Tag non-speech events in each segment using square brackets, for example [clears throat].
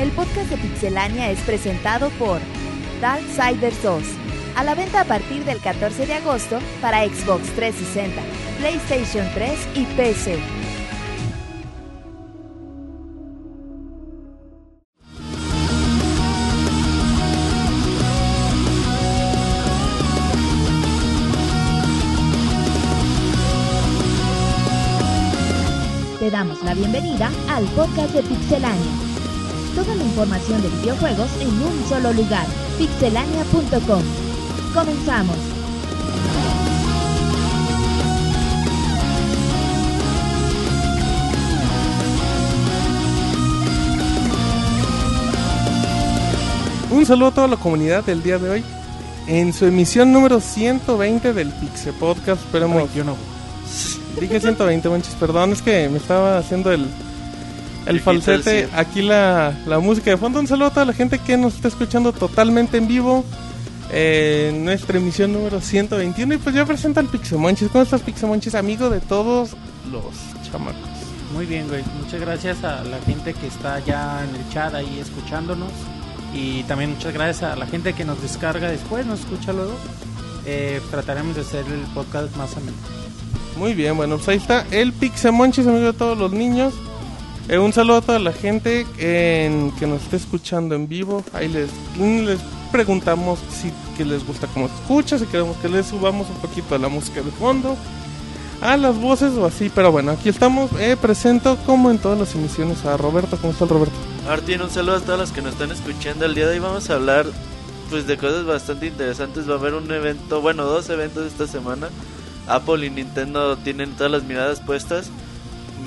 El podcast de Pixelania es presentado por Darksiders 2. A la venta a partir del 14 de agosto para Xbox 360, PlayStation 3 y PC. Te damos la bienvenida al podcast de Pixelania. Toda la información de videojuegos en un solo lugar, pixelania.com. Comenzamos. Un saludo a toda la comunidad del día de hoy. En su emisión número 120 del Pixel Podcast, esperemos. Yo no. Dije 120, manches, perdón, es que me estaba haciendo el, el falsete. Aquí la, la música de fondo. Un saludo a toda la gente que nos está escuchando totalmente en vivo. eh, En nuestra emisión número 121. Y pues ya presenta el Pixemonchis. ¿Cómo estás, Pixemonchis? Amigo de todos los chamacos. Muy bien, güey. Muchas gracias a la gente que está ya en el chat ahí escuchándonos. Y también muchas gracias a la gente que nos descarga después, nos escucha luego. Eh, trataremos de hacer el podcast más ameno. Muy bien, bueno, pues ahí está el Pixemonchis, amigo de todos los niños. Eh, un saludo a toda la gente en- que nos esté escuchando en vivo. Ahí les, preguntamos si que les gusta cómo escucha, si queremos que les subamos un poquito a la música de fondo, a las voces o así. Pero bueno, aquí estamos. Eh, presento como en todas las emisiones a Roberto. ¿Cómo está el Roberto? Martín, un saludo a todos los que nos están escuchando el día de hoy. Vamos a hablar pues de cosas bastante interesantes. Va a haber un evento, bueno, dos eventos esta semana. Apple y Nintendo tienen todas las miradas puestas.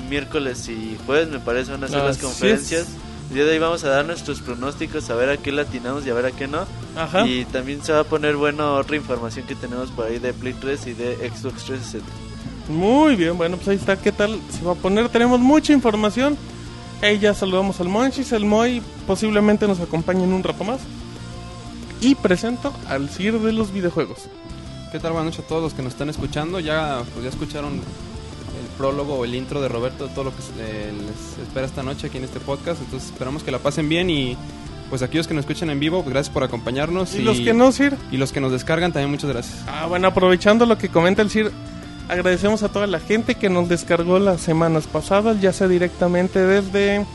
Miércoles y jueves me parece van a ser las conferencias. El día de hoy vamos a dar nuestros pronósticos, a ver a qué latinamos y a ver a qué no. Ajá. Y también se va a poner bueno otra información que tenemos por ahí de Play 3 y de Xbox 360. Muy bien, bueno, pues ahí está. ¿Qué tal? Se va a poner. Tenemos mucha información. Ahí ya saludamos al Monchis. El Moy posiblemente nos acompañe en un rato más. Y presento al Sir de los videojuegos. ¿Qué tal? Buenas noches a todos los que nos están escuchando. Ya, pues, ya escucharon prólogo o el intro de Roberto, todo lo que eh, les espera esta noche aquí en este podcast. Entonces esperamos que la pasen bien y pues aquellos que nos escuchan en vivo, pues gracias por acompañarnos. Y los que no, Sir. Y los que nos descargan también muchas gracias. Ah, bueno, aprovechando lo que comenta el Sir, agradecemos a toda la gente que nos descargó las semanas pasadas, ya sea directamente desde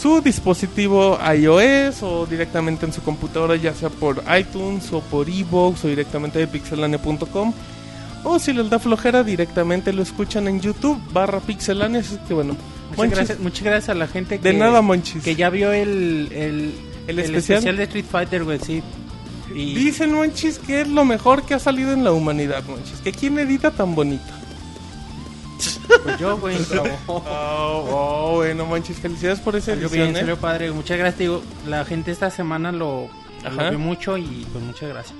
su dispositivo iOS o directamente en su computadora, ya sea por iTunes o por Evox o directamente de pixelania.com. O si les da flojera, directamente lo escuchan en YouTube barra pixelania. Así que bueno, Muchas Monchis, gracias, muchas gracias a la gente que, de nada, Monchis. que ya vio el, el, ¿El el especial? especial? de Street Fighter, güey, sí. Y Dicen, Monchis, que es lo mejor que ha salido en la humanidad, Monchis. Que quién edita tan bonito. pues yo, güey, [laughs] Oh, oh, bueno, Monchis, felicidades por Salió edición, bien, ¿eh? salió padre. Muchas gracias, digo, la gente esta semana lo, lo vio mucho y pues muchas gracias.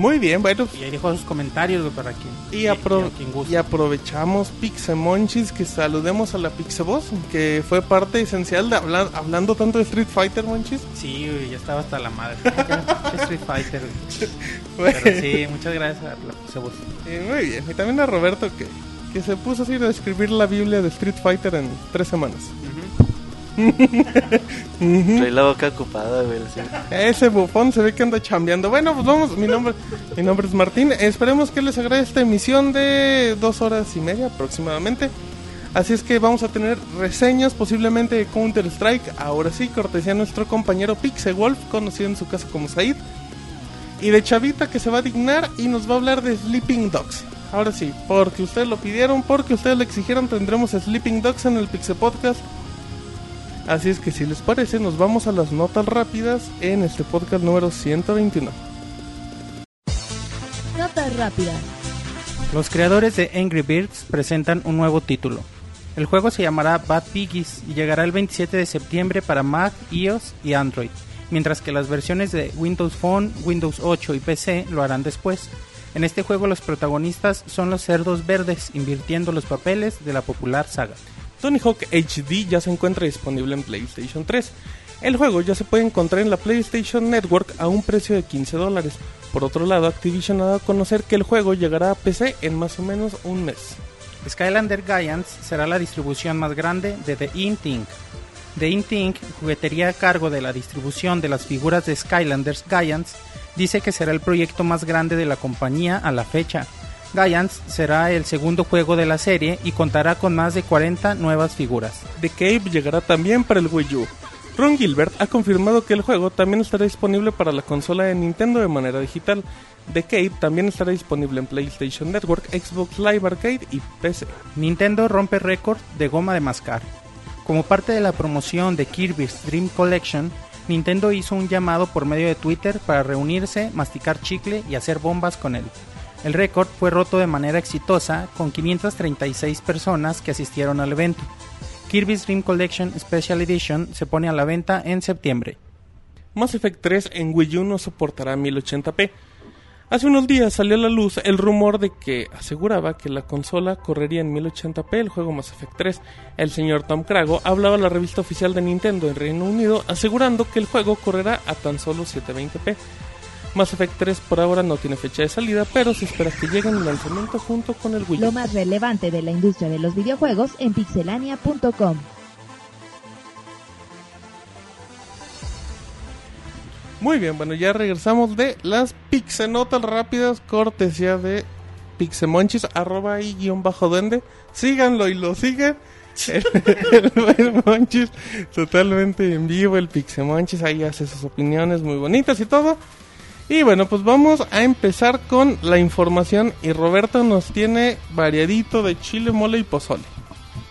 Muy bien, bueno. Y ahí dejó sus comentarios para quien, Y, apro- a quien guste. y aprovechamos Pixemonchis que saludemos a la Pixeboss, que fue parte esencial de hablar, hablando tanto de Street Fighter, Monchis. Sí, ya estaba hasta la madre. [laughs] Street Fighter. Pero sí, muchas gracias a la Pixabot. Eh, muy bien, y también a Roberto que, que se puso así a escribir la Biblia de Street Fighter en tres semanas. Trae la boca ocupada, güey. Ese bufón se ve que anda chambeando. Bueno, pues vamos, mi nombre, mi nombre es Martín. Esperemos que les agrade esta emisión de dos horas y media aproximadamente. Así es que vamos a tener reseñas posiblemente de Counter Strike. Ahora sí, cortesía a nuestro compañero Pixel Wolf, conocido en su casa como Said. Y de Chavita que se va a dignar y nos va a hablar de Sleeping Dogs. Ahora sí, porque ustedes lo pidieron, porque ustedes lo exigieron, tendremos Sleeping Dogs en el Pixel Podcast. Así es que si les parece, nos vamos a las notas rápidas en este podcast número 121. Notas rápidas. Los creadores de Angry Birds presentan un nuevo título. El juego se llamará Bad Piggies y llegará el 27 de septiembre para Mac, iOS y Android, mientras que las versiones de Windows Phone, Windows 8 y PC lo harán después. En este juego los protagonistas son los cerdos verdes, invirtiendo los papeles de la popular saga. Tony Hawk HD ya se encuentra disponible en PlayStation 3. El juego ya se puede encontrar en la PlayStation Network a un precio de 15 dólares. Por otro lado, Activision ha dado a conocer que el juego llegará a PC en más o menos un mes. Skylander Giants será la distribución más grande de The Int Inc. The Int Inc., juguetería a cargo de la distribución de las figuras de Skylanders Giants, dice que será el proyecto más grande de la compañía a la fecha. Giants será el segundo juego de la serie y contará con más de 40 nuevas figuras. The Cave llegará también para el Wii U. Ron Gilbert ha confirmado que el juego también estará disponible para la consola de Nintendo de manera digital. The Cave también estará disponible en PlayStation Network, Xbox Live Arcade y PC. Nintendo rompe récord de goma de mascar. Como parte de la promoción de Kirby's Dream Collection, Nintendo hizo un llamado por medio de Twitter para reunirse, masticar chicle y hacer bombas con él. El récord fue roto de manera exitosa con 536 personas que asistieron al evento. Kirby's Dream Collection Special Edition se pone a la venta en septiembre. Mass Effect 3 en Wii U no soportará 1080p. Hace unos días salió a la luz el rumor de que aseguraba que la consola correría en 1080p el juego Mass Effect 3. El señor Tom Crago hablaba a la revista oficial de Nintendo en Reino Unido asegurando que el juego correrá a tan solo 720p. Mass Effect 3 por ahora no tiene fecha de salida, pero se espera que llegue en el lanzamiento junto con el Wii. Lo más relevante de la industria de los videojuegos en pixelania.com. Muy bien, bueno, ya regresamos de las pixenotas rápidas, cortesía de pixemonchis, arroba y guion bajo duende. Síganlo y lo siguen. El, el Monchis, totalmente en vivo, el pixemonchis, ahí hace sus opiniones muy bonitas y todo. Y bueno, pues vamos a empezar con la información y Roberto nos tiene variadito de chile, mole y pozole.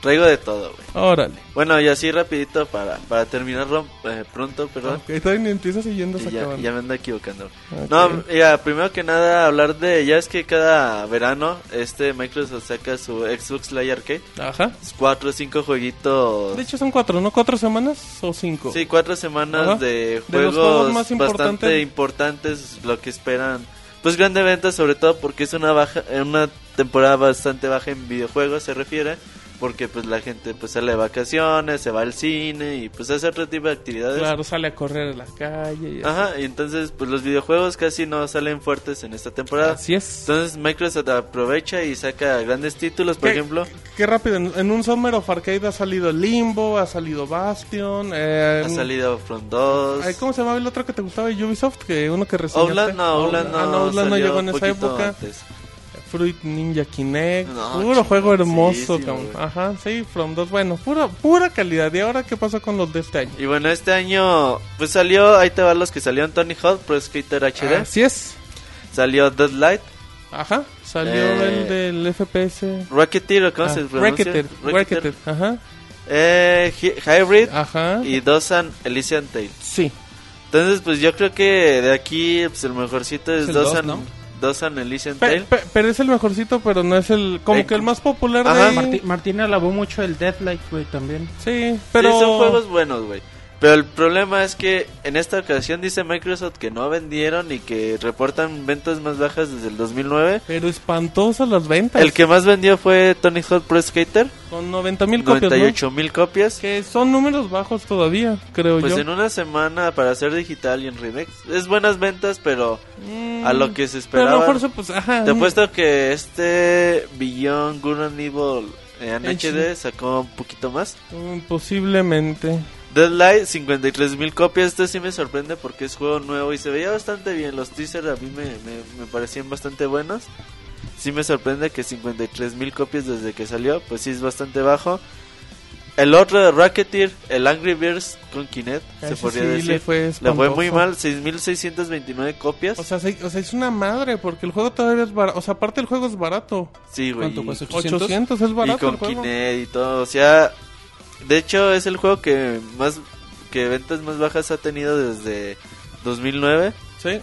Traigo de todo, güey. Órale. Bueno, y así rapidito para, para terminar eh, pronto, perdón. Ok, todavía ni empiezas siguiendo Y ya, ya me ando equivocando. No, ya, primero que nada hablar de, ya es que cada verano este Microsoft saca su Xbox Live Arcade, Ajá. cuatro o cinco jueguitos. De hecho son cuatro, ¿no? ¿Cuatro semanas o cinco? Sí, cuatro semanas Ajá. de juegos, más bastante importantes. importantes, lo que esperan. Pues grande venta, sobre todo porque es una baja, eh, una temporada bastante baja en videojuegos, se refiere. Porque pues la gente pues sale de vacaciones, se va al cine y pues hace otro tipo de actividades. Claro, sale a correr a la calle. Y así. Ajá, y entonces pues los videojuegos casi no salen fuertes en esta temporada. Así es. Entonces Microsoft aprovecha y saca grandes títulos, por ¿Qué- ejemplo. Qué rápido, en, un Summer of Arcade ha salido Limbo, ha salido Bastion. Eh, Ha salido Front 2. ay, ¿Cómo se llamaba el otro que te gustaba de Ubisoft? Que uno que reseñaste. Outlast no, Outlast no, Ah, no, llegó en esa época. antes. Fruit Ninja Kinect. No, puro juego hermoso, cabrón. Ajá, sí, From 2. Bueno, pura, pura calidad. ¿Y ahora qué pasó con los de este año? Y bueno, este año pues salió, ahí te van los que salieron Tony Hawk Pro Skater HD, Así es. salió Deadlight, Ajá, salió Eh, el del FPS. Rocketeer, ¿o ¿cómo Ah, se pronuncia? Racketeer, Racketeer, Ajá, eh, Hy- Hybrid ajá. y Dosan Elysian Tale. Sí. Entonces pues yo creo que de aquí pues el mejorcito es, Es Dosan, dos, ¿no? Dosan Elysian Tale. pe- pero es el mejorcito, pero no es el. Como Eh, que el más popular de Martín alabó mucho el Deadlight, güey, también. Sí, pero. Sí, son juegos buenos, güey. Pero el problema es que en esta ocasión dice Microsoft que no vendieron y que reportan ventas más bajas desde el 2009. Pero espantosas las ventas. El que más vendió fue Tony Hawk Pro Skater, Con 90 mil copias. ¿no? 98 mil copias. Que son números bajos todavía, creo Pues yo. en una semana para hacer digital y en remix. Es buenas ventas, pero Mm, a lo que se Pero a lo esperaba. mejor se, pues, ajá. Te apuesto que este Beyond Good and Evil en HD sacó un poquito más. mm, Posiblemente. Deadlight, 53 mil copias. Este sí me sorprende porque es juego nuevo y se veía bastante bien. Los teasers a mí me, me, me parecían bastante buenos. Sí me sorprende que 53 mil copias desde que salió, pues sí es bastante bajo. El otro de Racketeer, el Angry Birds con Kinect, se Ese podría sí decir. le fue Le fue muy mal, 6.629 copias. O sea, se- o sea, es una madre porque el juego todavía es barato. O sea, aparte el juego es barato. sí, güey. ¿Cuánto y- cuesta? 800, 800 es Y barato con el juego. Kinect y todo. O sea, de hecho es el juego que más que ventas más bajas ha tenido desde 2009. Sí.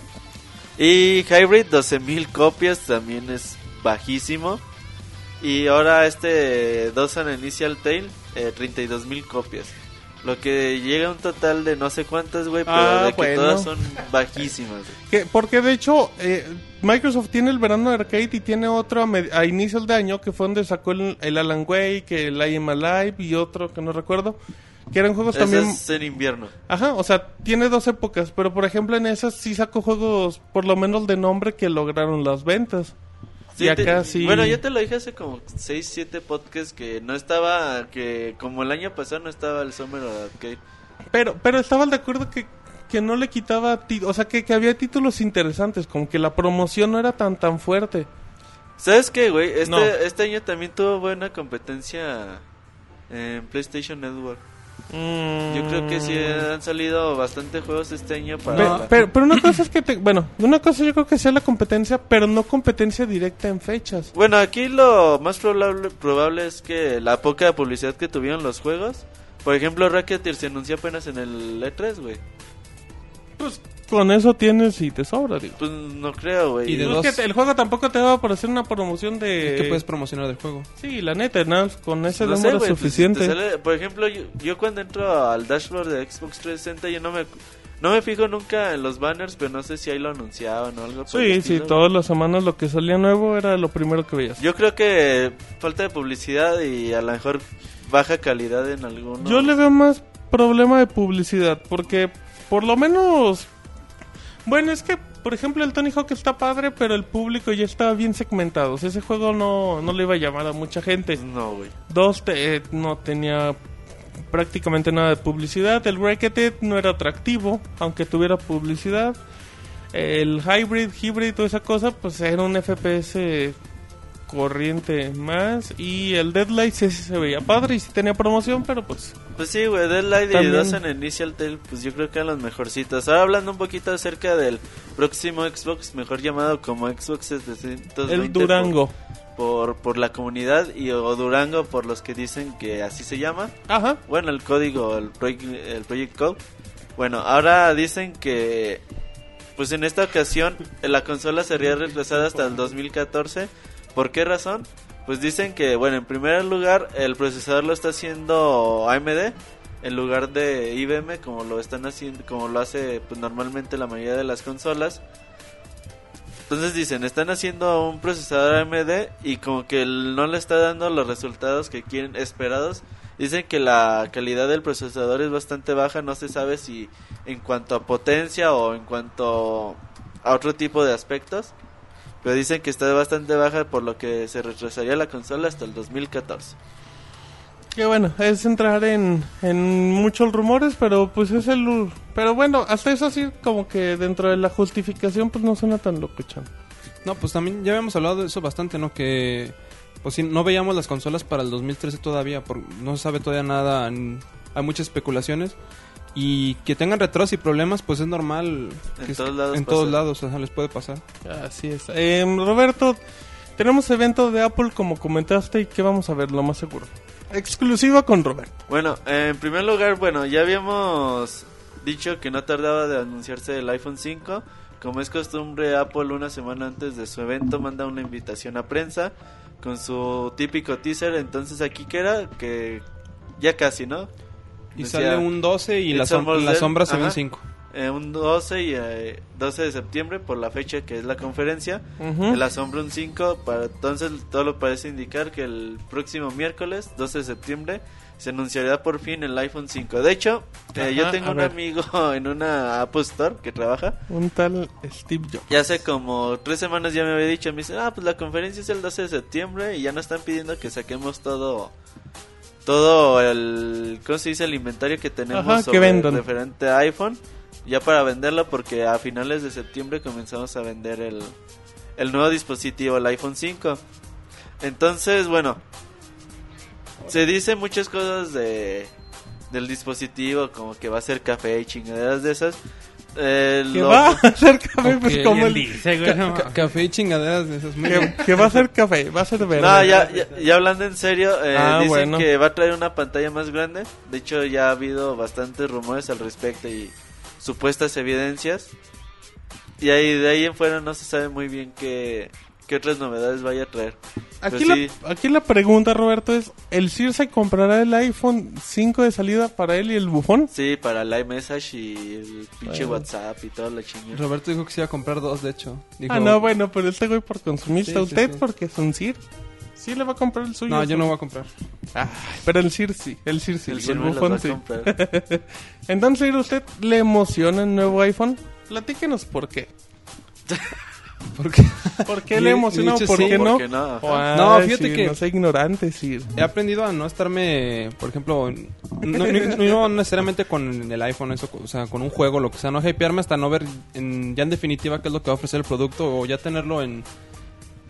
Y Hybrid, 12.000 copias, también es bajísimo. Y ahora este Dosan Initial Tail, eh, 32.000 copias. Lo que llega a un total de no sé cuántas, güey, pero Ah, de que bueno. todas son bajísimas. Que, porque de hecho, eh, Microsoft tiene el verano de arcade y tiene otro a, a inicios de año que fue donde sacó el, el Alan Wake, el I Am Alive y otro que no recuerdo. Que eran juegos Ese también. es en invierno. Ajá, o sea, tiene dos épocas, pero por ejemplo en esas sí sacó juegos, por lo menos de nombre, que lograron las ventas. Sí, y te- acá sí. Bueno, yo te lo dije hace como 6, 7 podcasts que no estaba, que como el año pasado no estaba el Summer Arcade. Pero, pero estaban de acuerdo que, que no le quitaba, o sea, que, que había títulos interesantes, como que la promoción no era tan tan fuerte. ¿Sabes qué, güey? Este, No. este año también tuvo buena competencia en PlayStation Network. Yo creo que sí Mm. han salido bastante juegos este año para... pero, pero una cosa es que, te- bueno, una cosa yo creo que sea la competencia, pero no competencia directa en fechas. Bueno, aquí lo más probable, probable es que la poca publicidad que tuvieron los juegos... Por ejemplo, Racketeer se anunció apenas en el E3, güey. Pues con eso tienes y te sobra, digo. Pues no creo, güey. Y de Es dos- que el juego tampoco te va por hacer una promoción de... ¿Qué puedes promocionar del juego? Sí, la neta, nada, más con ese No sé, número pues, suficiente. te sale- por ejemplo, yo, yo cuando entro al dashboard de Xbox 360 yo no me no me fijo nunca en los banners, pero no sé si ahí lo anunciaban o algo. Sí, sí, estilo. todas las semanas lo que salía nuevo era lo primero que veías. Yo creo que falta de publicidad y a lo mejor baja calidad en algunos. Yo le veo más problema de publicidad, porque por lo menos... Bueno, es que, por ejemplo, el Tony Hawk está padre, pero el público ya estaba bien segmentado. O sea, ese juego no, no le iba a llamar a mucha gente. No, güey. Dos, te- eh, no tenía prácticamente nada de publicidad. El Wreck-It no era atractivo, aunque tuviera publicidad. El Hybrid, Hybrid, toda esa cosa, pues era un FPS corriente más. Y el Deadlight sí se veía padre y sí tenía promoción, pero pues... Pues sí, güey, Deadlight y También. Dozen Initial Tale, pues yo creo que eran los mejorcitos. Ahora hablando un poquito acerca del próximo Xbox, mejor llamado como Xbox 720 El Durango. Por, por, por la comunidad y o Durango por los que dicen que así se llama. Ajá. Bueno, el código, el project, el project code. Bueno, ahora dicen que pues en esta ocasión la consola sería retrasada hasta el 2014. ¿Por qué razón? Pues dicen que, bueno, en primer lugar, el procesador lo está haciendo AMD en lugar de IBM, como lo están haciendo, como lo hace pues, normalmente la mayoría de las consolas. Entonces dicen, están haciendo un procesador AMD y como que no le está dando los resultados que quieren esperados. Dicen que la calidad del procesador es bastante baja, no se sabe si en cuanto a potencia o en cuanto a otro tipo de aspectos. Pero dicen que está bastante baja por lo que se retrasaría la consola hasta el 2014. Que bueno, es entrar en, en muchos rumores, pero pues es el... Pero bueno, hasta eso sí, como que dentro de la justificación, pues no suena tan locuchón. No, pues también ya habíamos hablado de eso bastante, ¿no? Que pues sí, no veíamos las consolas para el 2013 todavía, por, no se sabe todavía nada, hay muchas especulaciones y que tengan retrasos y problemas, pues es normal. En es- todos lados En pasa. todos lados, o sea, les puede pasar. Así es. Em, Roberto, tenemos evento de Apple como comentaste y que vamos a ver, lo más seguro. Exclusiva con Roberto. Bueno, en primer lugar, bueno, ya habíamos dicho que no tardaba de anunciarse el iPhone 5. Como es costumbre, Apple una semana antes de su evento manda una invitación a prensa con su típico teaser. Entonces aquí que era que ya casi, ¿no? Y Decía, sale un 12 y la, som- la sombra se Ajá. ven 5. eh, un 12 y eh, 12 de septiembre por la fecha que es la conferencia. Ujú. El asombro un 5, para entonces todo lo parece indicar que el próximo miércoles, 12 de septiembre, se anunciará por fin el iPhone 5. De hecho, eh, yo tengo un ver. amigo [laughs] en una Apple Store que trabaja. Un tal Steve Jobs. Ya hace como tres semanas ya me había dicho, me dice, ah, pues la conferencia es el 12 de septiembre y ya nos están pidiendo que saquemos todo, todo el, ¿cómo se dice? El inventario que tenemos Ajá, que sobre vendan. referente a iPhone, ya para venderlo porque a finales de septiembre comenzamos a vender el, el nuevo dispositivo, el iPhone 5. Entonces, bueno, se dice muchas cosas de del dispositivo, como que va a ser café y chingaderas de esas. Eh, Que lo- va a ser café, pues como ¿Quién el... dice, güey? No, Ca- café y chingaderas de esas. bien. que va a ser café, va a ser verde. No, ya, ya, ya hablando en serio, eh, Ah, dicen bueno. que va a traer una pantalla más grande. De hecho, ya ha habido bastantes rumores al respecto y supuestas evidencias. Y ahí, de ahí en fuera no se sabe muy bien qué, qué otras novedades vaya a traer. Aquí, Pues la, sí. aquí la pregunta, Roberto, es: ¿el Sir se comprará el iPhone 5 de salida para él y el bufón? Sí, para el iMessage y el pinche Bueno. WhatsApp y toda la chingada. Roberto dijo que se iba a comprar dos, de hecho. Dijo, Ah, no, bueno, pero este güey por consumista. Sí, ¿Usted sí. porque es un Sir? Sí le va a comprar el suyo. No, yo no voy a comprar. Ay, pero el Sir sí, el Sir sí, El el, bufón a sí. comprar. [laughs] Entonces, ¿a ¿usted le emociona el nuevo iPhone? Platíquenos por qué. [laughs] ¿Por qué? ¿Por qué [laughs] Y- le emocionado? dicho ¿Por sí, qué no? ¿por qué no? Ajá. Ay, No, fíjate sí, que- No sé ignorante, sí. He aprendido a no estarme, por ejemplo, no, no- no necesariamente con el iPhone, eso, o sea, con un juego, lo que sea, no hypearme hasta no ver en- ya en definitiva qué es lo que va a ofrecer el producto o ya tenerlo en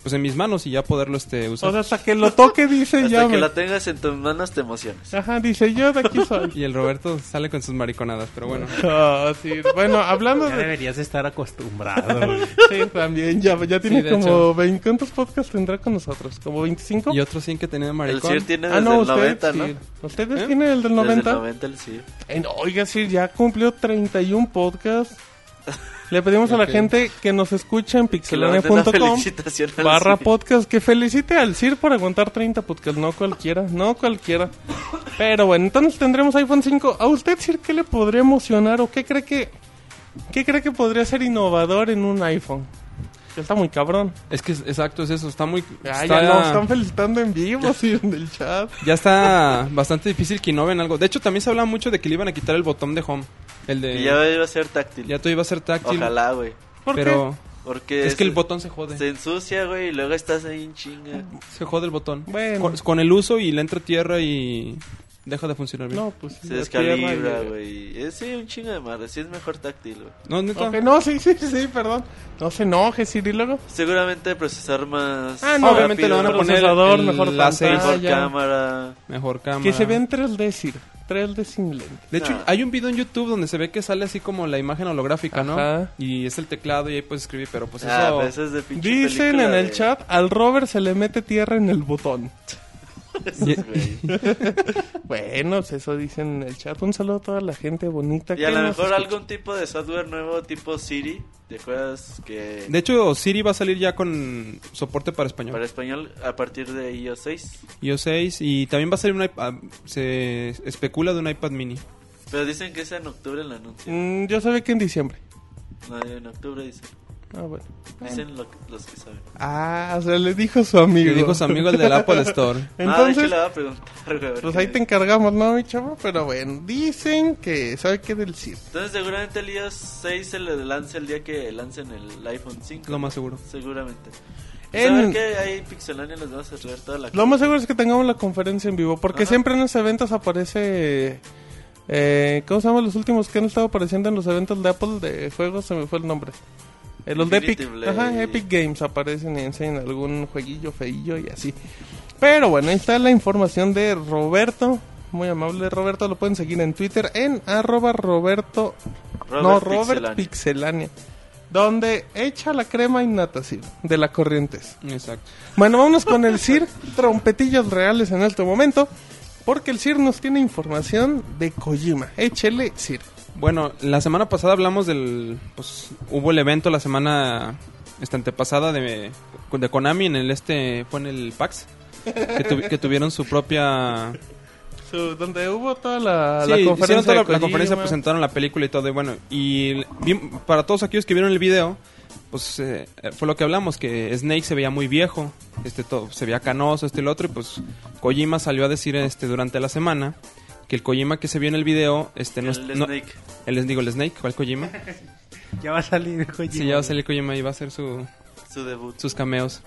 pues en mis manos y ya poderlo este usar. O sea, hasta que lo toque, dice Hasta ya. que me- la tengas en tus manos te emocionas. Ajá, dice yo de aquí soy. y el Roberto sale con sus mariconadas, pero bueno. [laughs] Ah, sí. Bueno, hablando Ya de... deberías estar acostumbrado. [laughs] Sí, también, ya, ya tiene Sí, como hecho. 20... ¿Cuántos podcasts tendrá con nosotros? ¿Como 25? Y otro sí que tenía El maricón. CIR tiene ah, desde no, el usted, 90, ¿no? sí. ¿Ustedes ¿Eh? tienen el del Desde 90? el 90 el CIR. No, oiga, sí, ya cumplió 31 podcasts. [laughs] Le pedimos a la gente que nos escuche en pixelania.com barra podcast que felicite al CIR por aguantar 30 podcasts, no cualquiera, no cualquiera. Pero bueno, entonces tendremos iPhone 5. ¿A usted, CIR, qué le podría emocionar o qué cree que qué cree que podría ser innovador en un iPhone? Que está muy cabrón. Es que es- exacto, es eso, está muy Ah, está- ya nos están felicitando en vivo, sí, en el chat. ya está bastante difícil que innoven algo. De hecho, también se hablaba mucho de que le iban a quitar el botón de home. El de Y ya iba a ser táctil. ya todo iba a ser táctil. Ojalá, güey. ¿Por pero Porque es que el botón se jode. se ensucia, güey, y luego estás ahí en chinga. Se jode el botón. Bueno. Con, con el uso y le entra tierra y deja de funcionar bien. No, pues Se descalibra, güey. Es sí, un chingo de madre. Sí es mejor táctil, güey. No, neta. Ok, no, sí, sí, sí, perdón. No se enoje, Siri, luego. Seguramente procesar más. Ah, no, Obviamente le van a poner procesador, el mejor láser, mejor cámara. mejor cámara. Que se ve en 3D, Siri. 3D sin lente. De hecho, Nah. hay un video en YouTube donde se ve que sale así como la imagen holográfica, ¿no? Ajá. Y es el teclado y ahí puedes escribir, pero pues Ah, eso... pues eso es de pinche Dicen en el de- chat, al Robert se le mete tierra en el botón. [laughs] Bueno, pues eso dicen en el chat. Un saludo a toda la gente bonita Y que a lo mejor escucha. algún tipo de software nuevo tipo Siri. ¿Te acuerdas que De hecho, Siri va a salir ya con soporte para español. para español a partir de iOS 6? iOS 6 y también va a salir un iPad... Se especula de un iPad mini. Pero dicen que es en octubre el anuncio. Mm, yo sabía que en diciembre. No, en octubre dicen. Ah, bueno. Dicen lo que- los que saben. Ah, o sea, le dijo su amigo. Que dijo su amigo el del [laughs] Apple Store. ah, de le va a preguntar, pues qué ahí te encargamos, ¿no, mi chavo? Pero bueno, dicen que sabe que del CIR. Entonces seguramente el iOS 6 se le lanza el día que lancen el iPhone 5. Lo más seguro. Seguramente. En- Saber que hay Pixelania les vamos a traer toda la Lo más seguro es que tengamos la conferencia en vivo, porque Ajá. siempre en los eventos aparece... Eh, ¿Cómo se llaman los últimos que han estado apareciendo en los eventos de Apple de juegos? Se me fue el nombre. Eh, los de Epic. Ajá, Epic Games aparecen y enseñan algún jueguillo feillo y así. Pero bueno, ahí está la información de Roberto. Muy amable Roberto, lo pueden seguir en Twitter en arroba Roberto... Robert no, Robert Pixelania. Pixelania. Donde echa la crema innata, sí, de la Corrientes. Exacto. Bueno, vámonos con el CIR, [laughs] trompetillos reales en este momento, porque el CIR nos tiene información de Kojima. Échele, CIR. Bueno, la semana pasada hablamos del... Pues hubo el evento la semana esta antepasada de, de Konami en el este... Fue en el PAX. Que, tuvi- que tuvieron su propia... Su- donde hubo toda la, Sí, la conferencia. toda la, la conferencia, presentaron la película y todo, y bueno, y para todos aquellos que vieron el video, pues eh, fue lo que hablamos, que Snake se veía muy viejo, este todo, se veía canoso, este y el otro, y pues Kojima salió a decir este durante la semana que el Kojima que se vio en el video, este no, es- El no- Snake. el digo el Snake, ¿cuál Kojima? [laughs] Ya va a salir, Kojima. Sí, ya va a salir Kojima y va a hacer su, Su debut. sus cameos.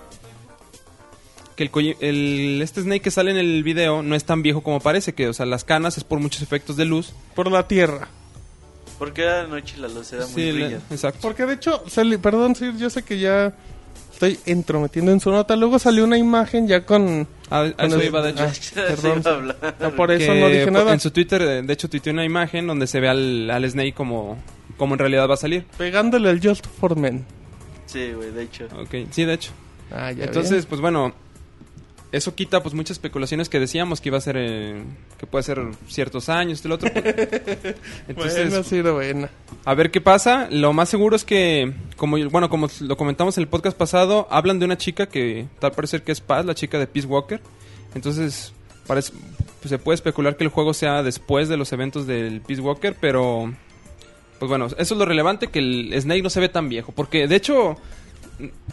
Que el, el- este Snake que sale en el video no es tan viejo como parece, que o sea, las canas es por muchos efectos de luz. Por la tierra. Porque era de noche y la luz era muy Sí, brillante. exacto. Porque de hecho, perdón, CIR, yo sé que ya estoy entrometiendo en su nota. Luego salió una imagen ya con... A, a con eso el- iba, de hecho. Ah, [laughs] perdón. iba a hablar. No, por eso que no dije nada. En su Twitter, eh, de hecho, tuiteó una imagen donde se ve al, al Snake como, como en realidad va a salir. Pegándole al Just for Men. Sí, güey, de hecho. Ok, sí, de hecho. Ah, ya Entonces, pues bueno, eso quita pues muchas especulaciones que decíamos que iba a ser, eh, que puede ser ciertos años, el otro. [laughs] Entonces, Bueno, sí, buena. a ver qué pasa. Lo más seguro es que, como bueno, como lo comentamos en el podcast pasado, hablan de una chica que tal parece que es Paz, la chica de Peace Walker. Entonces, parece, pues, se puede especular que el juego sea después de los eventos del Peace Walker, pero pues bueno, eso es lo relevante que el Snake no se ve tan viejo, porque de hecho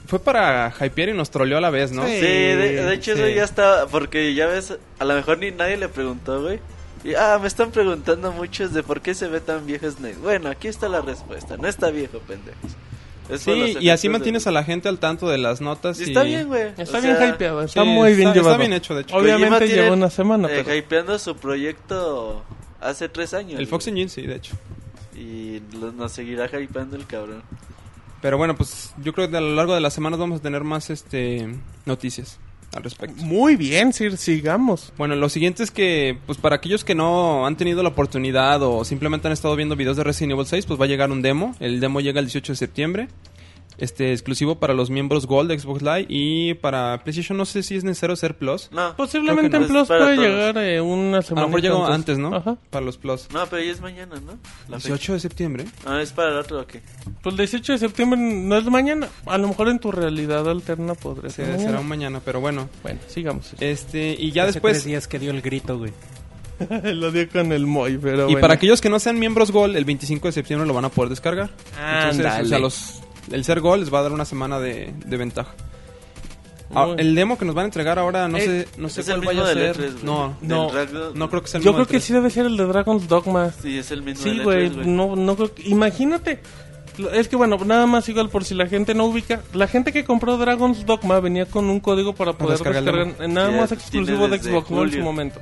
fue para hypear y nos troleó a la vez, ¿no? Sí. Sí, de, de hecho sí. eso ya está, porque ya ves, a lo mejor ni nadie le preguntó, güey. Y, ah, me están preguntando muchos de por qué se ve tan viejo Snake. Bueno, aquí está la respuesta, no está viejo, pendejos. Sí, y así mantienes de- a la gente al tanto de las notas. Y y- está bien, güey. Está O bien sea, hypeado, Sí, está muy bien está- llevado. Está bien hecho, de hecho. Obviamente lleva una semana, eh, pero... hypeando su proyecto hace tres años. El Fox. Engine, sí, de hecho. Y lo- nos seguirá hypeando el cabrón. Pero bueno, pues yo creo que a lo largo de las semanas vamos a tener más este noticias al respecto. Muy bien, Sir, sigamos. Bueno, lo siguiente es que, pues para aquellos que no han tenido la oportunidad o simplemente han estado viendo videos de Resident Evil 6, pues va a llegar un demo. El demo llega el 18 de septiembre. Este, exclusivo para los miembros Gold de Xbox Live y para PlayStation no sé si es necesario ser Plus. No, Posiblemente en. Plus puede todos. llegar eh, una A semana. lo mejor llegó antes, ¿no? Ajá. Para los Plus. no, pero ya es mañana, ¿no? La fecha. 18 de septiembre. Ah, es para el otro, ¿o qué? Pues el 18 de septiembre no es mañana. A lo mejor en tu realidad alterna podría ser será un mañana, pero bueno. Bueno, sigamos. Este, y ya Hace después... tres días que dio el grito, güey. [laughs] Lo dio con el Moy, pero Y bueno. para aquellos que no sean miembros Gold, el 25 de septiembre lo van a poder descargar. Entonces, Ándale. o sea, los, el ser Gold les va a dar una semana de, de ventaja. Ah, el demo que nos van a entregar ahora, no Eh, sé, no sé es el cuál mismo vaya a del ser. E3, güey. no, no, no creo que sea el Yo mismo creo que del sí debe ser el de Dragon's Dogma. Sí, es el mismo Sí, del güey. E3, No, no creo que- Imagínate. Lo- Es que bueno, nada más igual por si la gente no ubica. La gente que compró Dragon's Dogma venía con un código para poder descargar descargar, el demo. eh, nada más tiene exclusivo de desde Xbox One en su julio. momento.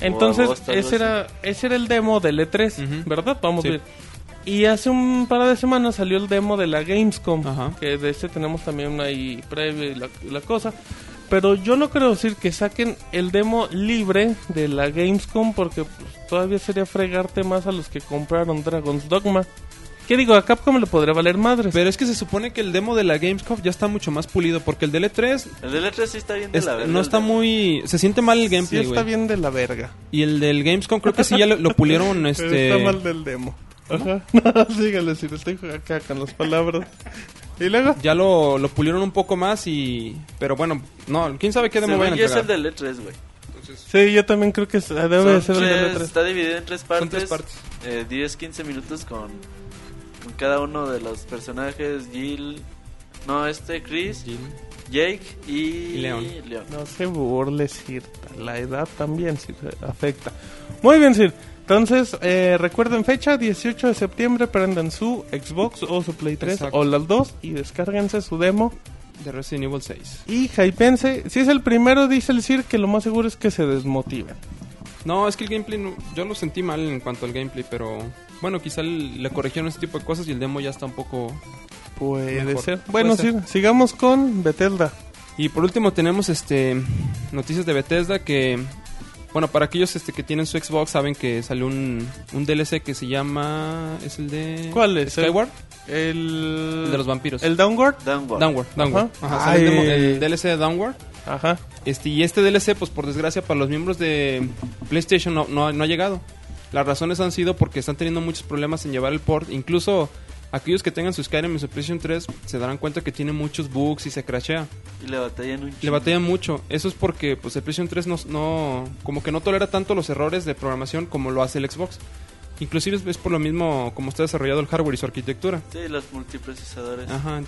Entonces, agosto, algo ese era, ese era el demo del E3, Ujú. ¿verdad? Vamos Sí. a ver. Y hace un par de semanas salió el demo de la Gamescom, Ajá. que de este tenemos también una ahí previa y la, cosa. Pero yo no creo decir que saquen el demo libre de la Gamescom porque pues, todavía sería fregarte más a los que compraron Dragon's Dogma. ¿Qué digo? A Capcom le podría valer madres. Pero es que se supone que el demo de la Gamescom ya está mucho más pulido porque el del E3 El del E3 sí está bien de es- la verga. no está muy se siente mal el sí gameplay, está güey. bien de la verga. Y el del Gamescom creo que sí ya lo, lo pulieron [laughs] este Está mal del demo. Ajá. [laughs] No, sígale, si estoy acá con las palabras. Y luego... ya lo, lo pulieron un poco más y pero bueno, no, quién sabe qué demo vayan a yo es el entregar. del E3, güey. Sí, yo también creo que es- debe de ser el tres- del E3. Está dividido en tres partes. Son tres partes. Eh, 10, 15 minutos con, con cada uno de los personajes. Jill. No, este, Chris, Jake y, Y Leon. No se burle, Sir. La edad también Sir, afecta. Muy bien, Sir. Entonces, eh, recuerden fecha, 18 de septiembre, prendan su Xbox o su Play 3 Exacto. o las dos y descárguense su demo. de Resident Evil 6. Y hypense, si es el primero, dice el Sir, que lo más seguro es que se desmotiven. No, es que el gameplay no- yo lo sentí mal en cuanto al gameplay, pero bueno, quizá le corrigieron ese tipo de cosas y el demo ya está un poco Puede Mejor. ser. Bueno, Puede Sir, sigamos con Bethesda. Y por último tenemos este noticias de Bethesda que bueno, para aquellos este que tienen su Xbox saben que salió un, un DLC que se llama es el de ¿Cuál es? Skyward, El, el de los vampiros. ¿El Downward? Downward. Downward, Downward. Ajá. Ajá, salió el, el DLC de Downward. Ajá. Este, y este DLC, pues por desgracia para los miembros de PlayStation no, no, no ha llegado. Las razones han sido porque están teniendo muchos problemas en llevar el port. Incluso aquellos que tengan su Skyrim en su PlayStation 3 se darán cuenta que tiene muchos bugs y se crashea. Y le batallan un Le batallan mucho. Eso es porque pues el PlayStation 3 no, no- como que no tolera tanto los errores de programación como lo hace el Xbox. Inclusive es por lo mismo como está desarrollado el hardware y su arquitectura. Sí, los multiprocesadores. Ajá.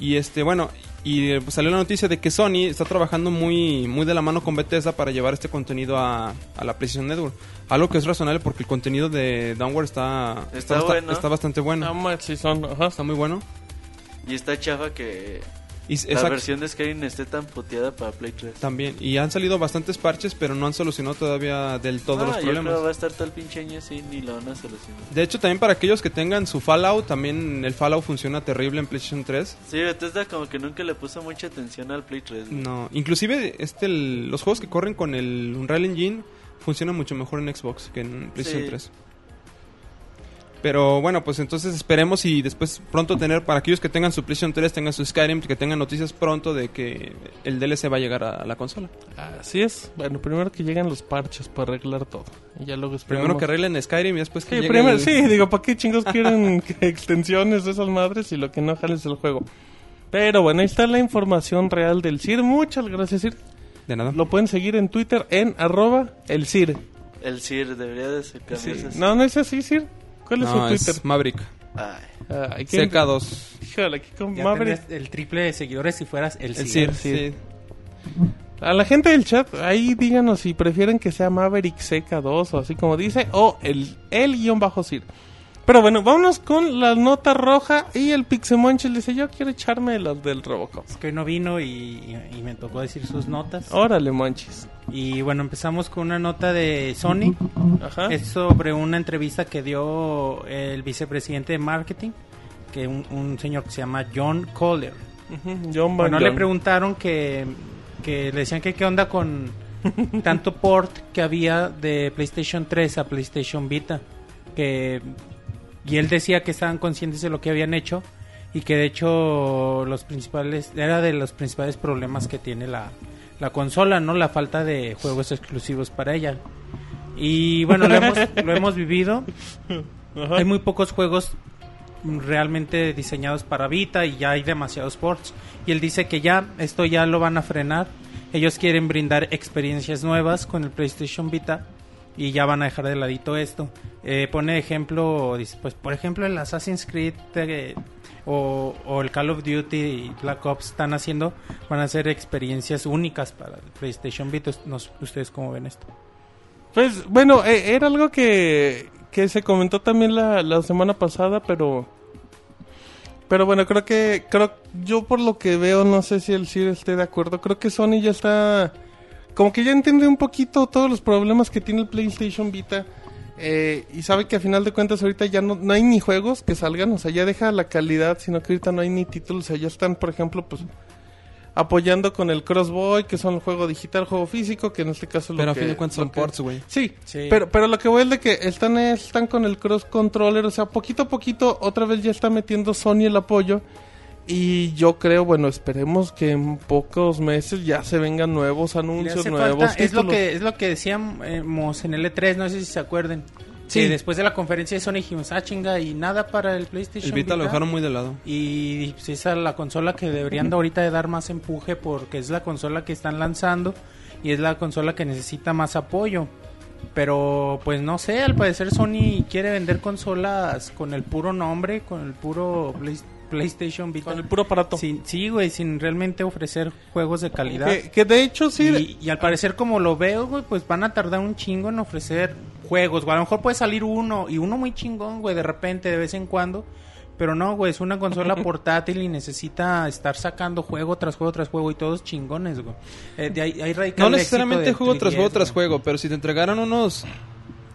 Y este, bueno, y eh, pues, salió la noticia de que Sony está trabajando muy, muy de la mano con Bethesda para llevar este contenido a, a la PlayStation Network. Algo que es razonable porque el contenido de Downward está, Está bueno. está bastante bueno. Sí son, ajá. Está muy bueno. Y está chafa que Y, la exacto, versión de Skyrim esté tan puteada para Play 3. también. Y han salido bastantes parches, pero no han solucionado todavía del todo Ah, los yo problemas. creo que va a estar el pinche año así, ni lo van a solucionar. De hecho, también para aquellos que tengan su Fallout, también el Fallout funciona terrible en PlayStation 3. Sí, Bethesda como que nunca le puso mucha atención al Play 3. güey. No, inclusive este el- los juegos que corren con el Unreal Engine funcionan mucho mejor en Xbox que en PlayStation Sí. 3. Pero bueno, pues entonces esperemos y después pronto tener, para aquellos que tengan su PlayStation 3, tengan su Skyrim, que tengan noticias pronto de que el DLC va a llegar a la consola. Así es. Bueno, primero que lleguen los parches para arreglar todo. Y ya luego esperemos. Primero que arreglen Skyrim y después que Sí, llegue primero, el- sí, digo, ¿para qué chingos quieren [laughs] que extensiones de esas madres y lo que no jales el juego? Pero bueno, ahí está la información real del CIR. Muchas gracias, CIR. De nada. Lo pueden seguir en Twitter en arroba el CIR. El CIR debería de ser Sí. No, no es así, CIR. ¿Cuál es No, su es Twitter? Maverick. Ay, Ay, ¿quién- CK2. Híjole, aquí con Ya Maverick. tendrías el triple de seguidores si fueras el, El Cir. CIR, sí. A la gente del chat, ahí díganos si prefieren que sea Maverick CK2 o así como dice, o el, el guion bajo CIR. Pero bueno, vámonos con la nota roja y el Pixemonchis dice, yo quiero echarme las del Robocop. Es que no vino y, y me tocó decir sus notas. Órale, Monchis. Y bueno, empezamos con una nota de Sony. Ajá. Es sobre una entrevista que dio el vicepresidente de marketing, que un, un señor que se llama John Kohler. John Van Bueno, le preguntaron que, que le decían que qué onda con [laughs] tanto port que había de PlayStation 3 a PlayStation Vita. Que, y él decía que estaban conscientes de lo que habían hecho y que de hecho los principales era de los principales problemas que tiene la, la consola, ¿no? La falta de juegos exclusivos para ella. Y bueno, lo hemos, lo hemos vivido. Ajá. Hay muy pocos juegos realmente diseñados para Vita y ya hay demasiados ports. Y él dice que ya esto ya lo van a frenar. Ellos quieren brindar experiencias nuevas con el PlayStation Vita y ya van a dejar de ladito esto. Eh, pone ejemplo, dice, pues por ejemplo el Assassin's Creed eh, o, el Call of Duty y Black Ops están haciendo, van a ser experiencias únicas para el PlayStation Vita. ¿Ustedes cómo ven esto? Pues bueno, eh, era algo que, que se comentó también la, la semana pasada, pero... Pero bueno, creo que... creo Yo por lo que veo, no sé si el CIR esté de acuerdo, creo que Sony ya está... Como que ya entiende un poquito todos los problemas que tiene el PlayStation Vita. eh, y sabe que a final de cuentas ahorita ya no, no hay ni juegos que salgan, o sea, ya deja la calidad, sino que ahorita no hay ni títulos, o sea, ya están, por ejemplo, pues apoyando con el Crossboy, que son el juego digital, juego físico, que en este caso lo Pero a que- fin de cuentas son que- ports, güey. Sí, Sí. Pero, pero lo que voy es de que están, están con el cross controller, o sea, poquito a poquito otra vez ya está metiendo Sony el apoyo. Y yo creo, bueno, esperemos que en pocos meses ya se vengan nuevos anuncios, nuevos falta- es lo que es lo que decíamos en el E3, no sé si se acuerden. Sí. Que después de la conferencia de Sony dijimos, ah, chinga, y nada para el PlayStation El Vita lo dejaron muy de lado. Y pues, esa es la consola que deberían de ahorita de dar más empuje porque es la consola que están lanzando y es la consola que necesita más apoyo. Pero pues no sé, al parecer Sony quiere vender consolas con el puro nombre, con el puro Play- PlayStation Vita. Con el puro aparato. Sin, sí, güey, sin realmente ofrecer juegos de calidad. Que, que de hecho sí, Y, y al parecer, como lo veo, güey, pues van a tardar un chingo en ofrecer juegos. güey. A lo mejor puede salir uno y uno muy chingón, güey, de repente, de vez en cuando. Pero no, güey, es una consola [laughs] portátil y necesita estar sacando juego tras juego tras juego y todos chingones, güey. Eh, de ahí, ahí radica No el necesariamente éxito juego tras juego 3DS, tras juego, pero si te entregaran unos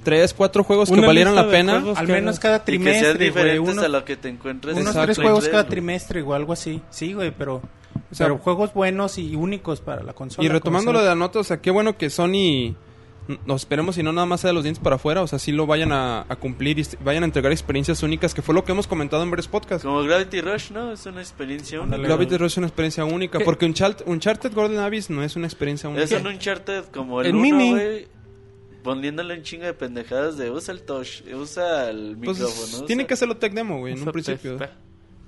3, 4 juegos que Una valieran lista la pena, Al que- menos cada Y que sean trimestre, güey. diferentes Uno, a lo que te encuentres unos Exacto. tres juegos 3, cada trimestre o algo así. Sí, güey, pero... sea, pero juegos buenos y únicos para la consola. Y retomando lo de la nota, o sea, qué bueno que Sony nos esperemos y no nada más sea de los dientes para afuera, o sea, sí lo vayan a, a cumplir y vayan a entregar experiencias únicas, que fue lo que hemos comentado en varios podcasts. Como Gravity Rush, ¿no? Es una experiencia única. Gravity Rush es una experiencia única, ¿Qué? porque Uncharted, Uncharted Golden Abyss no es una experiencia única. Es un Uncharted como el, El 1, mini. güey. Poniéndole un chingo de pendejadas de usa el touch, usa el Pues, micrófono. tiene usa- que hacerlo tech demo, güey, en un principio. testa.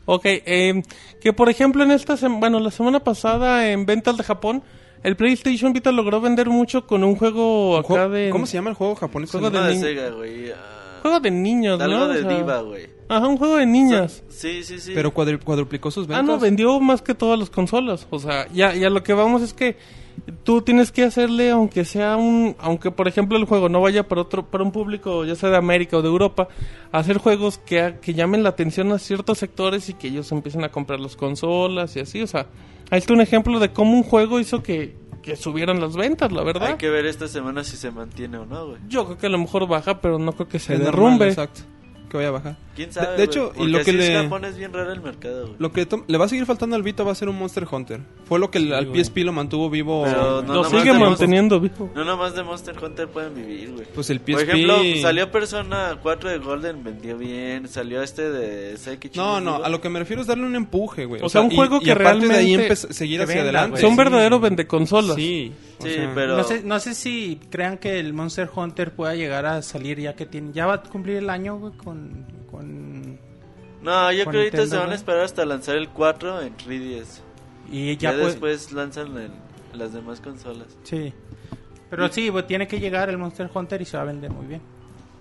Ok, eh, que por ejemplo en esta semana, bueno, la semana pasada en ventas de Japón, el PlayStation Vita logró vender mucho con un juego Un acá juego- de... ¿Cómo se llama el juego japonés? Juego de de ni- Sega, güey. ah, Juego de niños, algo ¿no? de O sea, Diva, güey. Ajá, un juego de niñas. Sí, sí, sí. Pero cuadri- cuadruplicó sus Ah, ventas. no, vendió más que todas las consolas. O sea, ya, ya lo que vamos es que tú tienes que hacerle, aunque sea un, aunque por ejemplo el juego no vaya para otro, para un público, ya sea de América o de Europa, hacer juegos que, que llamen la atención a ciertos sectores y que ellos empiecen a comprar las consolas y así. O sea, ahí está un ejemplo de cómo un juego hizo que, que subieran las ventas, la verdad. Hay que ver esta semana si se mantiene o no, güey. Yo creo que a lo mejor baja, pero no creo que se Es normal, derrumbe. exacto. Que vaya a bajar. ¿Quién De- sabe, de hecho, y lo que le- Japón es bien raro el mercado, güey. Lo que to- le va a seguir faltando al Vita va a ser un Monster Hunter. Fue lo que el- al. PSP lo mantuvo vivo. Pero no lo sigue manteniendo vivo. No nomás de Monster Hunter pueden vivir, güey. Pues el PSP... Por ejemplo, salió Persona 4 de Golden, vendió bien. Salió este de Seki No, no, a lo que me refiero es darle un empuje, güey. O sea, un juego que aparte de ahí realmente seguir hacia venda, adelante. güey. Son sí. verdaderos vendeconsolas. Sí, o Sí, sea, pero... No sé, no sé si crean que el Monster Hunter pueda llegar a salir ya que tiene... Ya va a cumplir el año, güey, con... con No, yo con creo que ahorita se van a esperar hasta lanzar el 4 en 3DS. y Ya, ya, pues... después lanzan el- las demás consolas. Sí. Pero sí, güey, tiene que llegar el Monster Hunter y se va a vender muy bien.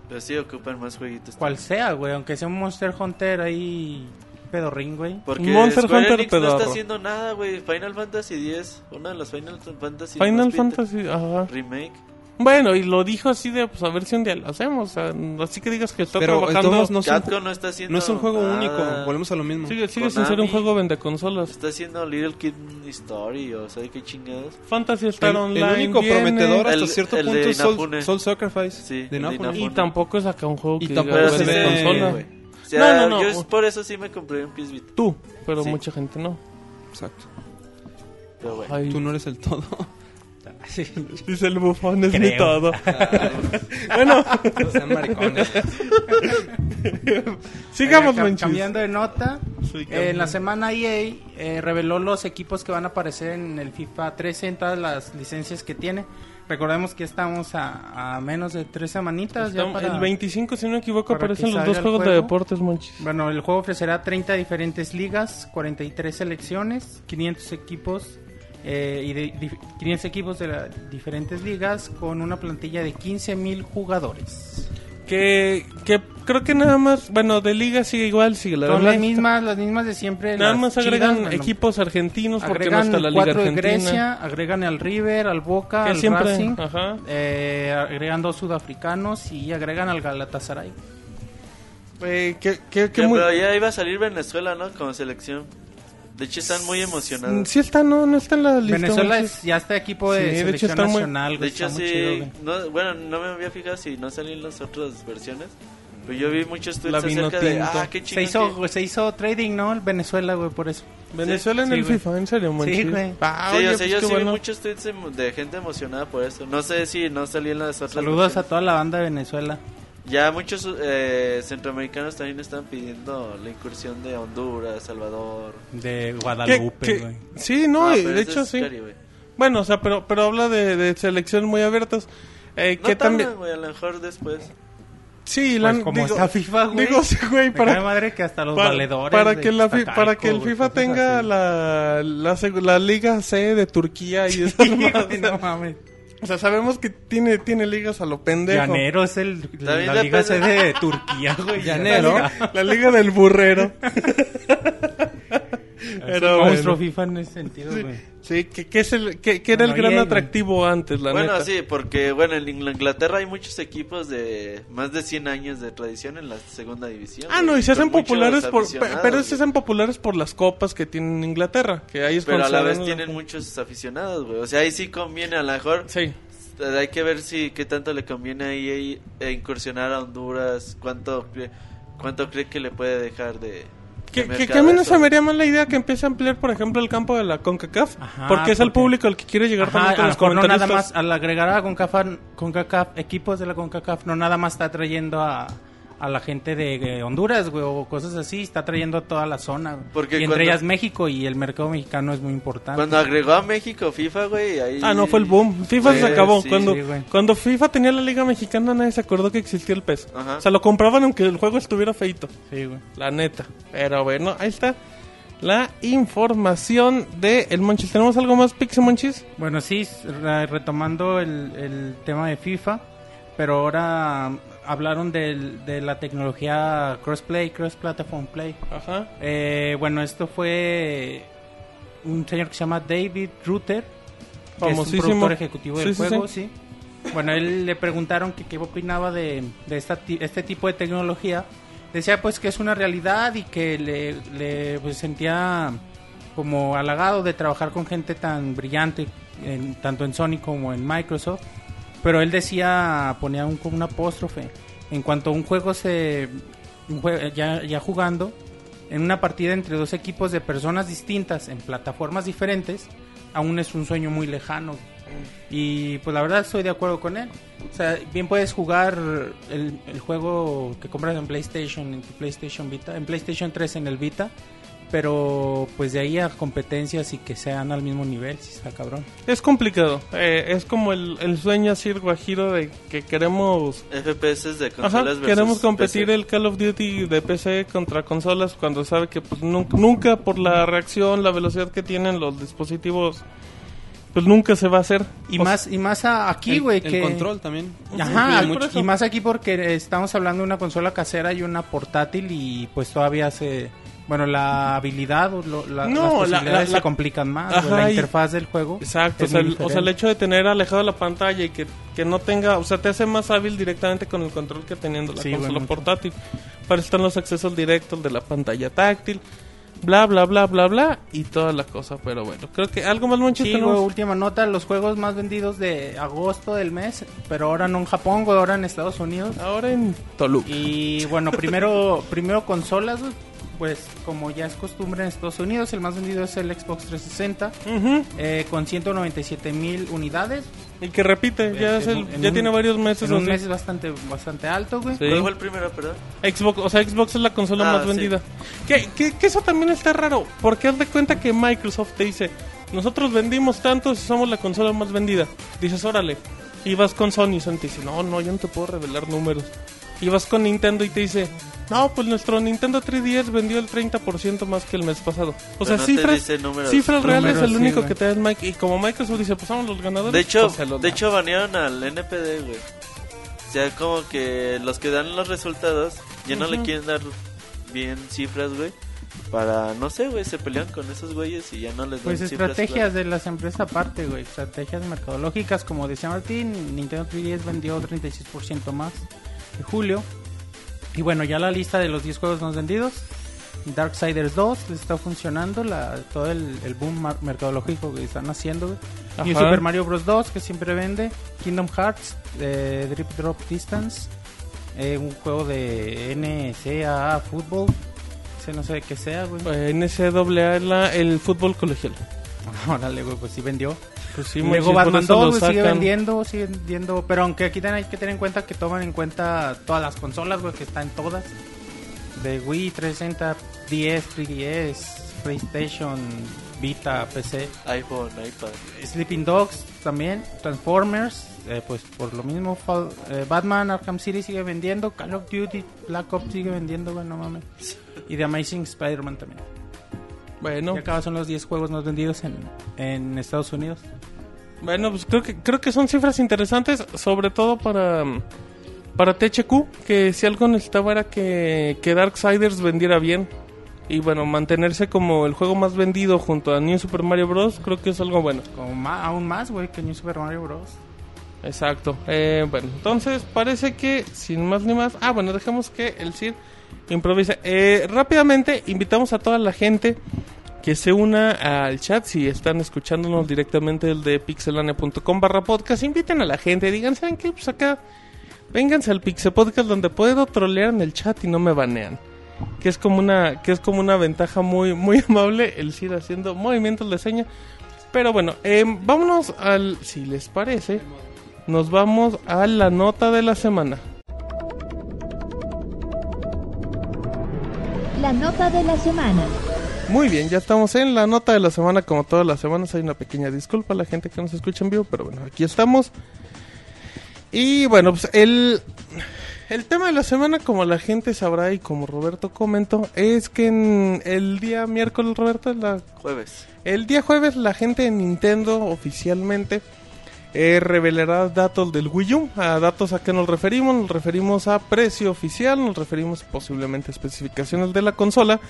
Pero sí ocupan más jueguitos. Cual sea, güey, aunque sea un Monster Hunter ahí pedorrín, güey. Porque Monster Square Hunter Enix no está haciendo nada, güey. Final Fantasy X, uno de los Final Fantasy Final más pinta- Fantasy, ajá. Remake. Bueno, y lo dijo así de, pues a ver si un día lo hacemos. o sea, así que digas que está Pero trabajando. no es, no está haciendo no es un juego nada. único. Volvemos a lo mismo. Sigue, sigue sin ser un juego vende consolas. Está haciendo Little Kid Story o sea, qué chingados. Fantasy Star El, el Online. único viene, prometedor hasta El- cierto el punto es Soul. Soul Sacrifice. Sí, el de Inafune. Y tampoco es acá un juego Y que tampoco diga, vende de- consola. güey. O sea, No, no, no. Yo es por eso sí me compré un PS Vita. Tú, pero Sí. mucha gente no. Exacto. Pero bueno. Ay, Tú no eres el todo. Sí. Dice el bufón, es Creo. mi todo. [laughs] bueno, No sean maricones. [laughs] sigamos, Eh. Cambiando de nota, Sí, eh, en la semana EA eh, reveló los equipos que van a aparecer en el FIFA 13 en todas las licencias que tiene. Recordemos que estamos a, a menos de tres semanitas ya para... El 25, si no me equivoco, aparecen los dos juegos de juego. deportes, Monchis. Bueno, el juego ofrecerá 30 diferentes ligas, 43 selecciones, 500 equipos eh, y de, dif- 500 equipos de las diferentes ligas con una plantilla de 15.000 jugadores. Que, que creo que nada más, bueno, de liga sigue igual, sigue la Son las mismas, las mismas de siempre. Nada las más chidas, agregan bueno, equipos argentinos porque no agregan está la liga cuatro de argentina. Grecia, agregan al River, al Boca, que al siempre, Racing, ajá. eh, agregan dos sudafricanos y agregan al Galatasaray. Eh, que, que, que Que, muy... Pero ya iba a salir Venezuela, ¿no? Como selección. De hecho, están muy emocionados. Sí está, no, no está en la lista. Venezuela es, ya está equipo de Sí, de hecho selección está muy- nacional. De hecho, sí. chido, no, bueno, no me había fijado si no salían las otras versiones. Pero yo vi muchos tweets acerca de. Ah, qué Se chido. hizo, se hizo trading, ¿no? El Venezuela, güey, por eso. Venezuela en Sí, el güey. FIFA, en serio, Monchis. güey. Ah, Sí, oye, o sea, pues yo sí vi bueno. muchos tweets de, gente emocionada por eso. No sé si no salían las otras Saludos a versiones. toda la banda de Venezuela. Ya muchos eh, centroamericanos también están pidiendo la incursión de Honduras, Salvador. De ¿Qué- Guadalupe, güey. Sí, no, Ah, de hecho sí. Caribe. Bueno, o sea, pero, pero habla de, de selecciones muy abiertas. Eh, No que también... güey, a lo mejor después. Sí, Pues la, como digo, está FIFA, güey. Digo, sí, güey, para, madre que hasta los para, valedores. para que la, fi- para que el FIFA tenga la, la, Liga C de Turquía y esas Sí, güey, no mames. O sea, sabemos que tiene, tiene ligas a lo pendejo. Llanero es el, También la liga C de Turquía, güey. [laughs] La Llanero. liga, la liga del burrero. [laughs] Pero un monstruo bueno. FIFA en ese sentido, güey. Sí, que, que es el, que, que era Bueno, el gran güey. atractivo antes, la bueno, neta. sí, porque bueno, en Inglaterra hay muchos equipos de más de 100 años de tradición en la segunda división. Ah, güey, no, y se hacen populares por, pero se hacen populares por las copas que tienen en Inglaterra, que ahí es Pero a la vez tienen muchos aficionados, güey. O sea, ahí sí conviene, a lo mejor Sí. eh, hay que ver si qué tanto le conviene ahí eh, incursionar a Honduras, cuánto cuánto cree que le puede dejar de Que, que, que a mí no se me haría mal la idea que empiece a ampliar, por ejemplo, el campo de la CONCACAF, Ajá, porque es al porque- público al que quiere llegar Ajá, también con lo los no nada más, al agregar a CONCACAF, CONCACAF, equipos de la CONCACAF, no nada más está trayendo a, a la gente de eh, Honduras, güey, o cosas así, está trayendo a toda la zona. güey. Porque y entre cuando- ellas México y el mercado mexicano es muy importante. Cuando agregó a México FIFA, güey, ahí Ah, no, fue el boom. FIFA Sí, se acabó. sí, cuando, sí, cuando FIFA tenía la Liga Mexicana, nadie se acordó que existía el PES. Ajá. O sea, lo compraban aunque el juego estuviera feito. Sí, güey. La neta. Pero bueno, ahí está la información de el Monchis. ¿Tenemos algo más, Pixie Monchis? Bueno, sí, retomando el, el tema de FIFA, pero ahora hablaron del- de la tecnología crossplay, cross-platform play. Ajá. Eh, bueno, esto fue un señor que se llama David Rutter, que es un productor ejecutivo del Sí, juego, sí. sí. Bueno, él le preguntaron que qué opinaba de, de esta este tipo de tecnología. Decía pues que es una realidad y que le, le, pues, sentía como halagado de trabajar con gente tan brillante, en- tanto en Sony como en Microsoft. Pero él decía, ponía un, como un apóstrofe, en cuanto un juego se... un ya, ya jugando, en una partida entre dos equipos de personas distintas, en plataformas diferentes, aún es un sueño muy lejano. Y pues la verdad estoy de acuerdo con él. O sea, bien puedes jugar el, el juego que compras en PlayStation, en PlayStation Vita, en PlayStation 3 en el Vita, pero pues de ahí a competencias y que sean al mismo nivel, si está cabrón. Es complicado. Eh, es como el, el sueño así guajiro de que queremos... FPS de Ajá, consolas versus queremos competir PC. el Call of Duty de PC contra consolas cuando sabe que pues nunca, nunca por la reacción, la velocidad que tienen los dispositivos, pues nunca se va a hacer. Y O más y más a- aquí, El- güey, el, que control también. Ajá, y más aquí porque estamos hablando de una consola casera y una portátil y pues todavía se Bueno, la habilidad o lo- la, No, las la- posibilidades la- la- se complican más. Ajá, la y- interfaz del juego. Exacto, o sea, el, o sea, el hecho de tener alejado la pantalla y que, que no tenga, o sea, te hace más hábil directamente con el control que teniendo la Sí, consola mucho. portátil. Para están los accesos directos de la pantalla táctil, bla, bla, bla, bla, bla, y toda la cosa. Pero bueno, creo que algo más, Monchis, Sí, tenemos? última nota, los juegos más vendidos de agosto del mes, pero ahora no en Japón, ahora en Estados Unidos. Ahora en Toluca. Y bueno, primero, primero consolas, pues como ya es costumbre en Estados Unidos, el más vendido es el Xbox 360, Ujú, eh, con 197 mil unidades. Y que repite, ya, En- es el- ya un- tiene varios meses. En un mes es bastante, bastante alto, güey. Sí. ¿Cuál fue el primero, perdón? Xbox, o sea, Xbox es la consola Ah, más sí. vendida. Que, que, que eso también está raro, porque haz de cuenta que Microsoft te dice, nosotros vendimos tanto y somos la consola más vendida. Dices, órale. Y vas con Sony, Sony te dice, no, no, yo no te puedo revelar números. Y vas con Nintendo y te dice, no, pues nuestro Nintendo 3DS vendió el 30% más que el mes pasado. O Pero sea, no cifras, cifras reales Números, el único que te da es Mike. Y como Microsoft dice, pues somos los ganadores. De hecho, pues de da. hecho banearon al NPD, güey. O sea, como que los que dan los resultados ya no le quieren dar bien cifras, güey. Para, no sé, güey, se pelean con esos güeyes y ya no les dan Pues cifras estrategias de las empresas aparte, güey. Estrategias mercadológicas, como decía Martín, Nintendo 3DS vendió 36% más en julio. Y bueno, ya la lista de los 10 juegos más vendidos. Darksiders 2 les está funcionando, la, todo el, el boom mercadológico que están haciendo. New Super Mario Bros. 2, que siempre vende. Kingdom Hearts, eh, Drip Drop Distance. eh, un juego de NCAA Fútbol. No sé qué sea, güey. Eh, NCAA, la- el fútbol colegial. [laughs] Órale, güey, pues sí vendió. Pues sí, Batman eso 2 lo güey, sigue vendiendo, sigue vendiendo. Pero aunque aquí hay que tener en cuenta que toman en cuenta todas las consolas, güey, que están todas. De Wii, 360, 10, 3DS, PlayStation, Vita, PC. iPhone, iPad. Sleeping Dogs también, Transformers, eh, pues por lo mismo, Fall- eh, Batman Arkham City sigue vendiendo, Call of Duty, Black Ops sigue vendiendo, güey, no mames. Y The Amazing Spider-Man también. Bueno, Y acá son los 10 juegos más vendidos en, en Estados Unidos. Bueno, pues creo que creo que son cifras interesantes, sobre todo para para THQ, que si algo necesitaba era que, que Darksiders vendiera bien. Y bueno, mantenerse como el juego más vendido junto a New Super Mario Bros. Creo que es algo bueno. Como ma- aún más, güey, que New Super Mario Bros. Exacto. Eh, bueno, entonces parece que sin más ni más. Ah, bueno, dejemos que el Cid improvise. Eh, rápidamente invitamos a toda la gente que se una al chat. Si están escuchándonos directamente el de pixelania.com barra podcast, inviten a la gente. Digan, ¿saben qué? Pues acá, vénganse al Pixel Podcast donde puedo trolear en el chat y no me banean. Que es como una, que es como una ventaja muy, muy [laughs] amable el Cid haciendo movimientos de seña. Pero bueno, eh, vámonos al, si les parece, nos vamos a la nota de la semana. La nota de la semana. Muy bien, ya estamos en la nota de la semana. Como todas las semanas, hay una pequeña disculpa a la gente que nos escucha en vivo, pero bueno, aquí estamos. Y bueno, pues el, el tema de la semana, como la gente sabrá y como Roberto comentó, es que en el día miércoles, Roberto, la Jueves. El día jueves la gente de Nintendo oficialmente eh, revelará datos del Wii U. ¿A datos a qué nos referimos? Nos referimos a precio oficial, nos referimos posiblemente a especificaciones de la consola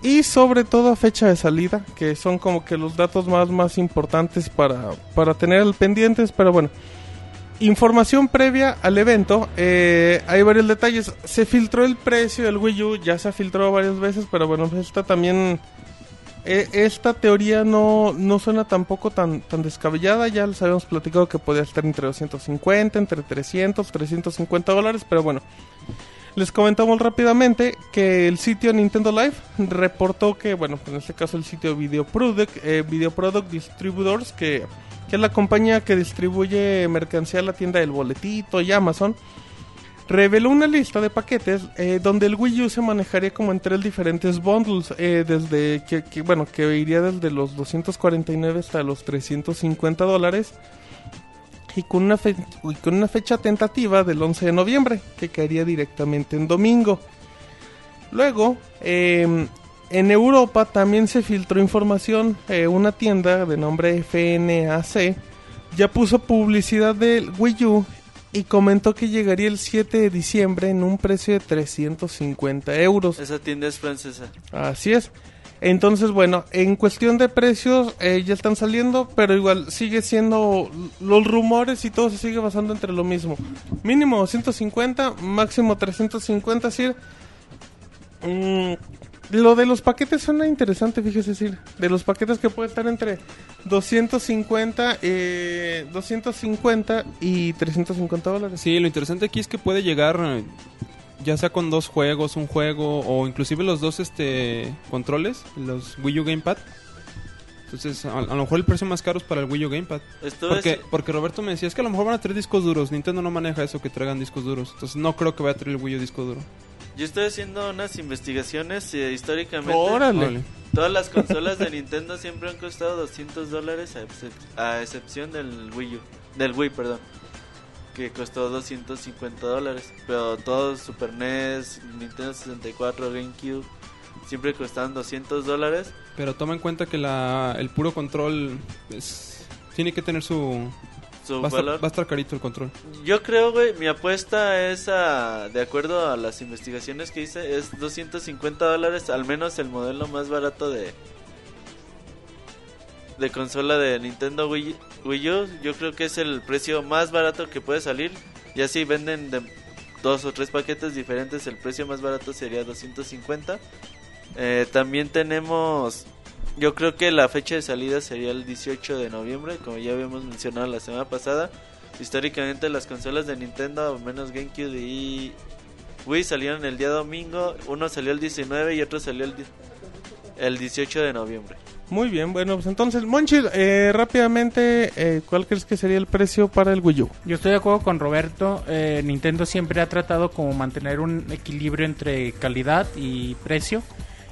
y sobre todo a fecha de salida, que son como que los datos más, más importantes para, para tener al pendientes, pero bueno. Información previa al evento, eh, hay varios detalles. Se filtró el precio del Wii U, ya se ha filtrado varias veces, pero bueno, esta también eh, esta teoría no, no suena tampoco tan, tan descabellada. Ya les habíamos platicado que podía estar entre 250, entre 300, 350 dólares. Pero bueno, les comentamos rápidamente que el sitio Nintendo Live reportó que, bueno, en este caso el sitio Video Product, eh, Video Product Distributors, que, que es la compañía que distribuye mercancía a la tienda del boletito y Amazon reveló una lista de paquetes eh, donde el Wii U se manejaría como en tres diferentes bundles, eh, desde que, bueno, que iría desde los 249 hasta los 350 dólares y con una, con una fecha tentativa del 11 de noviembre, que caería directamente en domingo. Luego, eh, en Europa también se filtró información, eh, una tienda de nombre FNAC ya puso publicidad del Wii U y comentó que llegaría el 7 de diciembre en un precio de 350 euros. Esa tienda es francesa. Así es. Entonces, bueno, en cuestión de precios eh, ya están saliendo, pero igual sigue siendo los rumores y todo se sigue basando entre lo mismo. Mínimo 250, máximo 350, es decir, mm, lo de los paquetes suena interesante, fíjese decir, de los paquetes que puede estar entre 250, eh, 250 y 350 dólares. Sí, lo interesante aquí es que puede llegar eh, ya sea con dos juegos, un juego o inclusive los dos este controles, los Wii U Gamepad. Entonces, a, a lo mejor el precio más caro es para el Wii U Gamepad. Esto Porque, es- porque Roberto me decía, es que a lo mejor van a traer discos duros. Nintendo no maneja eso, que traigan discos duros. Entonces, no creo que vaya a traer el Wii U disco duro. Yo estoy haciendo unas investigaciones y históricamente Órale. Órale. todas las consolas de [laughs] Nintendo siempre han costado 200 dólares a, excep- a excepción del Wii U, del Wii, perdón, que costó 250 dólares. Pero todos Super NES, Nintendo 64, GameCube siempre costaban 200 dólares. Pero toma en cuenta que la, el puro control es- tiene que tener su... Su Va a, estar, valor. va a estar carito el control. Yo creo, güey, mi apuesta es a, de acuerdo a las investigaciones que hice, es 250 dólares, al menos el modelo más barato de de consola de Nintendo Wii, Wii U. Yo creo que es el precio más barato que puede salir. Y así venden de dos o tres paquetes diferentes, el precio más barato sería 250. Eh, también tenemos, yo creo que la fecha de salida sería el 18 de noviembre, como ya habíamos mencionado la semana pasada. Históricamente las consolas de Nintendo, menos GameCube y Wii salieron el día domingo. Uno salió el 19 y otro salió el, el 18 de noviembre. Muy bien, bueno, pues entonces, Monchi, eh, rápidamente, eh, ¿cuál crees que sería el precio para el Wii U? Yo estoy de acuerdo con Roberto. eh, Nintendo siempre ha tratado como mantener un equilibrio entre calidad y precio.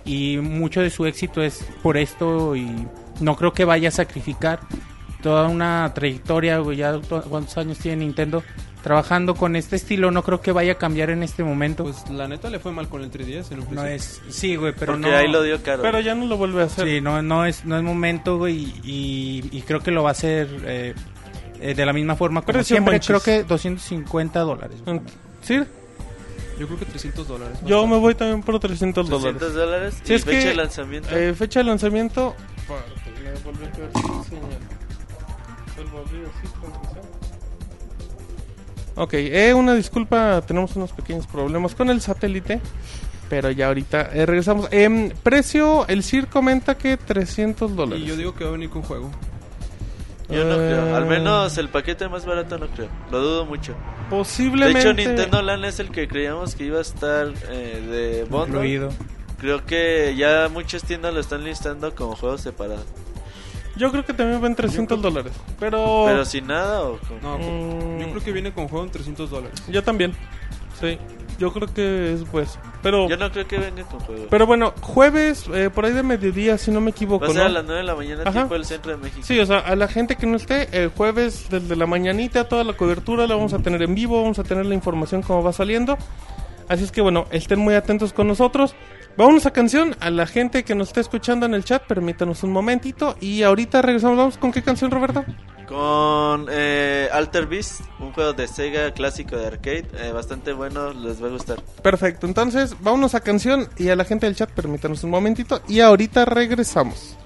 Y mucho de su éxito es por esto y no creo que vaya a sacrificar toda una trayectoria, güey, ya to- cuántos años tiene Nintendo trabajando con este estilo, no creo que vaya a cambiar en este momento. Pues la neta le fue mal con el 3DS en un no es, sí, güey, pero Porque no. ahí lo dio caro. Pero ya no lo vuelve a hacer. Sí, no, no es, no es momento, güey, y, y creo que lo va a hacer eh, eh, de la misma forma como Precio siempre. Monchis. Creo que 250 dólares. ¿Sí? Yo creo que 300 dólares. Yo me voy también por 300 dólares. 200 dólares. Y es fecha que, de lanzamiento. Eh, fecha de lanzamiento. Ok, eh, una disculpa, tenemos unos pequeños problemas con el satélite. Pero ya ahorita eh, regresamos. Em, precio, el CIR comenta que 300 dólares. Y yo digo que va a venir con juego. Yo no creo. Al Eh, menos el paquete más barato no creo. Lo dudo mucho. De Posiblemente. hecho, Nintendo Land es el que creíamos que iba a estar eh, de bundle. Incluido. Creo que ya muchas tiendas lo están listando como juegos separados. Yo creo que también va en 300 dólares. Pero. Pero sin nada o con... No, Mm. yo creo que viene con juego en 300 dólares. Yo también. Sí. Yo creo que es pues. Pero. Yo no creo que venga con juego. Pero bueno, jueves, eh, por ahí de mediodía, si no me equivoco, Va a ser ¿no? a las 9 de la mañana Ajá. tipo el centro de México. Sí, o sea, a la gente que no esté, el jueves desde la mañanita, toda la cobertura la vamos a tener en vivo, vamos a tener la información como va saliendo. Así es que bueno, estén muy atentos con nosotros. Vámonos a canción, a la gente que nos está escuchando en el chat, permítanos un momentito y ahorita regresamos. ¿Vamos con qué canción, Roberto? Con eh, Alter Beast, un juego de Sega clásico de arcade. eh, bastante bueno, les va a gustar. Perfecto, entonces vámonos a canción y a la gente del chat, permítanos un momentito y ahorita regresamos.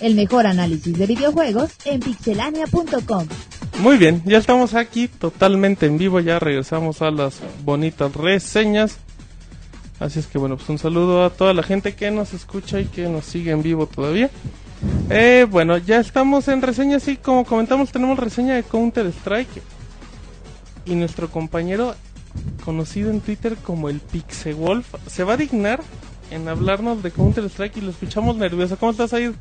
El mejor análisis de videojuegos en pixelania.com. Muy bien, ya estamos aquí totalmente en vivo, ya regresamos a las bonitas reseñas. Así es que bueno, pues un saludo a toda la gente que nos escucha y que nos sigue en vivo todavía. Eh, bueno, ya estamos en reseñas y como comentamos tenemos reseña de Counter Strike. Y nuestro compañero, conocido en Twitter como el Pixewolf, se va a dignar en hablarnos de Counter Strike y lo escuchamos nervioso. ¿Cómo estás ahí?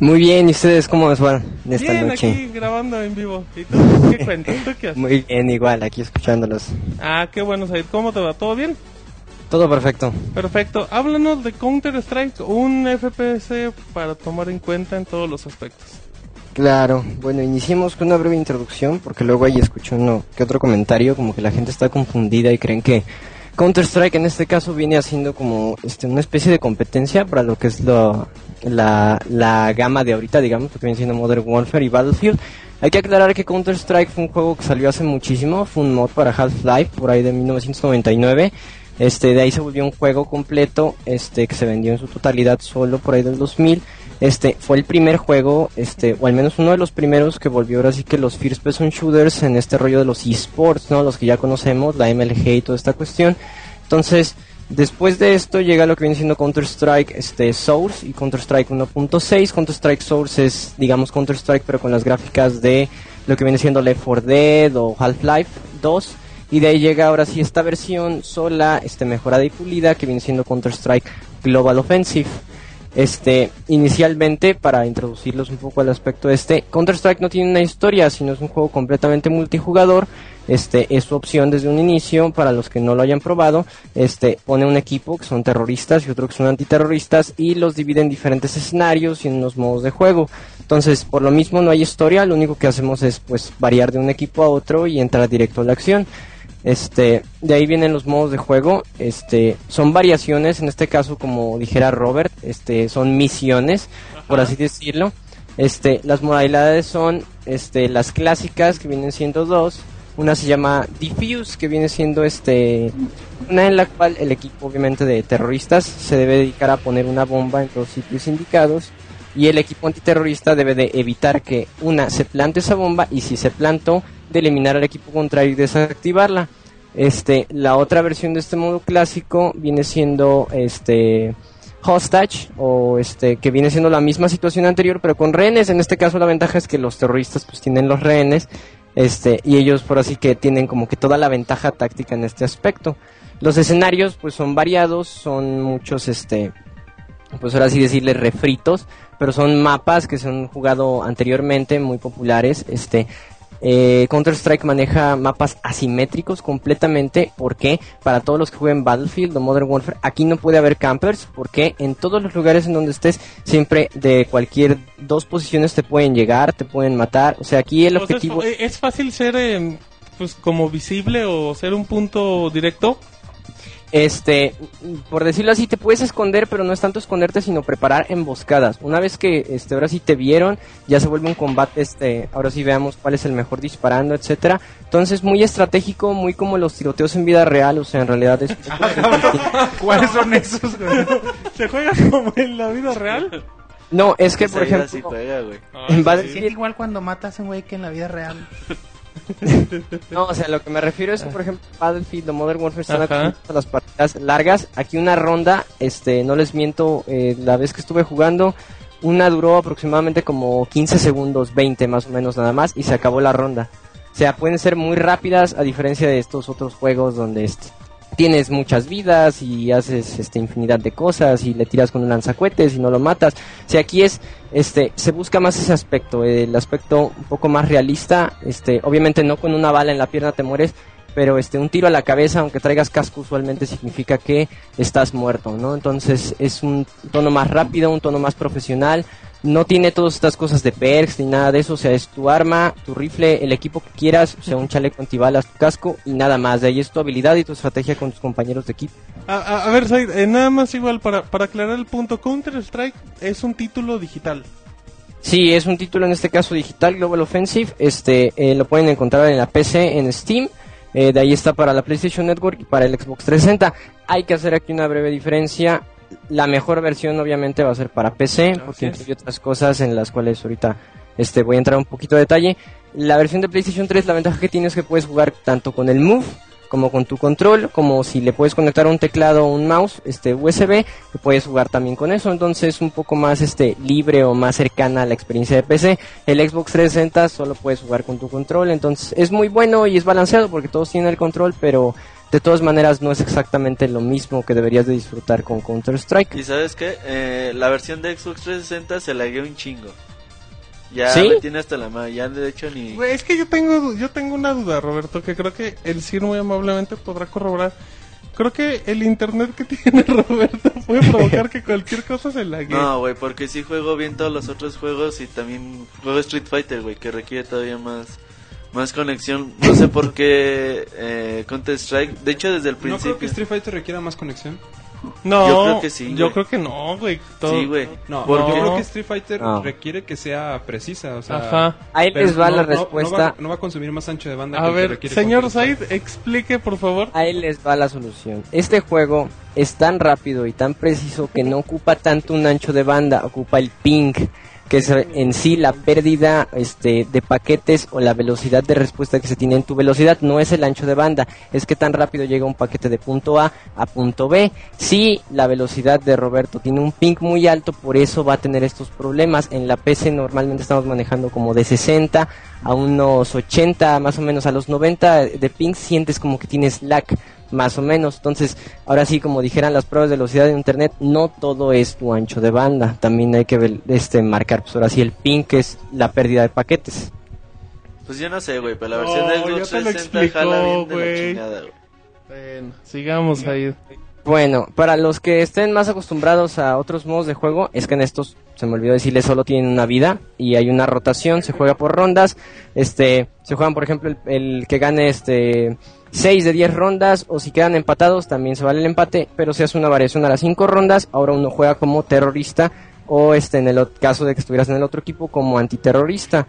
Muy bien, ¿y ustedes cómo les van esta Bien, noche? aquí grabando en vivo. ¿Y tú qué cuentas? ¿Tú qué haces? Muy bien, igual, aquí escuchándolos. Ah, qué bueno, Said. ¿Cómo te va? ¿Todo bien? Todo perfecto. Perfecto. Háblanos de Counter Strike, un FPS para tomar en cuenta en todos los aspectos. Claro, bueno, iniciemos con una breve introducción, porque luego ahí escucho uno que otro comentario, como que la gente está confundida y creen que Counter-Strike en este caso viene haciendo como este, una especie de competencia para lo que es lo, la, la gama de ahorita, digamos, porque viene siendo Modern Warfare y Battlefield. Hay que aclarar que Counter-Strike fue un juego que salió hace muchísimo, fue un mod para Half-Life por ahí de 1999. Este, de ahí se volvió un juego completo, este, que se vendió en su totalidad solo por ahí del 2000. Este, fue el primer juego, este, o al menos uno de los primeros que volvió ahora sí que los first person shooters en este rollo de los esports, ¿no? Los que ya conocemos, la MLG y toda esta cuestión. Entonces, después de esto llega lo que viene siendo Counter-Strike este, Source y Counter-Strike 1.6. Counter-Strike Source es, digamos, Counter-Strike pero con las gráficas de lo que viene siendo Left 4 Dead o Half-Life 2. Y de ahí llega ahora sí esta versión sola, este, mejorada y pulida que viene siendo Counter-Strike Global Offensive. Este, inicialmente, para introducirlos un poco al aspecto este, Counter-Strike no tiene una historia, sino es un juego completamente multijugador. Este, es su opción desde un inicio, para los que no lo hayan probado, este, pone un equipo que son terroristas y otro que son antiterroristas y los divide en diferentes escenarios y en unos modos de juego. Entonces, por lo mismo no hay historia, lo único que hacemos es pues variar de un equipo a otro y entrar directo a la acción. Este, de ahí vienen los modos de juego, este, son variaciones, en este caso como dijera Robert, este, son misiones, por así decirlo. Este, las modalidades son, este, las clásicas que vienen siendo dos, una se llama Diffuse, que viene siendo este, una en la cual el equipo obviamente de terroristas se debe dedicar a poner una bomba en los sitios indicados y el equipo antiterrorista debe de evitar que una se plante esa bomba y si se plantó eliminar al equipo contrario y desactivarla. Este, la otra versión de este modo clásico viene siendo este hostage o este que viene siendo la misma situación anterior pero con rehenes. En este caso la ventaja es que los terroristas pues tienen los rehenes este y ellos por así que tienen como que toda la ventaja táctica en este aspecto. Los escenarios pues son variados, son muchos este pues ahora sí decirle refritos, pero son mapas que se han jugado anteriormente, muy populares. Este, eh, Counter-Strike maneja mapas asimétricos completamente. porque Para todos los que jueguen Battlefield o Modern Warfare, aquí no puede haber campers. Porque en todos los lugares en donde estés, siempre de cualquier dos posiciones te pueden llegar, te pueden matar. O sea, aquí el objetivo. es, es fácil ser eh, pues como visible o ser un punto directo. Este, por decirlo así, te puedes esconder, pero no es tanto esconderte, sino preparar emboscadas. Una vez que, este, ahora sí te vieron, ya se vuelve un combate, este, ahora sí veamos cuál es el mejor disparando, etcétera. Entonces, muy estratégico, muy como los tiroteos en vida real, o sea, en realidad es... [laughs] ¿Cuáles son esos, güey? ¿Se juega como en la vida real? No, es que, por ejemplo, sí güey. es igual cuando matas a un güey que en la vida real. No, o sea, lo que me refiero es por ejemplo, Battlefield o Modern Warfare están acostumbrados a las partidas largas. Aquí una ronda, este, no les miento, eh, la vez que estuve jugando, una duró aproximadamente como 15 segundos, 20 más o menos nada más, y se acabó la ronda. O sea, pueden ser muy rápidas a diferencia de estos otros juegos donde este, tienes muchas vidas y haces este infinidad de cosas y le tiras con un lanzacuetes y no lo matas. O sea, aquí es este se busca más ese aspecto, el aspecto un poco más realista, este obviamente no con una bala en la pierna te mueres, pero este un tiro a la cabeza aunque traigas casco usualmente significa que estás muerto, ¿no? Entonces es un tono más rápido, un tono más profesional. No tiene todas estas cosas de perks ni nada de eso, o sea, es tu arma, tu rifle, el equipo que quieras, o sea, un chaleco antibalas, tu casco y nada más. De ahí es tu habilidad y tu estrategia con tus compañeros de equipo. A, a- a ver, Said, eh, nada más igual para, para aclarar el punto. Counter-Strike es un título digital. Sí, es un título en este caso digital, Global Offensive. Este eh, lo pueden encontrar en la PC, en Steam. Eh, de ahí está para la PlayStation Network y para el Xbox 360. Hay que hacer aquí una breve diferencia. La mejor versión obviamente va a ser para PC, porque incluye otras cosas en las cuales ahorita este, voy a entrar un poquito de detalle. La versión de PlayStation 3, la ventaja que tiene es que puedes jugar tanto con el Move como con tu control, como si le puedes conectar un teclado o un mouse este USB, que puedes jugar también con eso, entonces un poco más este libre o más cercana a la experiencia de PC. El Xbox 360 solo puedes jugar con tu control, entonces es muy bueno y es balanceado porque todos tienen el control, pero de todas maneras no es exactamente lo mismo que deberías de disfrutar con Counter Strike. Y sabes qué, Eh, la versión de Xbox 360 se lagueó un chingo. Ya ¿Sí? me tiene hasta la madre, ya de hecho ni... Güey, es que yo tengo, yo tengo una duda, Roberto, que creo que el CIR muy amablemente podrá corroborar. Creo que el internet que [laughs] tiene Roberto puede provocar que cualquier cosa se lague. No, güey, porque sí juego bien todos los otros juegos y también juego Street Fighter, güey, que requiere todavía más más conexión. No sé por qué eh, Counter Strike. De hecho, desde el No creo que principio. Street Fighter requiera más conexión. No, Yo creo que sí, Yo güey. creo que no, güey. todo- Sí, güey. No, Porque- yo creo que Street Fighter No. requiere que sea precisa, o sea... Ajá. Ahí les va no- la no- no respuesta. va, no va a consumir más ancho de banda A que el que ver, requiere señor. Said, explique, por favor. Ahí les va la solución. Este juego es tan rápido y tan preciso que no ocupa tanto un ancho de banda, ocupa el ping, que es en sí la pérdida este, de paquetes o la velocidad de respuesta que se tiene en tu velocidad. No es el ancho de banda, es que tan rápido llega un paquete de punto A a punto B. Si la velocidad de Roberto tiene un ping muy alto, por eso va a tener estos problemas. En la PC normalmente estamos manejando como de 60 a unos 80, más o menos a los 90 de ping, sientes como que tienes lag más o menos. Entonces, ahora sí, como dijeran las pruebas de velocidad de internet, no todo es tu ancho de banda. También hay que ver, este, marcar, pues ahora sí, el ping, que es la pérdida de paquetes. Pues yo no sé, güey, pero la versión No, de Xbox 360 jala bien de la chingada, güey. Bueno, sigamos ahí. Bueno, para los que estén más acostumbrados a otros modos de juego, es que en estos, se me olvidó decirles, solo tienen una vida y hay una rotación, se juega por rondas, este, se juegan por ejemplo el, el que gane este 6 de 10 rondas o si quedan empatados también se vale el empate, pero se hace una variación a las 5 rondas, ahora uno juega como terrorista o este en el caso de que estuvieras en el otro equipo como antiterrorista.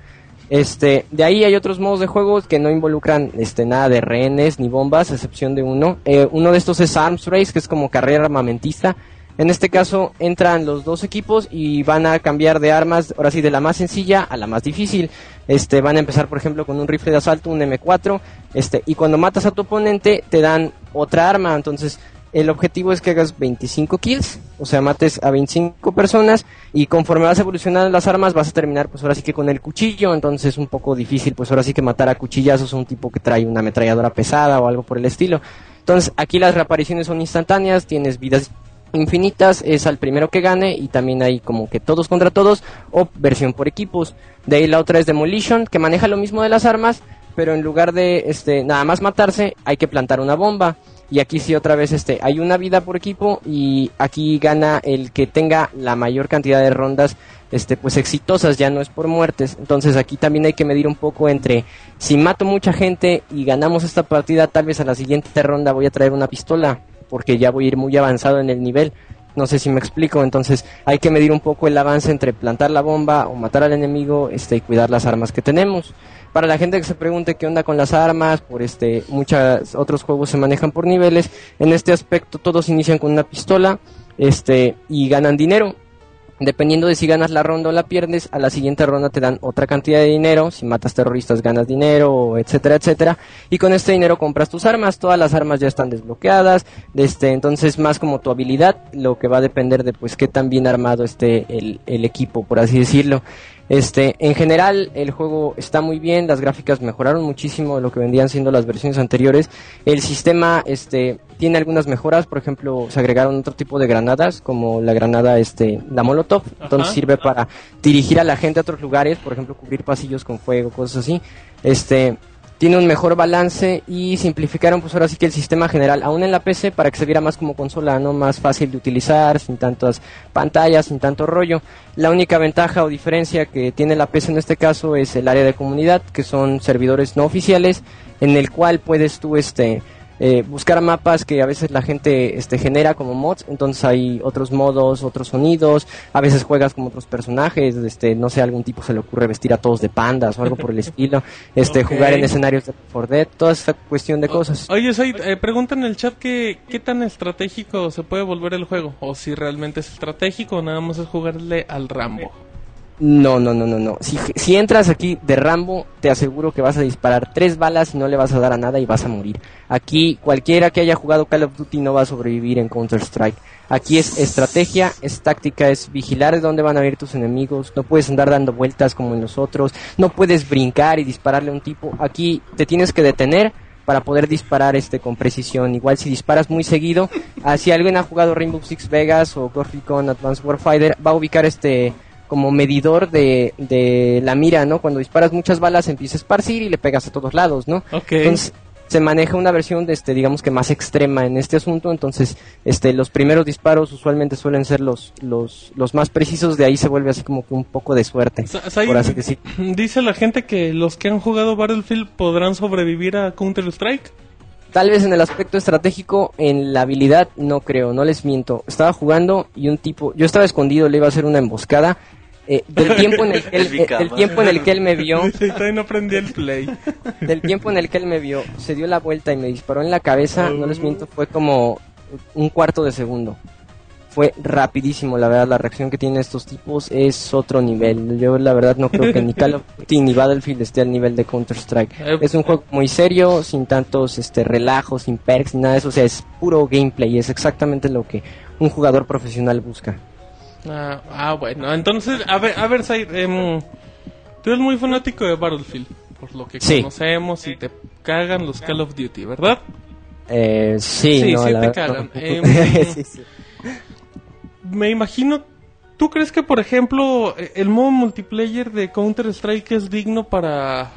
Este, de ahí hay otros modos de juego que no involucran este nada de rehenes ni bombas, a excepción de uno. Eh, uno de estos es Arms Race, que es como carrera armamentista. En este caso entran los dos equipos y van a cambiar de armas, ahora sí, de la más sencilla a la más difícil. Este, van a empezar, por ejemplo, con un rifle de asalto, un M4, este, y cuando matas a tu oponente te dan otra arma. Entonces, el objetivo es que hagas 25 kills, o sea, mates a 25 personas y conforme vas evolucionando las armas vas a terminar pues ahora sí que con el cuchillo, entonces es un poco difícil pues ahora sí que matar a cuchillazos a un tipo que trae una ametralladora pesada o algo por el estilo. Entonces, aquí las reapariciones son instantáneas, tienes vidas infinitas, es al primero que gane y también hay como que todos contra todos o versión por equipos. De ahí la otra es Demolition, que maneja lo mismo de las armas, pero en lugar de este nada más matarse, hay que plantar una bomba. Y aquí sí otra vez este hay una vida por equipo y aquí gana el que tenga la mayor cantidad de rondas este pues exitosas, ya no es por muertes. Entonces aquí también hay que medir un poco entre si mato mucha gente y ganamos esta partida, tal vez a la siguiente ronda voy a traer una pistola porque ya voy a ir muy avanzado en el nivel. No sé si me explico, entonces hay que medir un poco el avance entre plantar la bomba o matar al enemigo este, y cuidar las armas que tenemos. Para la gente que se pregunte qué onda con las armas, por este, muchos otros juegos se manejan por niveles. En este aspecto todos inician con una pistola este, y ganan dinero. Dependiendo de si ganas la ronda o la pierdes, a la siguiente ronda te dan otra cantidad de dinero. Si matas terroristas ganas dinero, etcétera, etcétera. Y con este dinero compras tus armas. Todas las armas ya están desbloqueadas. Este, entonces más como tu habilidad, lo que va a depender de pues qué tan bien armado esté el, el equipo, por así decirlo. Este, en general el juego está muy bien, las gráficas mejoraron muchísimo de lo que vendían siendo las versiones anteriores. El sistema este tiene algunas mejoras, por ejemplo, se agregaron otro tipo de granadas como la granada este la Molotov, entonces Ajá. sirve para dirigir a la gente a otros lugares, por ejemplo, cubrir pasillos con fuego, cosas así. Este tiene un mejor balance y simplificaron pues ahora sí que el sistema general, aún en la PC para que se viera más como consola, no más fácil de utilizar, sin tantas pantallas, sin tanto rollo. La única ventaja o diferencia que tiene la PC en este caso es el área de comunidad, que son servidores no oficiales, en el cual puedes tú este eh, buscar mapas que a veces la gente este, genera como mods, entonces hay otros modos, otros sonidos, a veces juegas con otros personajes, este, no sé, algún tipo se le ocurre vestir a todos de pandas o algo por el [laughs] estilo, este, jugar en escenarios de For Dead, toda esa cuestión de cosas. Oye, Said, eh, pregunta en el chat que qué tan estratégico se puede volver el juego. O si realmente es estratégico o nada más es jugarle al Rambo. No, no, no, no, no. Si, si entras aquí de Rambo, te aseguro que vas a disparar tres balas y no le vas a dar a nada y vas a morir. Aquí cualquiera que haya jugado Call of Duty no va a sobrevivir en Counter Strike. Aquí es estrategia, es táctica, es vigilar de dónde van a ir tus enemigos. No puedes andar dando vueltas como en los otros. No puedes brincar y dispararle a un tipo. Aquí te tienes que detener para poder disparar este con precisión. Igual si disparas muy seguido, ah, si alguien ha jugado Rainbow Six Vegas o Ghost Recon Advanced Warfighter, va a ubicar este como medidor de, de la mira, ¿no? Cuando disparas muchas balas empieza a esparcir y le pegas a todos lados, ¿no? Ok. Entonces se maneja una versión de este digamos que más extrema en este asunto, entonces este los primeros disparos usualmente suelen ser los los los más precisos, de ahí se vuelve así como que un poco de suerte. Por así decir. [clears throat] dice la gente que los que han jugado Battlefield podrán sobrevivir a Counter Strike. Tal vez en el aspecto estratégico, en la habilidad, no creo, no les miento. Estaba jugando y un tipo, yo estaba escondido, le iba a hacer una emboscada. Eh, del tiempo en el que él, [laughs] eh, del tiempo en el que él me vio, [laughs] no aprendí el play. [laughs] del tiempo en el que él me vio, se dio la vuelta y me disparó en la cabeza, no les miento, fue como un cuarto de segundo. Fue rapidísimo, la verdad, la reacción que tienen estos tipos es otro nivel. Yo la verdad no creo que ni Call of Duty ni Battlefield esté al nivel de Counter Strike. Eh, Es un juego muy serio, sin tantos este relajos, sin perks, ni nada de eso, o sea, es puro gameplay, es exactamente lo que un jugador profesional busca. Ah, ah, bueno, entonces, a ver, a ver, Said, em, tú eres muy fanático de Battlefield, por lo que Sí. conocemos y te cagan los Call of Duty, ¿verdad? Eh, sí, Sí, no, sí la te cagan. [laughs] Em, Sí, sí. Me imagino, ¿tú crees que, por ejemplo, e- el modo multiplayer de Counter Strike es digno para,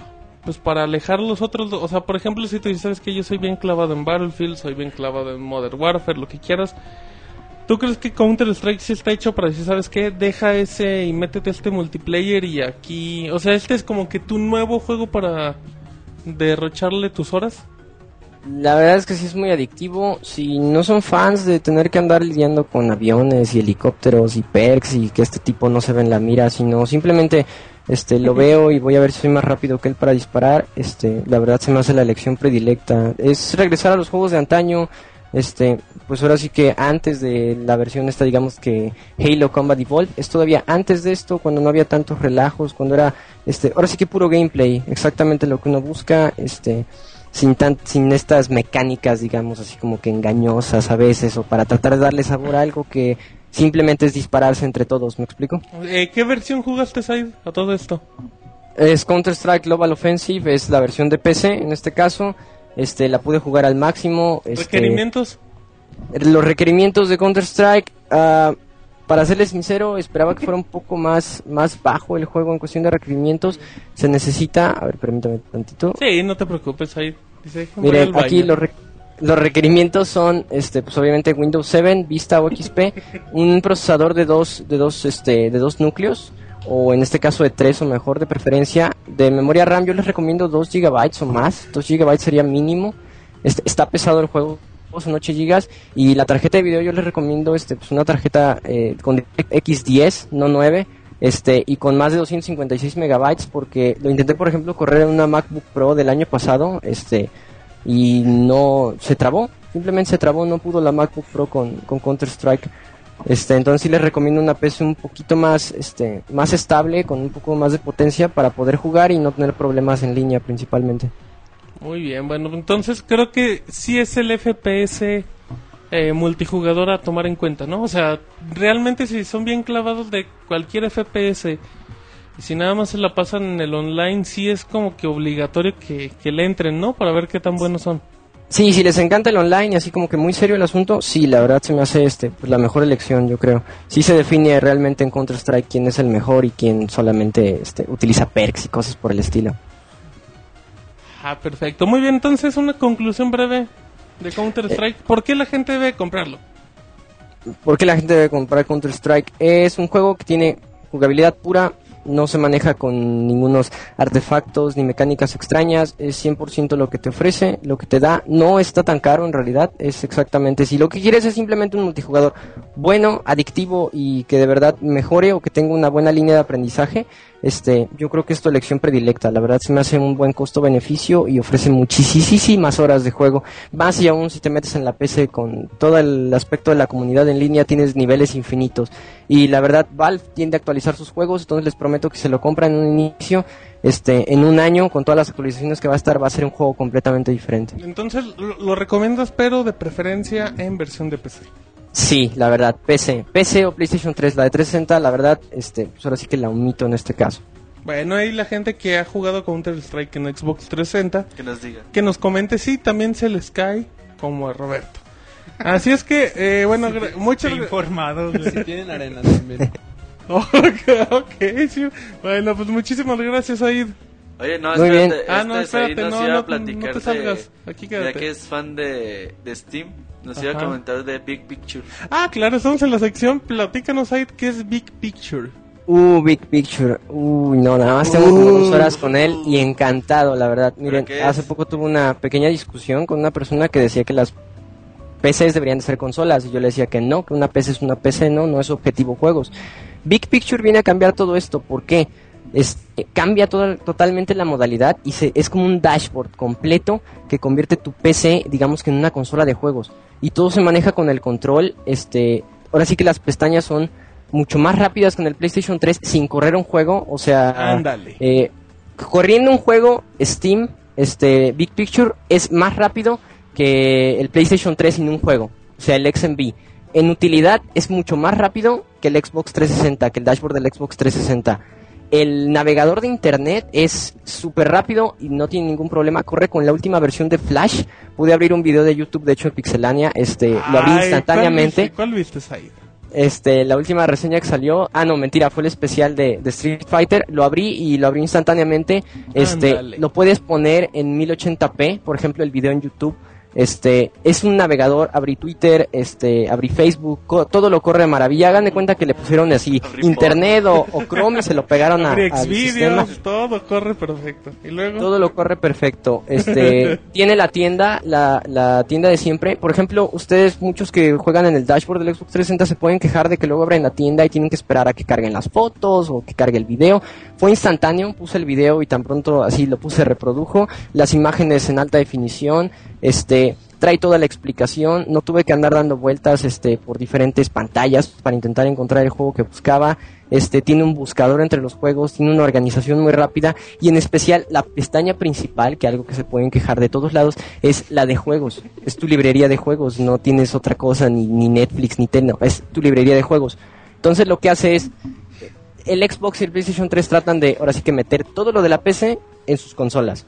pues, para alejar los otros? O sea, por ejemplo, si tú dices, que yo soy bien clavado en Battlefield, soy bien clavado en Modern Warfare, lo que quieras. ¿Tú crees que Counter Strike sí está hecho para decir, sabes qué? Deja ese y métete a este multiplayer y aquí... O sea, este es como que tu nuevo juego para derrocharle tus horas. La verdad es que sí es muy adictivo. Si no son fans de tener que andar lidiando con aviones y helicópteros y perks y que este tipo no se ve en la mira, sino simplemente este lo veo y voy a ver si soy más rápido que él para disparar, este la verdad se me hace la elección predilecta. Es regresar a los juegos de antaño, este pues ahora sí que antes de la versión esta digamos que Halo Combat Evolved, es todavía antes de esto cuando no había tantos relajos, cuando era este ahora sí que puro gameplay, exactamente lo que uno busca, este sin tan, sin estas mecánicas, digamos, así como que engañosas a veces, o para tratar de darle sabor a algo que simplemente es dispararse entre todos, ¿me explico? Eh, ¿Qué versión jugaste, Said, a todo esto? Es Counter-Strike Global Offensive, es la versión de PC en este caso, este la pude jugar al máximo. Este, ¿Requerimientos? Los requerimientos de Counter-Strike, ah, para serles sincero, esperaba que fuera un poco más, más bajo el juego en cuestión de requerimientos. Se necesita, a ver, permítame tantito. Sí, no te preocupes, Said. Dice, al aquí los, re- los requerimientos son, este, pues obviamente Windows 7, Vista o XP, un procesador de dos, de dos, este, de dos núcleos, o en este caso de tres o mejor de preferencia. De memoria RAM yo les recomiendo 2 GB o más, 2 GB sería mínimo. Este, está pesado el juego, son 8 GB y la tarjeta de video yo les recomiendo, este, pues una tarjeta eh, con X10, no 9. Este, y con más de 256 megabytes, porque lo intenté, por ejemplo, correr en una MacBook Pro del año pasado, este, y no se trabó, simplemente se trabó, no pudo la MacBook Pro con, con Counter Strike. Este, entonces sí les recomiendo una PC un poquito más, este, más estable, con un poco más de potencia para poder jugar y no tener problemas en línea principalmente. Muy bien, bueno, entonces creo que sí es el FPS eh, multijugador a tomar en cuenta, ¿no? O sea, realmente si son bien clavados de cualquier FPS y si nada más se la pasan en el online, sí es como que obligatorio que, que le entren, ¿no? Para ver qué tan buenos son. Sí, si les encanta el online y así como que muy serio el asunto, sí, la verdad se me hace este, pues, la mejor elección, yo creo. Sí se define realmente en Counter Strike quién es el mejor y quién solamente este, utiliza perks y cosas por el estilo. Ah, perfecto. Muy bien, entonces una conclusión breve de Counter Strike. ¿Por qué la gente debe comprarlo? ¿Por qué la gente debe comprar Counter Strike? Es un juego que tiene jugabilidad pura, no se maneja con ningunos artefactos ni mecánicas extrañas, es 100% lo que te ofrece, lo que te da, no está tan caro en realidad, es exactamente si lo que quieres es simplemente un multijugador bueno, adictivo y que de verdad mejore o que tenga una buena línea de aprendizaje, este, yo creo que es tu elección predilecta, la verdad se me hace un buen costo-beneficio y ofrece muchísimas horas de juego, más y aún si te metes en la PC con todo el aspecto de la comunidad en línea tienes niveles infinitos y la verdad Valve tiende a actualizar sus juegos, entonces les prometo que se lo compran en un inicio, este, en un año con todas las actualizaciones que va a estar va a ser un juego completamente diferente. Entonces lo, lo recomiendas pero de preferencia en versión de PC. Sí, la verdad, PC, PC o PlayStation 3, la de 360, la verdad, este, pues ahora sí que la omito en este caso. Bueno, ahí la gente que ha jugado Counter Strike en Xbox 360, Que nos diga. que nos comente si también se les cae como a Roberto. Así es que, eh, bueno, gra- muchas gra- informado. Si tienen arena también. [laughs] Ok, ok, sí. Bueno, pues muchísimas gracias, Aid. Oye, no, Muy bien. espérate. Ah, no, este espérate, no, no, platicar no te de- salgas. Aquí Ya quédate. que es fan de, de Steam, nos iba a comentar de Big Picture. Ah, claro, estamos en la sección Platícanos, Aid, ¿qué es Big Picture? Uh, Big Picture. Uy, no, nada más tengo como dos horas con él y encantado, la verdad. Miren, hace poco tuve una pequeña discusión con una persona que decía que las PCs deberían de ser consolas y yo le decía que no, que una PC es una PC, no, no es objetivo juegos. Big Picture viene a cambiar todo esto, ¿por qué? Es, eh, cambia todo- totalmente la modalidad y se, es como un dashboard completo que convierte tu PC, digamos que en una consola de juegos. Y todo se maneja con el control, este, ahora sí que las pestañas son mucho más rápidas con el PlayStation 3 sin correr un juego, o sea, eh, corriendo un juego Steam, este Big Picture es más rápido que el PlayStation 3 sin un juego, o sea, el XMB. En utilidad es mucho más rápido que el Xbox 360, que el dashboard del Xbox 360. El navegador de internet es súper rápido y no tiene ningún problema. Corre con la última versión de Flash. Pude abrir un video de YouTube, de hecho, en Pixelania. Este, lo abrí instantáneamente. ¿Cuál viste, cuál viste, Said? Este, la última reseña que salió, ah no, mentira, fue el especial de, de Street Fighter, lo abrí y lo abrí instantáneamente. Este, lo puedes poner en 1080p, por ejemplo, el video en YouTube. Este, es un navegador, abrí Twitter, este, abrí Facebook, todo lo corre de maravilla. Hagan de cuenta que le pusieron así internet o, o Chrome y se lo pegaron a. Xvideos, todo corre perfecto. Y luego... Todo lo corre perfecto. Este, [laughs] tiene la tienda, la, la tienda de siempre. Por ejemplo, ustedes, muchos que juegan en el dashboard del Xbox 360 se pueden quejar de que luego abren la tienda y tienen que esperar a que carguen las fotos o que cargue el video. Fue instantáneo, puse el video y tan pronto así lo puse, reprodujo las imágenes en alta definición. Este, trae toda la explicación. No tuve que andar dando vueltas, este, por diferentes pantallas para intentar encontrar el juego que buscaba. Este, tiene un buscador entre los juegos, tiene una organización muy rápida y en especial la pestaña principal, que algo que se pueden quejar de todos lados, es la de juegos. Es tu librería de juegos, no tienes otra cosa, ni, ni Netflix, ni Tecno, es tu librería de juegos. Entonces lo que hace es, el Xbox y el PlayStation 3 tratan de, ahora sí que meter todo lo de la PC en sus consolas.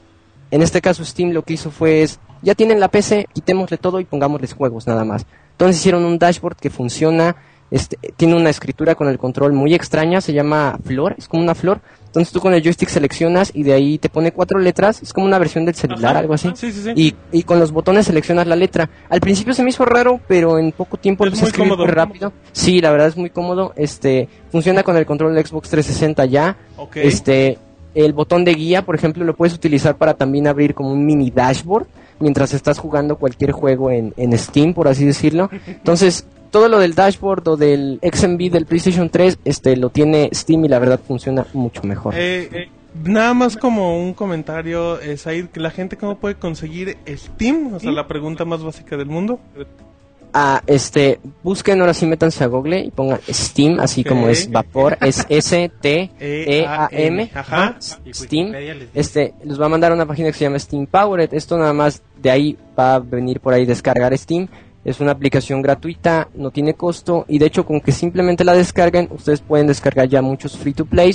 En este caso Steam lo que hizo fue, es, ya tienen la PC, quitémosle todo y pongámosles juegos nada más. Entonces hicieron un dashboard que funciona, este, tiene una escritura con el control muy extraña, se llama flor, es como una flor. Entonces tú con el joystick seleccionas y de ahí te pone cuatro letras, es como una versión del celular, Ajá. algo así. Ah, Sí, sí, sí. Y, y con los botones seleccionas la letra. Al principio se me hizo raro, pero en poco tiempo Es muy cómodo. muy rápido. Sí, la verdad es muy cómodo. Este, funciona con el control del Xbox 360 ya. Este, el botón de guía, por ejemplo, lo puedes utilizar para también abrir como un mini dashboard mientras estás jugando cualquier juego en, en Steam, por así decirlo. Entonces, todo lo del dashboard o del XMB del PlayStation 3, este, lo tiene Steam y la verdad funciona mucho mejor. Eh, eh, nada más como un comentario, eh, Said, que la gente cómo puede conseguir Steam, o sea, la pregunta más básica del mundo. Ah, este, busquen ahora sí, métanse a Google y pongan Steam, así como es vapor, es S-T-E-A-M, Ajá. Steam. Este, les va a mandar a una página que se llama Steam Powered. Esto nada más de ahí va a venir por ahí descargar Steam. Es una aplicación gratuita, no tiene costo y de hecho con que simplemente la descarguen, ustedes pueden descargar ya muchos free to play,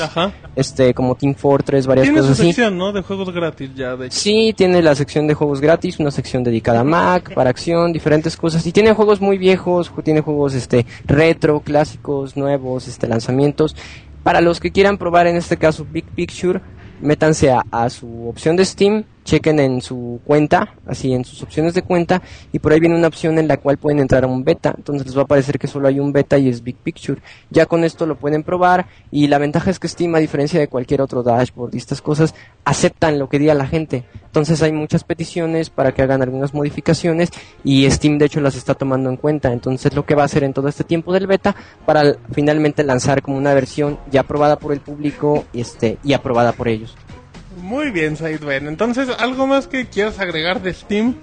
este como Team Fortress, varias Tiene cosas así. sección, ¿no? De juegos gratis ya, de hecho. Sí, tiene la sección de juegos gratis, una sección dedicada a Mac, para acción, diferentes cosas. Y tiene juegos muy viejos, tiene juegos este retro, clásicos, nuevos, este lanzamientos. Para los que quieran probar en este caso Big Picture, métanse a, a su opción de Steam, chequen en su cuenta, así en sus opciones de cuenta, y por ahí viene una opción en la cual pueden entrar a un beta. Entonces les va a parecer que solo hay un beta y es Big Picture. Ya con esto lo pueden probar y la ventaja es que Steam, a diferencia de cualquier otro dashboard y estas cosas, aceptan lo que diga la gente. Entonces hay muchas peticiones para que hagan algunas modificaciones y Steam de hecho las está tomando en cuenta. Entonces lo que va a hacer en todo este tiempo del beta para finalmente lanzar como una versión ya aprobada por el público este, y aprobada por ellos. Muy bien, Said. Bueno, entonces, ¿algo más que quieras agregar de Steam?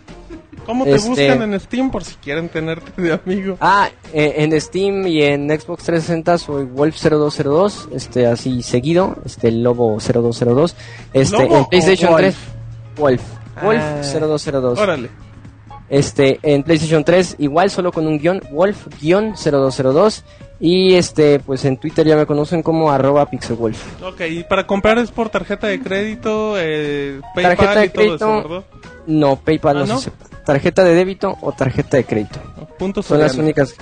¿Cómo te Este- buscan en Steam por si quieren tenerte de amigo? Ah, eh, en Steam y en Xbox 360 soy Wolf0202, este así seguido, este Lobo 0202. Este ¿Lobo en PlayStation o 3 Wolf, Wolf Ah, 0202. Órale. Este en PlayStation 3 igual solo con un guion Wolf guion 0202 y este pues en Twitter ya me conocen como arroba pixelwolf. Ok, y para comprar es por tarjeta de crédito, eh, PayPal Tarjeta de y todo eso, crédito. ¿verdad? No, PayPal Ah, no, ¿no? se. Tarjeta de débito o tarjeta de crédito. Puntos Son las únicas.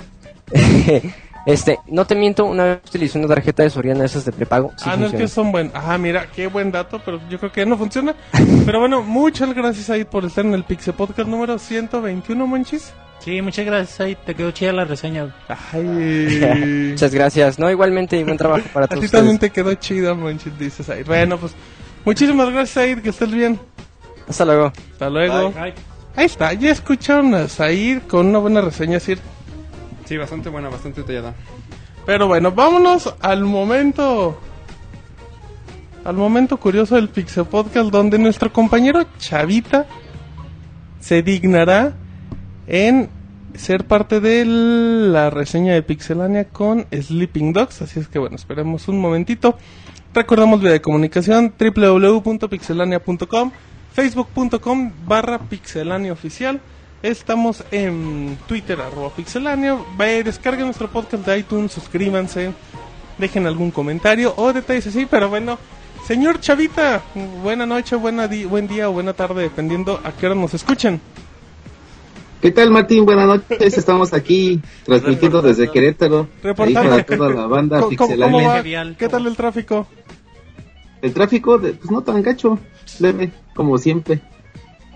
[laughs] este, no te miento, una vez utilicé una tarjeta de Soriana esas de prepago. sí ah, no es que son buenos. Ah, mira, qué buen dato, pero yo creo que ya no funciona. [laughs] pero bueno, muchas gracias ahí por estar en el Pixel Podcast número 121, Monchis. Sí, muchas gracias. Ahí te quedó chida la reseña. Ay. [laughs] Muchas gracias. No, igualmente, buen trabajo para [laughs] A todos ti ustedes. también te quedó chida, Monchis, dices ahí. Bueno, pues muchísimas gracias, Said, que estés bien. Hasta luego. Hasta luego. Ay, Ahí está, ya escucharon a Said con una buena reseña, Sir. Sí, bastante buena, bastante detallada. Pero bueno, vámonos al momento. Al momento curioso del Pixel Podcast, donde nuestro compañero Chavita se dignará en ser parte de la reseña de Pixelania con Sleeping Dogs. Así es que bueno, esperemos un momentito. Recordamos vía de comunicación www.pixelania.com, facebook.com barra pixelania oficial. Estamos en Twitter, arroba pixelania. Vaya, descarguen nuestro podcast de iTunes, suscríbanse, dejen algún comentario o detalles así. Pero bueno, señor Chavita, buena noche, buena di- buen día o buena tarde, dependiendo a qué hora nos escuchen. ¿Qué tal, Martín? Buenas noches. Estamos aquí transmitiendo Reportando. desde Querétaro. Ahí para toda la banda ¿Cómo, va? ¿Qué tal el tráfico? El tráfico, de- pues no tan gacho, leve, como siempre.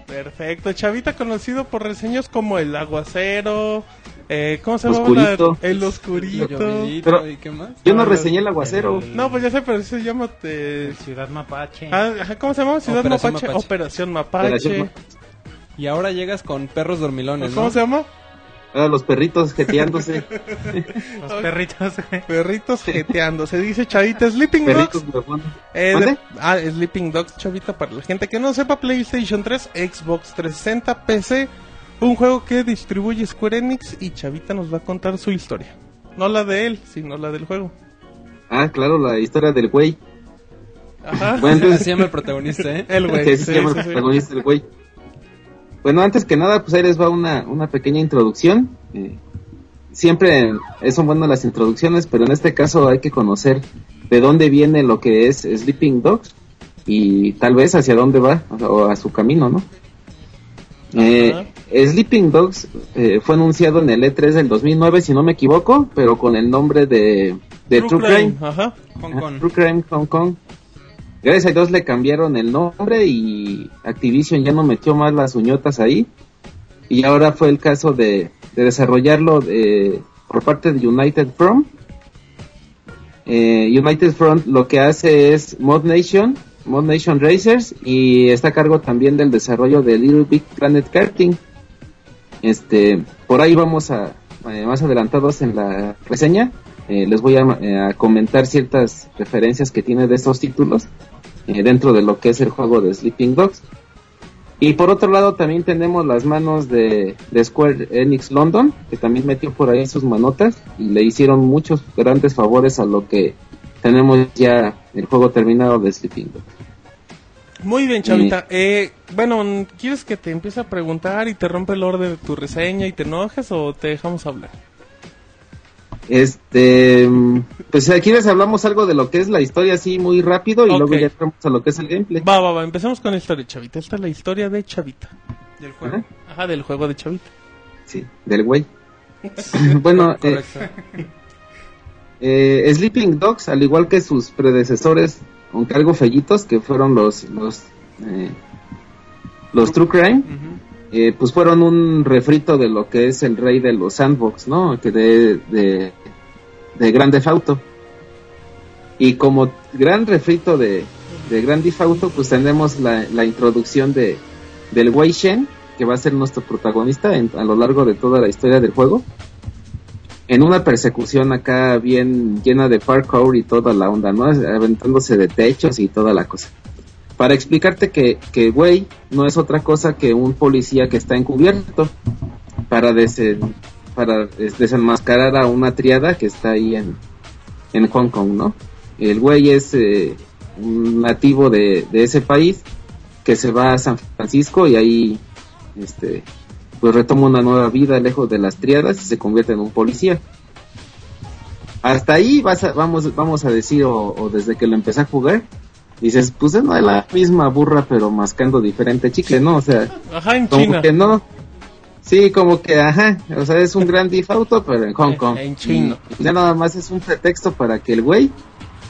Perfecto, Chavita conocido por reseñas como El Aguacero, eh, ¿cómo se llama? Oscurito. El Oscurito. Pero- ¿y qué más? Yo no reseñé el aguacero. No, pues ya sé, pero eso se llama... eh, Ciudad Mapache. ah, ¿Cómo se llama? Ciudad Operación Mapache. Mapache. Operación Mapache. Operación Ma- Y ahora llegas con perros dormilones, ¿Cómo ¿no? se llama? Ahora los perritos jeteándose. [laughs] Los perritos. Perritos jeteando. Se dice Chavita Sleeping perritos Dogs. Eh, de- ah, Sleeping Dogs, Chavita, para la gente que no sepa, PlayStation 3, Xbox 360, PC. Un juego que distribuye Square Enix y Chavita nos va a contar su historia. No la de él, sino la del juego. Ah, claro, la historia del güey. Ajá. Bueno, [laughs] Así entonces, se llama el protagonista, ¿eh? El güey. sí, se llama sí, el sí. protagonista el güey. Bueno, antes que nada, pues ahí les va una, una pequeña introducción. Eh, siempre son buenas las introducciones, pero en este caso hay que conocer de dónde viene lo que es Sleeping Dogs y tal vez hacia dónde va o a su camino, ¿no? Eh, Sleeping Dogs eh, fue anunciado en el E3 del 2009, si no me equivoco, pero con el nombre de, de True, Crime. Ajá. Hong Ajá, Kong. True Crime Hong Kong. Gracias a Dios le cambiaron el nombre y Activision ya no metió más las uñotas ahí. Y ahora fue el caso de, de desarrollarlo de- por parte de United Front. Eh, United Front lo que hace es Mod Nation, Mod Nation Racers y está a cargo también del desarrollo de Little Big Planet Karting. Este, por ahí vamos a eh, más adelantados en la reseña. eh, les voy a, eh, a comentar ciertas referencias que tiene de estos títulos eh, dentro de lo que es el juego de Sleeping Dogs. Y por otro lado también tenemos las manos de, de Square Enix London, que también metió por ahí sus manotas y le hicieron muchos grandes favores a lo que tenemos ya el juego terminado de Sleeping Dogs. Muy bien, Chavita. Eh, bueno, ¿quieres que te empiece a preguntar y te rompe el orden de tu reseña y te enojes o te dejamos hablar? Este, pues aquí les hablamos algo de lo que es la historia así muy rápido y luego ya entramos a lo que es el gameplay. Va, va, va. Empecemos con la historia, Chavita. Esta es la historia de Chavita. Del juego. Ajá, Ajá, del juego de Chavita. sí, del güey. [laughs] bueno, eh. Eh, Sleeping Dogs, al igual que sus predecesores, aunque algo fellitos, que fueron los los, eh, los True Crime, eh, pues fueron un refrito de lo que es el rey de los sandbox, ¿no? Que de, de, de. Y como gran refrito de, de Grand Theft pues tenemos la, la introducción de del Wei Shen, que va a ser nuestro protagonista en- a lo largo de toda la historia del juego. En una persecución acá bien llena de parkour y toda la onda, ¿no? Aventándose de techos y toda la cosa. Para explicarte que, que no es otra cosa que un policía que está encubierto para, desen- para des- desenmascarar a una triada que está ahí en, en Hong Kong, ¿no? El güey es eh, un nativo de, de ese país que se va a San Francisco y ahí este pues retoma una nueva vida lejos de las triadas y se convierte en un policía. Hasta ahí vas a- vamos, vamos a decir, o, o desde que lo empecé a jugar, dices, pues es la misma burra pero mascando diferente chicle, ¿no? O sea, Ajá, en como China. que no. Sí, como que, ajá, o sea, es un gran Theft Auto, pero en Hong Eh, Kong. en chino. Y ya nada más es un pretexto para que el güey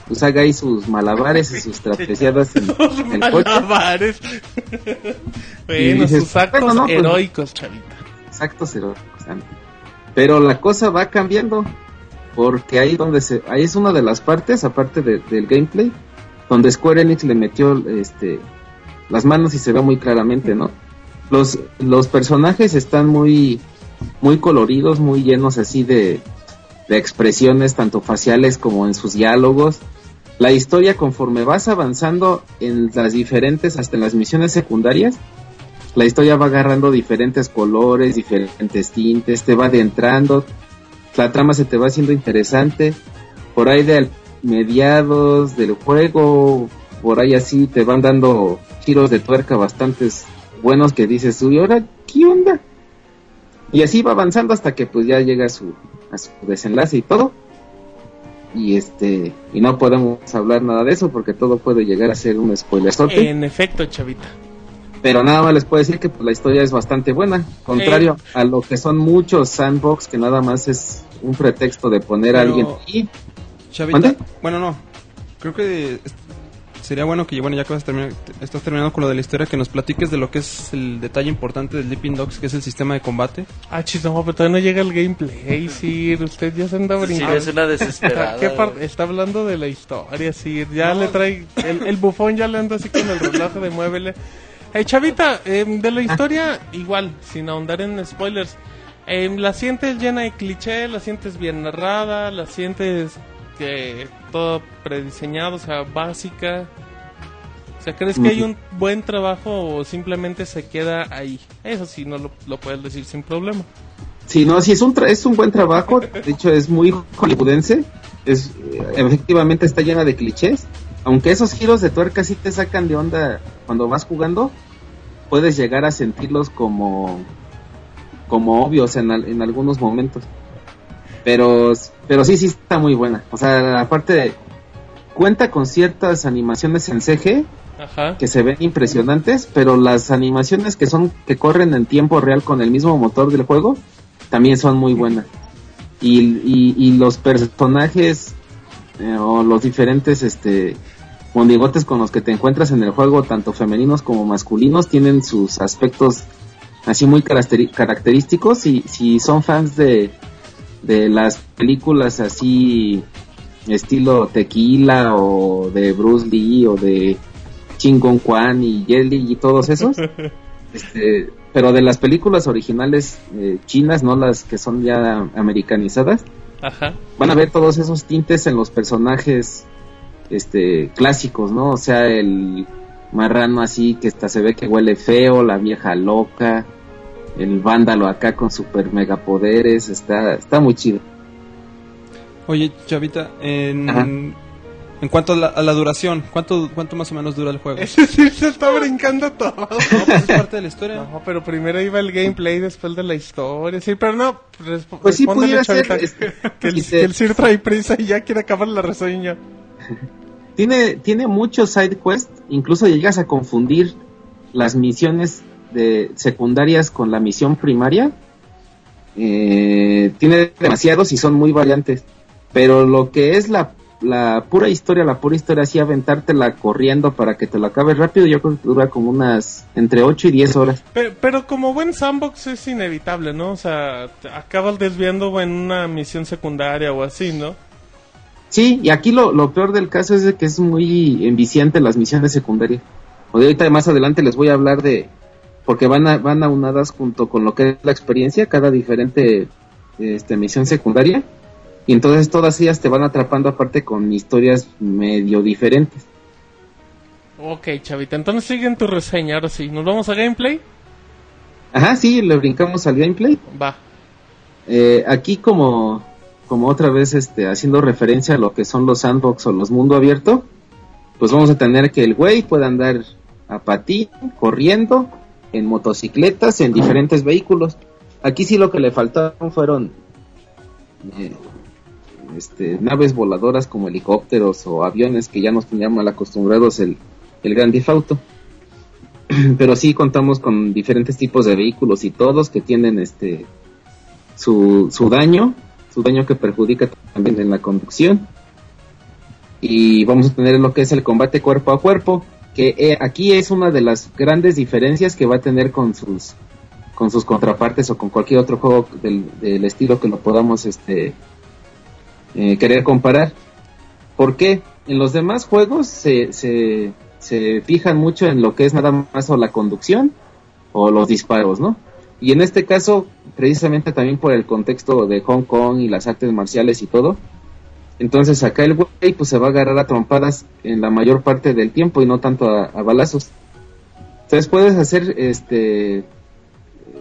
pues haga ahí sus malabares y sus trapeciadas en, [laughs] el coche. malabares. [laughs] Bueno, dices, sus actos bueno, no, pues- heroicos, chavita. O sea, Pero la cosa va cambiando porque ahí donde se, ahí es una de las partes, aparte de- del gameplay, donde Square Enix le metió este las manos y se ve muy claramente, ¿no? Los, los personajes están muy, muy coloridos, muy llenos así de, de expresiones, tanto faciales como en sus diálogos. La historia, conforme vas avanzando en las diferentes, hasta en las misiones secundarias, la historia va agarrando diferentes colores, diferentes tintes, te va adentrando, la trama se te va haciendo interesante. Por ahí de mediados del juego, por ahí así te van dando giros de tuerca bastantes buenos que dices, uy, ahora, ¿qué onda? Y así va avanzando hasta que pues ya llega a su, a su desenlace y todo. Y este, y no podemos hablar nada de eso porque todo puede llegar a ser un spoiler. En efecto, chavita. Pero nada más les puedo decir que pues, la historia es bastante buena. Contrario a lo que son muchos sandbox que nada más es un pretexto de poner a alguien ahí. Chavita, ¿Mande? bueno, no. Creo que sería bueno que, bueno, ya que vas a terminar- estás terminando con lo de la historia, que nos platiques de lo que es el detalle importante de Sleeping Dogs, que es el sistema de combate. Ah, chis, no, pero todavía no llega el gameplay, Sir. Usted ya se anda Sí, brincando. es una desesperada. [laughs] ¿Qué está hablando de la historia, Sir. Ya le trae. El, el bufón ya le anda así con el reloj de muévele. Eh, Chavita, em, de la historia, igual, sin ahondar en spoilers. em, la sientes llena de cliché, la sientes bien narrada, la sientes que todo prediseñado, o sea, básica. O sea, ¿crees que hay un buen trabajo o simplemente se queda ahí? Eso sí, no lo, lo puedes decir sin problema. Sí, no, sí, es un, tra- es un buen trabajo. De hecho, es muy hollywoodense. Es, eh, efectivamente está llena de clichés. Aunque esos giros de tuerca sí te sacan de onda cuando vas jugando, puedes llegar a sentirlos como, como obvios en, al- en algunos momentos. Pero, pero sí, sí está muy buena. O sea, aparte de, cuenta con ciertas animaciones en CG Ajá. que se ven impresionantes, pero las animaciones que son que corren en tiempo real con el mismo motor del juego también son muy buenas. Y, y, y los personajes eh, o los diferentes este monigotes con los que te encuentras en el juego, tanto femeninos como masculinos, tienen sus aspectos así muy característicos y si son fans de, de las películas así estilo tequila o de Bruce Lee o de Chingon Kwan y Jelly y todos esos. [laughs] este, pero de las películas originales eh, chinas, no las que son ya americanizadas, Ajá. van a ver todos esos tintes en los personajes este clásicos, ¿no? O sea, el marrano así que hasta se ve que huele feo, la vieja loca, el vándalo acá con super megapoderes, está está muy chido. Oye, Chavita, en, Ajá. en cuanto a la, a la duración, ¿cuánto, ¿cuánto más o menos dura el juego? Ese sí se está brincando todo. No, pues es parte de la historia. No, pero primero iba el gameplay después de la historia. Sí, pero no. resp- Pues sí pudiera ser, Chavita, este, que, el, que el Sir trae prisa y ya quiere acabar la reseña. Tiene, tiene muchos side quests, incluso llegas a confundir las misiones de secundarias con la misión primaria. Eh, tiene demasiados y son muy variantes. Pero lo que es la la pura historia, la pura historia, así aventártela corriendo para que te la acabes rápido, yo creo que dura como unas entre 8 y 10 horas. Pero, pero como buen sandbox es inevitable, ¿no? O sea, te acabas desviando en una misión secundaria o así, ¿no? Sí, y aquí lo, lo peor del caso es de que es muy enviciante las misiones secundarias. O de ahorita más adelante les voy a hablar de, porque van, a, van aunadas junto con lo que es la experiencia, cada diferente este, misión secundaria. Y entonces todas ellas te van atrapando aparte con historias medio diferentes. Ok, chavita, entonces siguen tu reseña, ahora sí. ¿Nos vamos a gameplay? Ajá, sí, le brincamos al gameplay. Va. Eh, aquí como, como otra vez este, haciendo referencia a lo que son los sandbox o los mundo abierto, pues vamos a tener que el güey pueda andar a patín, corriendo, en motocicletas, en diferentes vehículos. Aquí sí lo que le faltaron fueron eh, este, naves voladoras como helicópteros o aviones que ya nos tenían mal acostumbrados el, el Theft Auto. [clears throat] Pero sí contamos con diferentes tipos de vehículos y todos que tienen este su, su daño, su daño que perjudica también en la conducción. Y vamos a tener lo que es el combate cuerpo a cuerpo, que eh, aquí es una de las grandes diferencias que va a tener con sus con sus contrapartes o con cualquier otro juego del, estilo que lo podamos este eh, querer comparar. Porque en los demás juegos se, se fijan mucho en lo que es nada más o la conducción o los disparos, ¿no? Y en este caso, precisamente también por el contexto de Hong Kong y las artes marciales y todo, entonces acá el güey pues se va a agarrar a trompadas en la mayor parte del tiempo y no tanto a, a balazos. Entonces puedes hacer este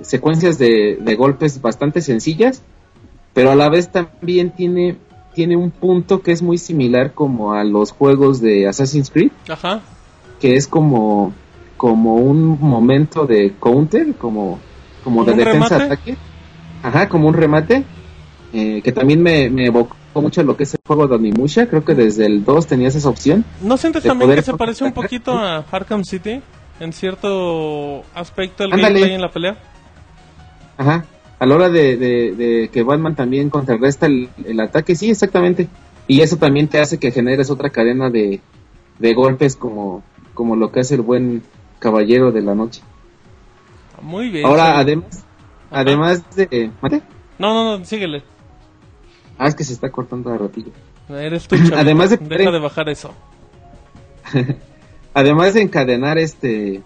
secuencias de, de golpes bastante sencillas, pero a la vez también tiene tiene un punto que es muy similar como a los juegos de Assassin's Creed, Ajá. que es como como un momento de counter, como como de ¿Un defensa remate? ataque. Ajá, como un remate eh, que también me, me evocó mucho lo que es el juego de Onimusha, creo que desde el 2 tenías esa opción. ¿No sientes también que se parece un poquito a Arkham City? En cierto aspecto el Ándale. gameplay en la pelea. Ajá. A la hora de, de- de que Batman también contrarresta el, el ataque, sí, exactamente. Y eso también te hace que generes otra cadena de, de golpes como, como lo que hace el buen caballero de la noche. Muy bien. Ahora, además, además de... ¿Mate? No, no, no, síguele. Ah, es que se está cortando a ratillo. Eres tú. Además de- Deja de bajar eso. [laughs] Además de encadenar este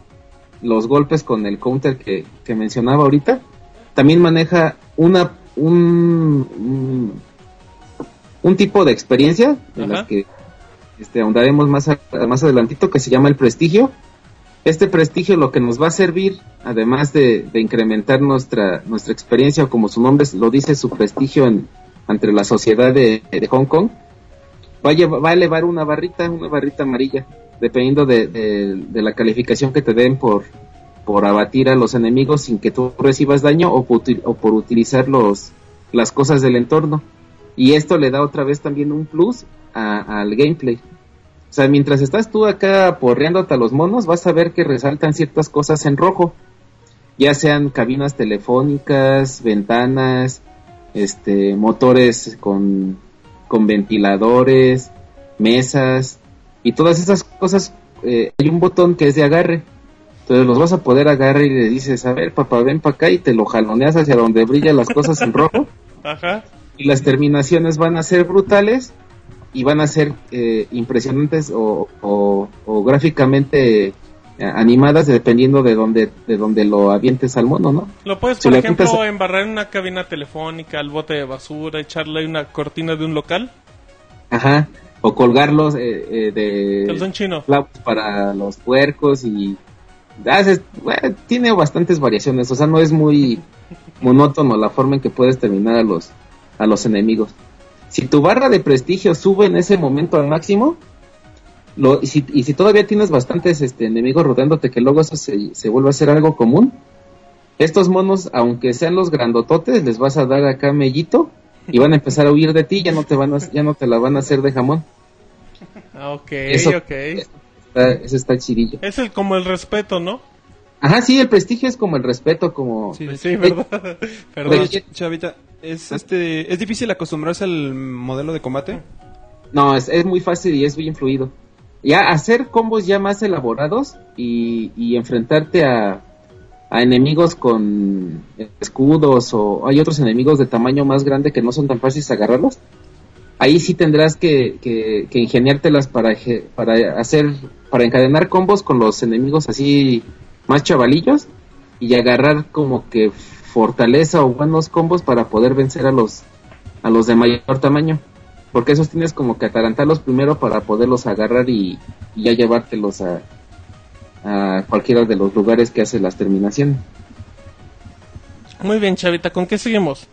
los golpes con el counter que, que mencionaba ahorita, también maneja una un, un, un tipo de experiencia de Ajá. las que este, ahondaremos más, a- más adelantito que se llama el prestigio. Este prestigio lo que nos va a servir, además de, de incrementar nuestra, nuestra experiencia, o como su nombre lo dice, su prestigio en, entre la sociedad de, Hong Kong, va a, lleva- va a elevar una barrita, una barrita amarilla, dependiendo de, la calificación que te den por, por abatir a los enemigos sin que tú recibas daño o por, utilizar los, las cosas del entorno. Y esto le da otra vez también un plus a- al gameplay. O sea, mientras estás tú acá porreándote a los monos, vas a ver que resaltan ciertas cosas en rojo. Ya sean cabinas telefónicas, ventanas, este, motores con, con ventiladores, mesas y todas esas cosas. eh, hay un botón que es de agarre. Entonces los vas a poder agarrar y le dices, a ver, papá, ven para acá y te lo jaloneas hacia donde brillan las cosas en rojo [laughs] Ajá. y las terminaciones van a ser brutales y van a ser eh, impresionantes o, o- o gráficamente animadas dependiendo de donde de donde lo avientes al mono, ¿no? Lo puedes, Si por ejemplo, quitas- embarrar en una cabina telefónica, al bote de basura, echarle una cortina de un local. Ajá. O colgarlos eh, eh, de Calzón chino. para los puercos y haces- bueno, tiene bastantes variaciones, o sea, no es muy monótono la forma en que puedes terminar a los a los enemigos. Si tu barra de prestigio sube en ese momento al máximo, lo, y, si, y si todavía tienes bastantes este, enemigos rodeándote, que luego eso se, se vuelve a ser algo común, estos monos, aunque sean los grandototes, les vas a dar acá mellito y van a empezar a huir de ti, ya no te van a, ya no te la van a hacer de jamón. Ah, Ok, Eso- ok. Está, eso está chidillo. Es el, como el respeto, ¿no? Ajá, sí, el prestigio es como el respeto, como... Sí, Sí, ¿verdad? [laughs] Perdón. Chavita, ¿es, este, ¿es difícil acostumbrarse al modelo de combate? No, es, es muy fácil y es bien fluido. Ya hacer combos ya más elaborados y, enfrentarte a, enemigos con escudos o hay otros enemigos de tamaño más grande que no son tan fáciles agarrarlos. Ahí sí tendrás que, que, que ingeniártelas para, para hacer, para encadenar combos con los enemigos así más chavalillos y agarrar como que fortaleza o buenos combos para poder vencer a los, a los de mayor tamaño. Porque esos tienes como que atarantarlos primero para poderlos agarrar y, y ya llevártelos a, a cualquiera de los lugares que hace las terminaciones. Muy bien, Chavita, ¿con qué seguimos?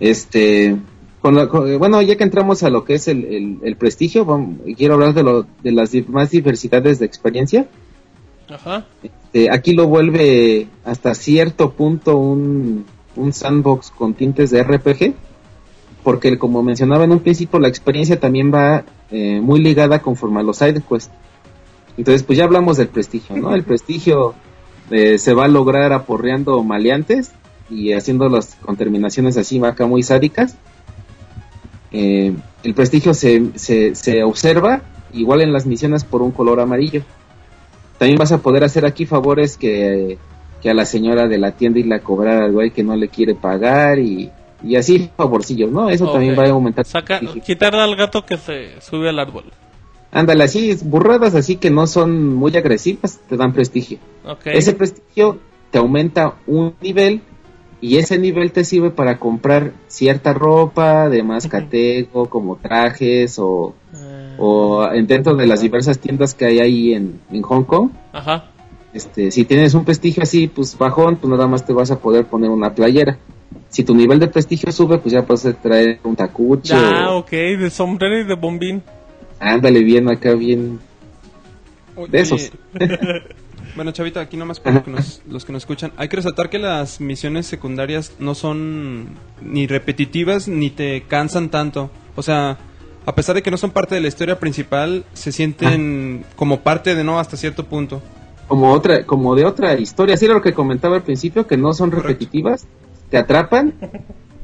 Este, con la- con- eh, bueno, ya que entramos a lo que es el, el- el prestigio, vamos- quiero hablar de, lo, de las más diversidades de experiencia. Ajá. Este, aquí lo vuelve hasta cierto punto un, un sandbox con tintes de RPG, porque como mencionaba en un principio, la experiencia también va eh, muy ligada conforme a los side. Entonces, pues ya hablamos del prestigio, ¿no? El prestigio eh, se va a lograr aporreando maleantes y haciéndolas con terminaciones así acá muy sádicas. Eh, el prestigio se, se, se observa igual en las misiones por un color amarillo. También vas a poder hacer aquí favores que, que a la señora de la tienda y la cobrar al güey que no le quiere pagar y, y así [laughs] favorcillos, ¿no? Eso también va a aumentar. Saca, quitar al gato que se sube al árbol. Ándale, así, burradas así que no son muy agresivas, te dan prestigio. Ese prestigio te aumenta un nivel y ese nivel te sirve para comprar cierta ropa de más catego, como trajes o, Eh, o en- dentro de las diversas tiendas que hay ahí en, en Hong Kong. Ajá. Este, si tienes un prestigio así, pues bajón, pues nada más te vas a poder poner una playera. Si tu nivel de prestigio sube, pues ya puedes traer un tacuche. Ya, o- ok, de sombrero y de bombín. Ándale bien acá, bien de esos. [laughs] Bueno, Chavita, aquí nomás para que nos- los que nos escuchan, hay que resaltar que las misiones secundarias no son ni repetitivas ni te cansan tanto. O sea, a pesar de que no son parte de la historia principal, se sienten como parte de no hasta cierto punto. como otra como de otra historia así era lo que comentaba al principio que no son repetitivas te atrapan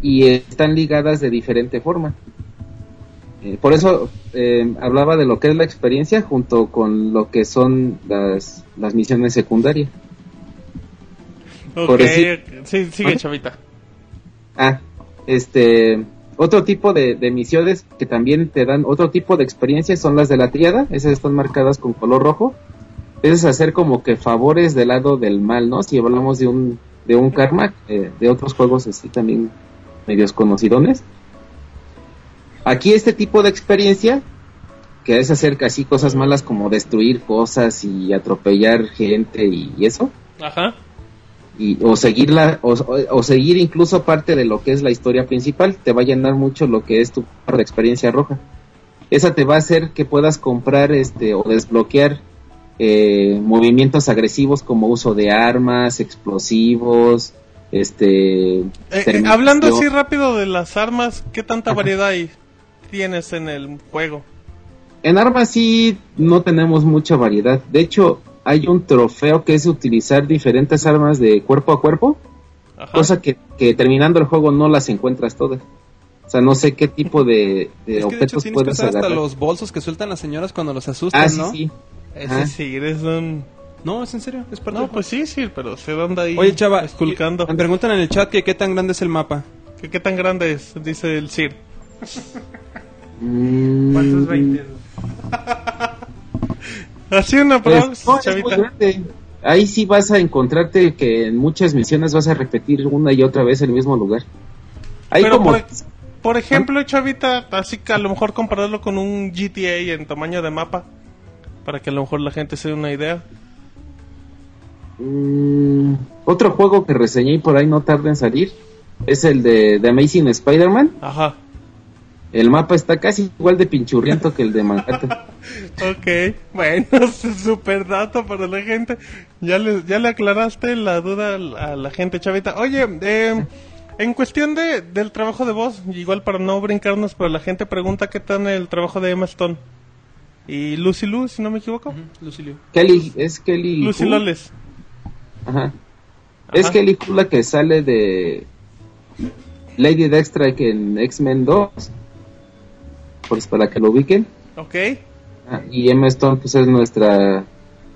y están ligadas de diferente forma Eh, por eso eh, hablaba de lo que es la experiencia junto con lo que son las, las misiones secundarias Ok, Por decir- sí, sigue, ¿Ah? Chavita. ah este otro tipo de, de misiones que también te dan otro tipo de experiencia son las de la triada esas están marcadas con color rojo es hacer como que favores del lado del mal, ¿no? Si hablamos de un, de un karma, eh, de otros juegos así también medios conocidones. Aquí este tipo de experiencia, que es hacer casi cosas malas como destruir cosas y atropellar gente y, eso, Ajá. y, o seguirla, o, o seguir incluso parte de lo que es la historia principal, te va a llenar mucho lo que es tu de experiencia roja. Esa te va a hacer que puedas comprar este o desbloquear eh, movimientos agresivos como uso de armas, explosivos, este... Eh, eh, hablando así rápido de las armas, ¿qué tanta variedad hay, tienes en el juego? En armas sí no tenemos mucha variedad. De hecho, hay un trofeo que es utilizar diferentes armas de cuerpo a cuerpo, Ajá. cosa que, que terminando el juego no las encuentras todas. O sea, no sé qué tipo de, de Es que de hecho objetos que puedes usar hasta los bolsos que sueltan las señoras cuando los asustan, Ah, sí, ¿no? sí. Ese Ajá. sí, eres un... No, es en serio, es parte No, pues sí, sí, pero se anda ahí Oye, chava, esculcando. me preguntan en el chat que qué tan grande es el mapa. ¿Qué, qué tan grande es? Dice el Sir. Mm, ¿Cuántos 20? [laughs] Así una pues, prox, no, es muy chavita. grande. Ahí sí vas a encontrarte que en muchas misiones vas a repetir una y otra vez el mismo lugar. Hay Pero como... por, por ejemplo, Chavita, así que a lo mejor compararlo con un GTA en tamaño de mapa, para que a lo mejor la gente se dé una idea. Mm, otro juego que reseñé y por ahí no tarda en salir es el de, The Amazing Spider-Man. Ajá. El mapa está casi igual de pinchurriento que el de Manhattan. [laughs] Ok, bueno, [laughs] super dato para la gente. Ya le, ya le aclaraste la duda a la, gente, Chavita. Oye, eh, en cuestión de, del trabajo de voz, igual para no brincarnos, pero la gente pregunta qué tal el trabajo de Emma Stone. Y Lucy Lu, si no me equivoco. Lucilio. Kelly, es Kelly. Lucy Hu. Loles. Ajá. Es Ajá. Kelly Hu la que sale de Lady Dextra que en X-Men 2. mejor para que lo ubiquen. Ok. Ah, y Emma Stone pues es nuestra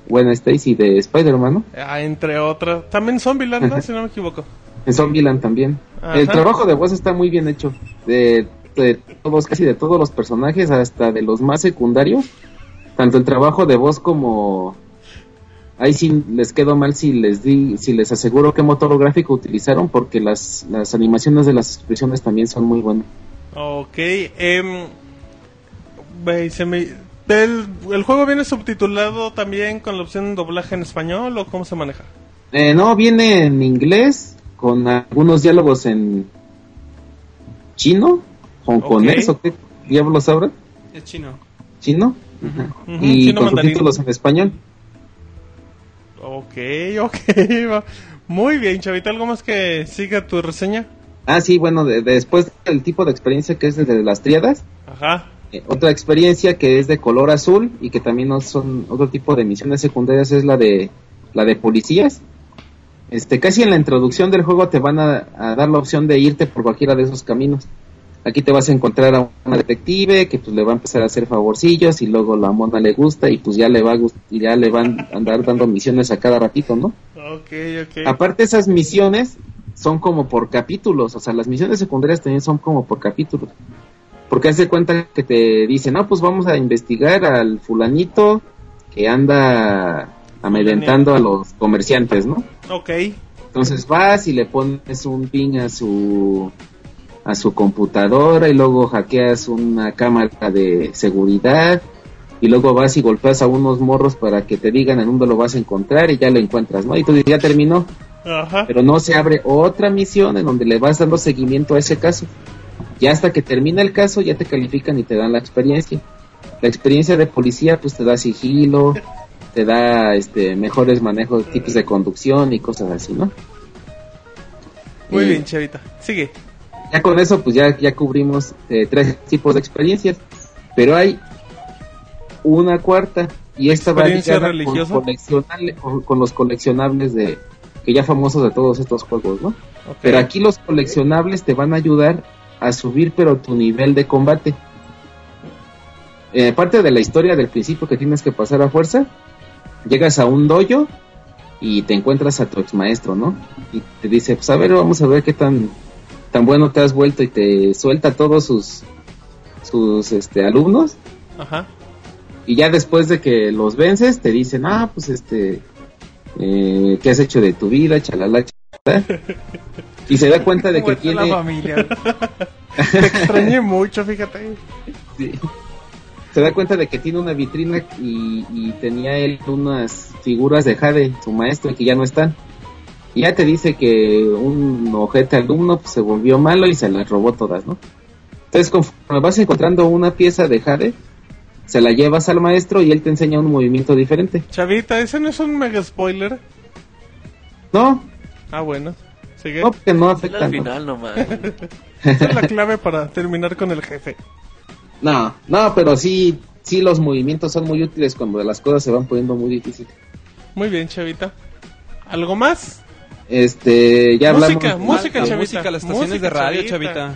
buena Stacy de Spider-Man, ¿no? Ah, entre otras. También Zombieland, ¿no? si no me equivoco. En Zombieland también. Ajá. El trabajo de voz está muy bien hecho. De, de todos, casi de todos los personajes, hasta de los más secundarios. Tanto el trabajo de voz como... Ahí sí les quedo mal si les di, si les aseguro qué motor gráfico utilizaron, porque las, las animaciones de las expresiones también son muy buenas. Ok. em, ve, se me- el, ¿El juego viene subtitulado también con la opción de doblaje en español o cómo se maneja? Eh, no, viene en inglés, con algunos diálogos en chino, hongkonés Ok. o qué diablos ahora, Es chino. chino, Ajá. Ujú, y chino con mandarín. subtítulos en español. Ok, [laughs] ok. va. Muy bien, Chavita. ¿Algo más que siga tu reseña? Ah, sí, bueno, de- después del tipo de experiencia que es de las triadas, Ajá. eh, otra experiencia que es de color azul y que también no son otro tipo de misiones secundarias es la de la de policías. Este, casi en la introducción del juego te van a, a dar la opción de irte por cualquiera de esos caminos. Aquí te vas a encontrar a una detective que pues le va a empezar a hacer favorcillos y luego la mona le gusta y pues ya le va a y ya le van a andar dando misiones a cada ratito, ¿no? Ok, ok. Aparte esas misiones son como por capítulos, o sea, las misiones secundarias también son como por capítulos. Porque haz de cuenta que te dicen, no, pues vamos a investigar al fulanito que anda amedrentando a los comerciantes, ¿no? Ok. Entonces vas y le pones un ping a su a su computadora y luego hackeas una cámara de seguridad y luego vas y golpeas a unos morros para que te digan en dónde lo vas a encontrar y ya lo encuentras, ¿no? Y tú dices, ya terminó, Ajá. pero no se abre otra misión en donde le vas dando seguimiento a ese caso. Ya hasta que termina el caso ya te califican y te dan la experiencia. La experiencia de policía pues te da sigilo, te da este mejores manejos, tipos de conducción y cosas así, ¿no? Muy Eh, bien, Chavita. Sigue. Ya con eso pues ya, ya cubrimos eh, tres tipos de experiencias, pero hay una cuarta y esta va ¿Experiencia ligada con, con- los coleccionables de que ya famosos de todos estos juegos, ¿no? Pero aquí los coleccionables te van a ayudar a subir pero tu nivel de combate. Eh, parte de la historia del principio que tienes que pasar a fuerza, llegas a un dojo y te encuentras a tu ex maestro, ¿no? Y te dice, pues a ver, vamos a ver qué tan tan bueno te has vuelto y te suelta a todos sus sus este alumnos Ajá. y ya después de que los vences te dicen, ah, pues este, eh, ¿qué has hecho de tu vida? Chalala, chalala. [laughs] Y se da cuenta de que la tiene... familia. [laughs] Te extrañé mucho, fíjate. sí. Se da cuenta de que tiene una vitrina y, y tenía él unas figuras de Jade, su maestro, que ya no están. Y ya te dice que un ojete alumno pues, se volvió malo y se las robó todas, ¿no? Entonces, conforme vas encontrando una pieza de Jade, se la llevas al maestro y él te enseña un movimiento diferente. Chavita, ese no es un mega spoiler. No, Ah, bueno. Sigue. no, porque no afecta. al ¿no? final nomás. [laughs] Esa es la clave para terminar con el jefe. No, no, pero sí, sí los movimientos son muy útiles cuando las cosas se van poniendo muy difíciles. Muy bien, Chavita. ¿Algo más? Este, ya Música, hablamos. música, la Chavita. música, las estaciones Música, de radio, Chavita.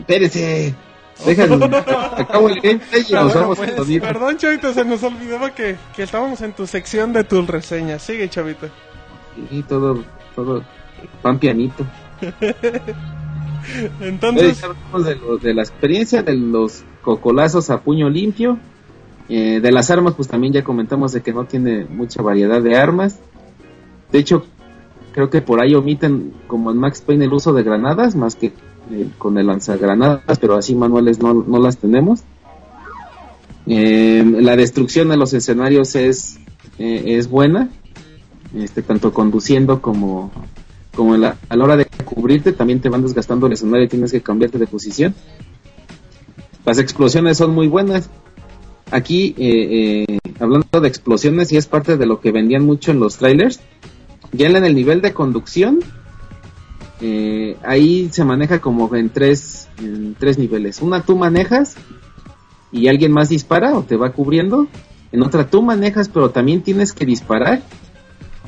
Espérese. Déjalo. [laughs] Acabo el gameplay y nos bueno, vamos pues, a unir. perdón, Chavita, se nos olvidaba que, que estábamos en tu sección de tus reseñas. Sigue, Chavita. Y todo, todo, pan pianito. [laughs] Entonces, Entonces, hablamos de, lo- de la experiencia de los cocolazos a puño limpio. Eh, de las armas, pues también ya comentamos de que no tiene mucha variedad de armas. De hecho, creo que por ahí omiten, como en Max Payne, el uso de granadas, más que eh, con el lanzagranadas, pero así manuales no, no las tenemos. Eh, la destrucción de los escenarios es, eh, es buena, este, tanto conduciendo como, como la- a la hora de cubrirte, también te van desgastando el escenario y tienes que cambiarte de posición. Las explosiones son muy buenas. Aquí, eh, eh, hablando de explosiones, y es parte de lo que vendían mucho en los trailers, ya en el nivel de conducción, eh, ahí se maneja como en tres, en tres niveles. Una tú manejas y alguien más dispara o te va cubriendo. En otra tú manejas pero también tienes que disparar.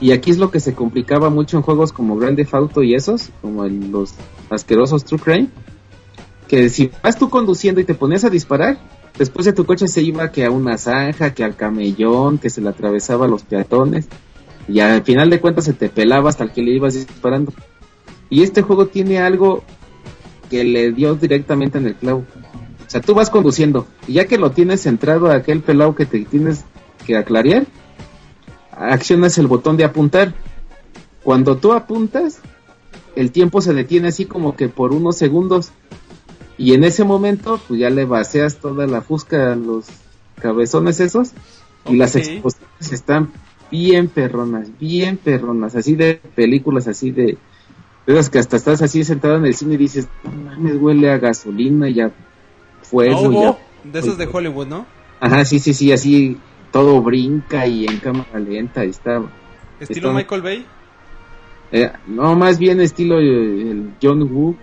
Y aquí es lo que se complicaba mucho en juegos como Grand Theft Auto y esos, como en los asquerosos True Crime, que si vas tú conduciendo y te ponías a disparar, después de tu coche se iba que a una zanja, que al camellón, que se le atravesaba a los peatones, y al final de cuentas se te pelaba hasta el que le ibas disparando. Y este juego tiene algo que le dio directamente en el clavo. O sea, tú vas conduciendo, y ya que lo tienes centrado a aquel pelado que te tienes que aclarear, accionas el botón de apuntar. Cuando tú apuntas, el tiempo se detiene así como que por unos segundos. Y en ese momento, pues ya le vacias toda la fusca a los cabezones esos. Y las explosiones están bien perronas, bien perronas, así de películas, así de... de esas que hasta estás así sentado en el cine y dices, no mames, huele a gasolina, ya fuego, No, ya... De esos de Hollywood, ¿no? Ajá, sí, sí, sí, así todo brinca y en cámara lenta y está... Estilo Está- Michael Bay. eh, no, más bien estilo eh, el John Woo,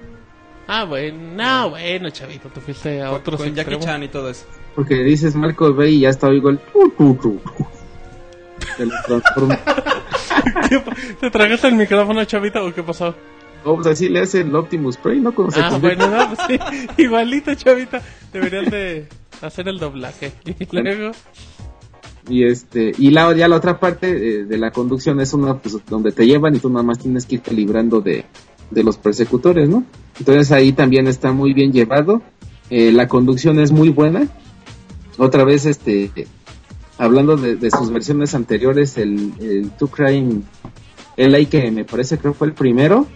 Ah, bueno, no, bueno, chavito, te fuiste a Con, otros con Jackie extremos. Chan y todo eso. porque dices Michael Bay y ya está oigo el... Se lo transforma. [laughs] ¿Qué pa- ¿Te tragaste el micrófono, chavito, o qué pasó? Oh, pues así le hace el Optimus Prime, ¿no? Cuando se Ah, convierte- bueno, no, pues sí, [laughs] igualito, chavita. Deberían de hacer el doblaje. [laughs] Y luego, Y este y la ya la otra parte eh, de la conducción es una pues, donde te llevan y tú nada más tienes que irte librando de, de los persecutores, ¿no? Entonces ahí también está muy bien llevado. Eh, la conducción es muy buena. Otra vez este hablando de, de sus versiones anteriores, el, el Two Crime LA que me parece que fue el primero,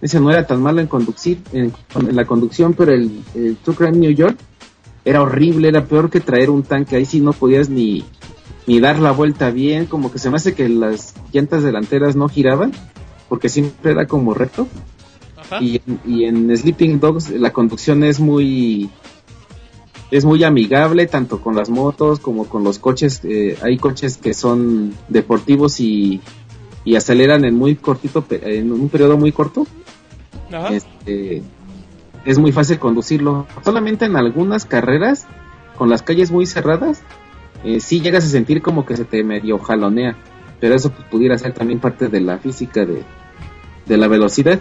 ese no era tan malo en conducir en, en la conducción, pero el, el Two Crime New York era horrible, era peor que traer un tanque, ahí sí no podías ni ni dar la vuelta bien, como que se me hace que las llantas delanteras no giraban, porque siempre era como recto. ajá. Y, y en Sleeping Dogs la conducción es muy es muy amigable tanto con las motos como con los coches. eh, hay coches que son deportivos y, y aceleran en muy cortito en un periodo muy corto. Ajá. Este, es muy fácil conducirlo. Solamente en algunas carreras con las calles muy cerradas eh, sí llegas a sentir como que se te medio jalonea. Pero eso pues, pudiera ser también parte de la física de, de la velocidad.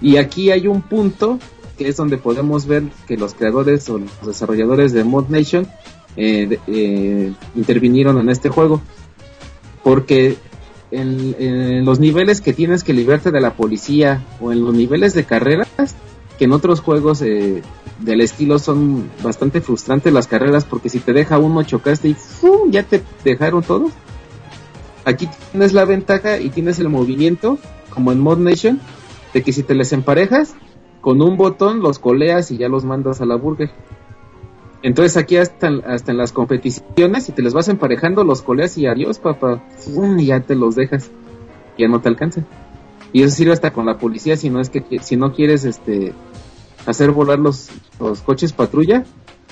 Y aquí hay un punto que es donde podemos ver que los creadores o los desarrolladores de Mod Nation eh, eh, intervinieron en este juego. Porque en, los niveles que tienes que librarte de la policía o en los niveles de carreras, que en otros juegos eh, del estilo son bastante frustrantes las carreras porque si te deja uno chocaste y ya te dejaron todos. Aquí tienes la ventaja y tienes el movimiento, como en Mod Nation, de que si te les emparejas, con un botón los coleas y ya los mandas a la burger. Entonces aquí hasta, hasta en las competiciones, si te les vas emparejando, los coleas y adiós, papá. Y ya te los dejas. Ya no te alcanzan. Y eso sirve hasta con la policía si no es que si no quieres este hacer volar los, los coches patrulla,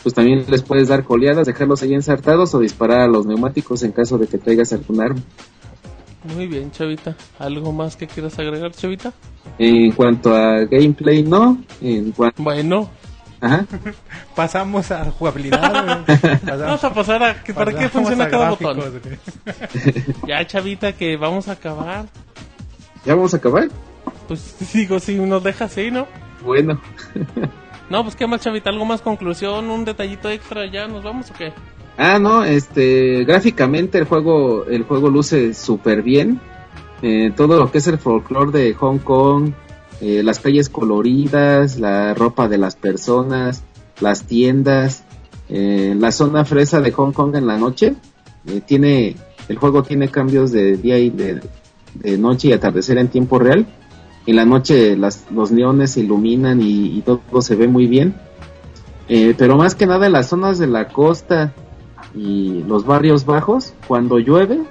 pues también les puedes dar coleadas, dejarlos ahí ensartados o disparar a los neumáticos en caso de que traigas algún arma. Muy bien, chavita. ¿Algo más que quieras agregar, chavita? En cuanto a gameplay, no. En cuanto, Bueno, ajá. [laughs] Pasamos a jugabilidad. [laughs] Pasamos- vamos a pasar a... que- ¿Para qué funciona cada gráficos, botón? [laughs] Ya, chavita, que vamos a acabar. ¿Ya vamos a acabar? Pues digo, si nos deja así, ¿no? Bueno. No, pues qué más, chavita. ¿Algo más conclusión? ¿Un detallito extra? ¿Ya nos vamos o qué? Ah, no, este, gráficamente el juego, el juego luce súper bien. Eh, todo lo que es el folclore de Hong Kong, eh, las calles coloridas, la ropa de las personas, las tiendas, eh, la zona fresa de Hong Kong en la noche, eh, tiene, el juego tiene cambios de día y de, noche y atardecer en tiempo real. En la noche las, los neones iluminan y, todo se ve muy bien. Pero más que nada las zonas de la costa y los barrios bajos, cuando llueve,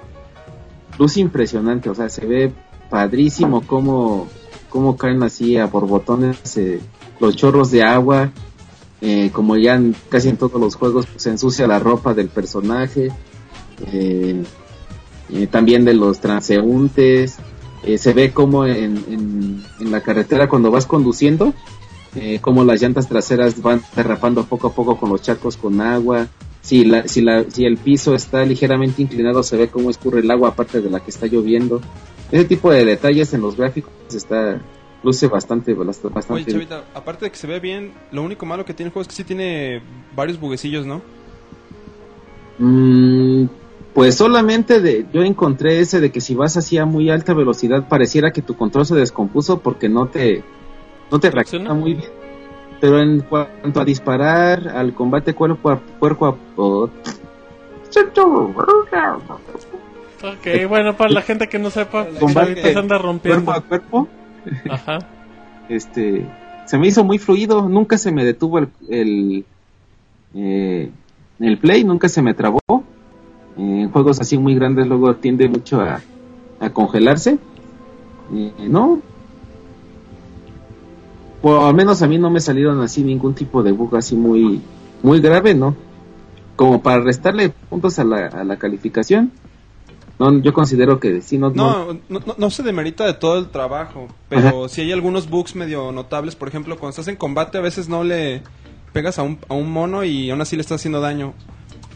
luz impresionante, o sea, se ve padrísimo cómo, cómo caen así a borbotones eh, los chorros de agua, eh, como ya en, casi en todos los juegos se ensucia la ropa del personaje, eh, eh, también de los transeúntes, se ve como en, en, en la carretera cuando vas conduciendo, como las llantas traseras van derrapando poco a poco con los charcos con agua. Si, la, si, la, si el piso está ligeramente inclinado, se ve cómo escurre el agua aparte de la que está lloviendo. Ese tipo de detalles en los gráficos está luce bastante, bastante. Oye. Chavita, aparte de que se ve bien, lo único malo que tiene el juego es que sí tiene varios buguecillos, ¿no? Mm, pues solamente de, yo encontré ese de que si vas así a muy alta velocidad pareciera que tu control se descompuso porque no te no te ¿Reacciona? muy bien. Pero en cuanto a disparar, al combate cuerpo a cuerpo a Ok, bueno, para la gente que no sepa, Combate Chavita se anda cuerpo rompiendo. a cuerpo, Ajá. [laughs] este se me hizo muy fluido, nunca se me detuvo el el, eh, el play, nunca se me trabó. Eh, en juegos así muy grandes luego tiende mucho a, a congelarse. Eh, no. O al menos a mí no me salieron así ningún tipo de bug así muy muy grave, ¿no? Como para restarle puntos a la, a la calificación. No, yo considero que sí, no, no, No, no, no, no se demerita de todo el trabajo, pero si hay algunos bugs medio notables, por ejemplo, cuando estás en combate a veces no le pegas a un, a un mono y aún así le estás haciendo daño.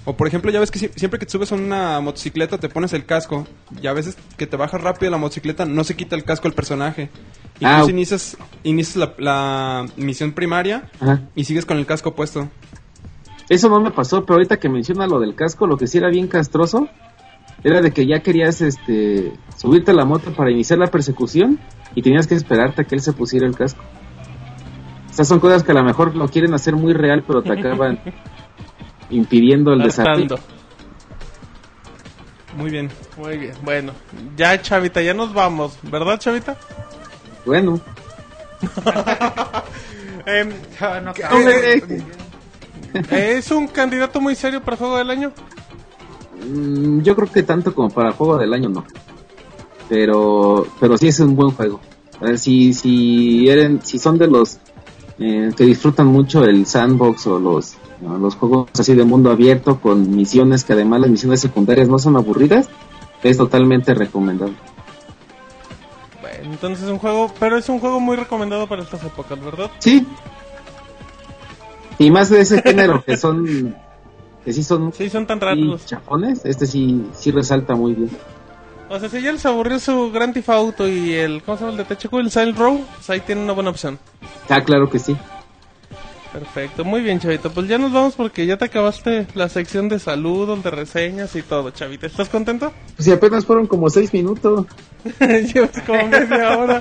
O por ejemplo, ya ves que si- siempre que te subes a una motocicleta te pones el casco y a veces que te bajas rápido la motocicleta no se quita el casco al personaje. Ah, Incluso ok. inicias, inicias la, la misión primaria Ajá. y sigues con el casco puesto. Eso no me pasó, pero ahorita que menciona lo del casco, lo que sí era bien castroso era de que ya querías este subirte a la moto para iniciar la persecución y tenías que esperarte a que él se pusiera el casco. Estas son cosas que a lo mejor lo quieren hacer muy real, pero te [laughs] acaban impidiendo el desarrollo. Hartando. Muy bien. Muy bien, bueno. Ya, Chavita, ya nos vamos, ¿verdad, Chavita? Bueno, [laughs] Em, no, hombre, ¿Es un candidato muy serio para juego del año? mm, yo creo que tanto como para juego del año no. Pero pero sí es un buen juego. A ver, si si eran si son de los eh, que disfrutan mucho el sandbox o los ¿no? los juegos así de mundo abierto con misiones que además las misiones secundarias no son aburridas, es totalmente recomendable. Bueno, entonces es un juego, pero es un juego muy recomendado para estas épocas, ¿verdad? Sí. Y más de ese [laughs] género que son que sí son Sí, son tan raros. chafones, este sí sí resalta muy bien. O sea, si ya les aburrió su Grand Theft Auto y el, ¿cómo se llama el de THQ? El Silent Row, pues ahí tienen una buena opción. Ah, claro que sí. Perfecto, muy bien, Chavita. Pues ya nos vamos porque ya te acabaste la sección de saludos, de reseñas y todo, Chavita. ¿Estás contento? Pues si apenas fueron como seis minutos. [laughs] Llevas como media hora.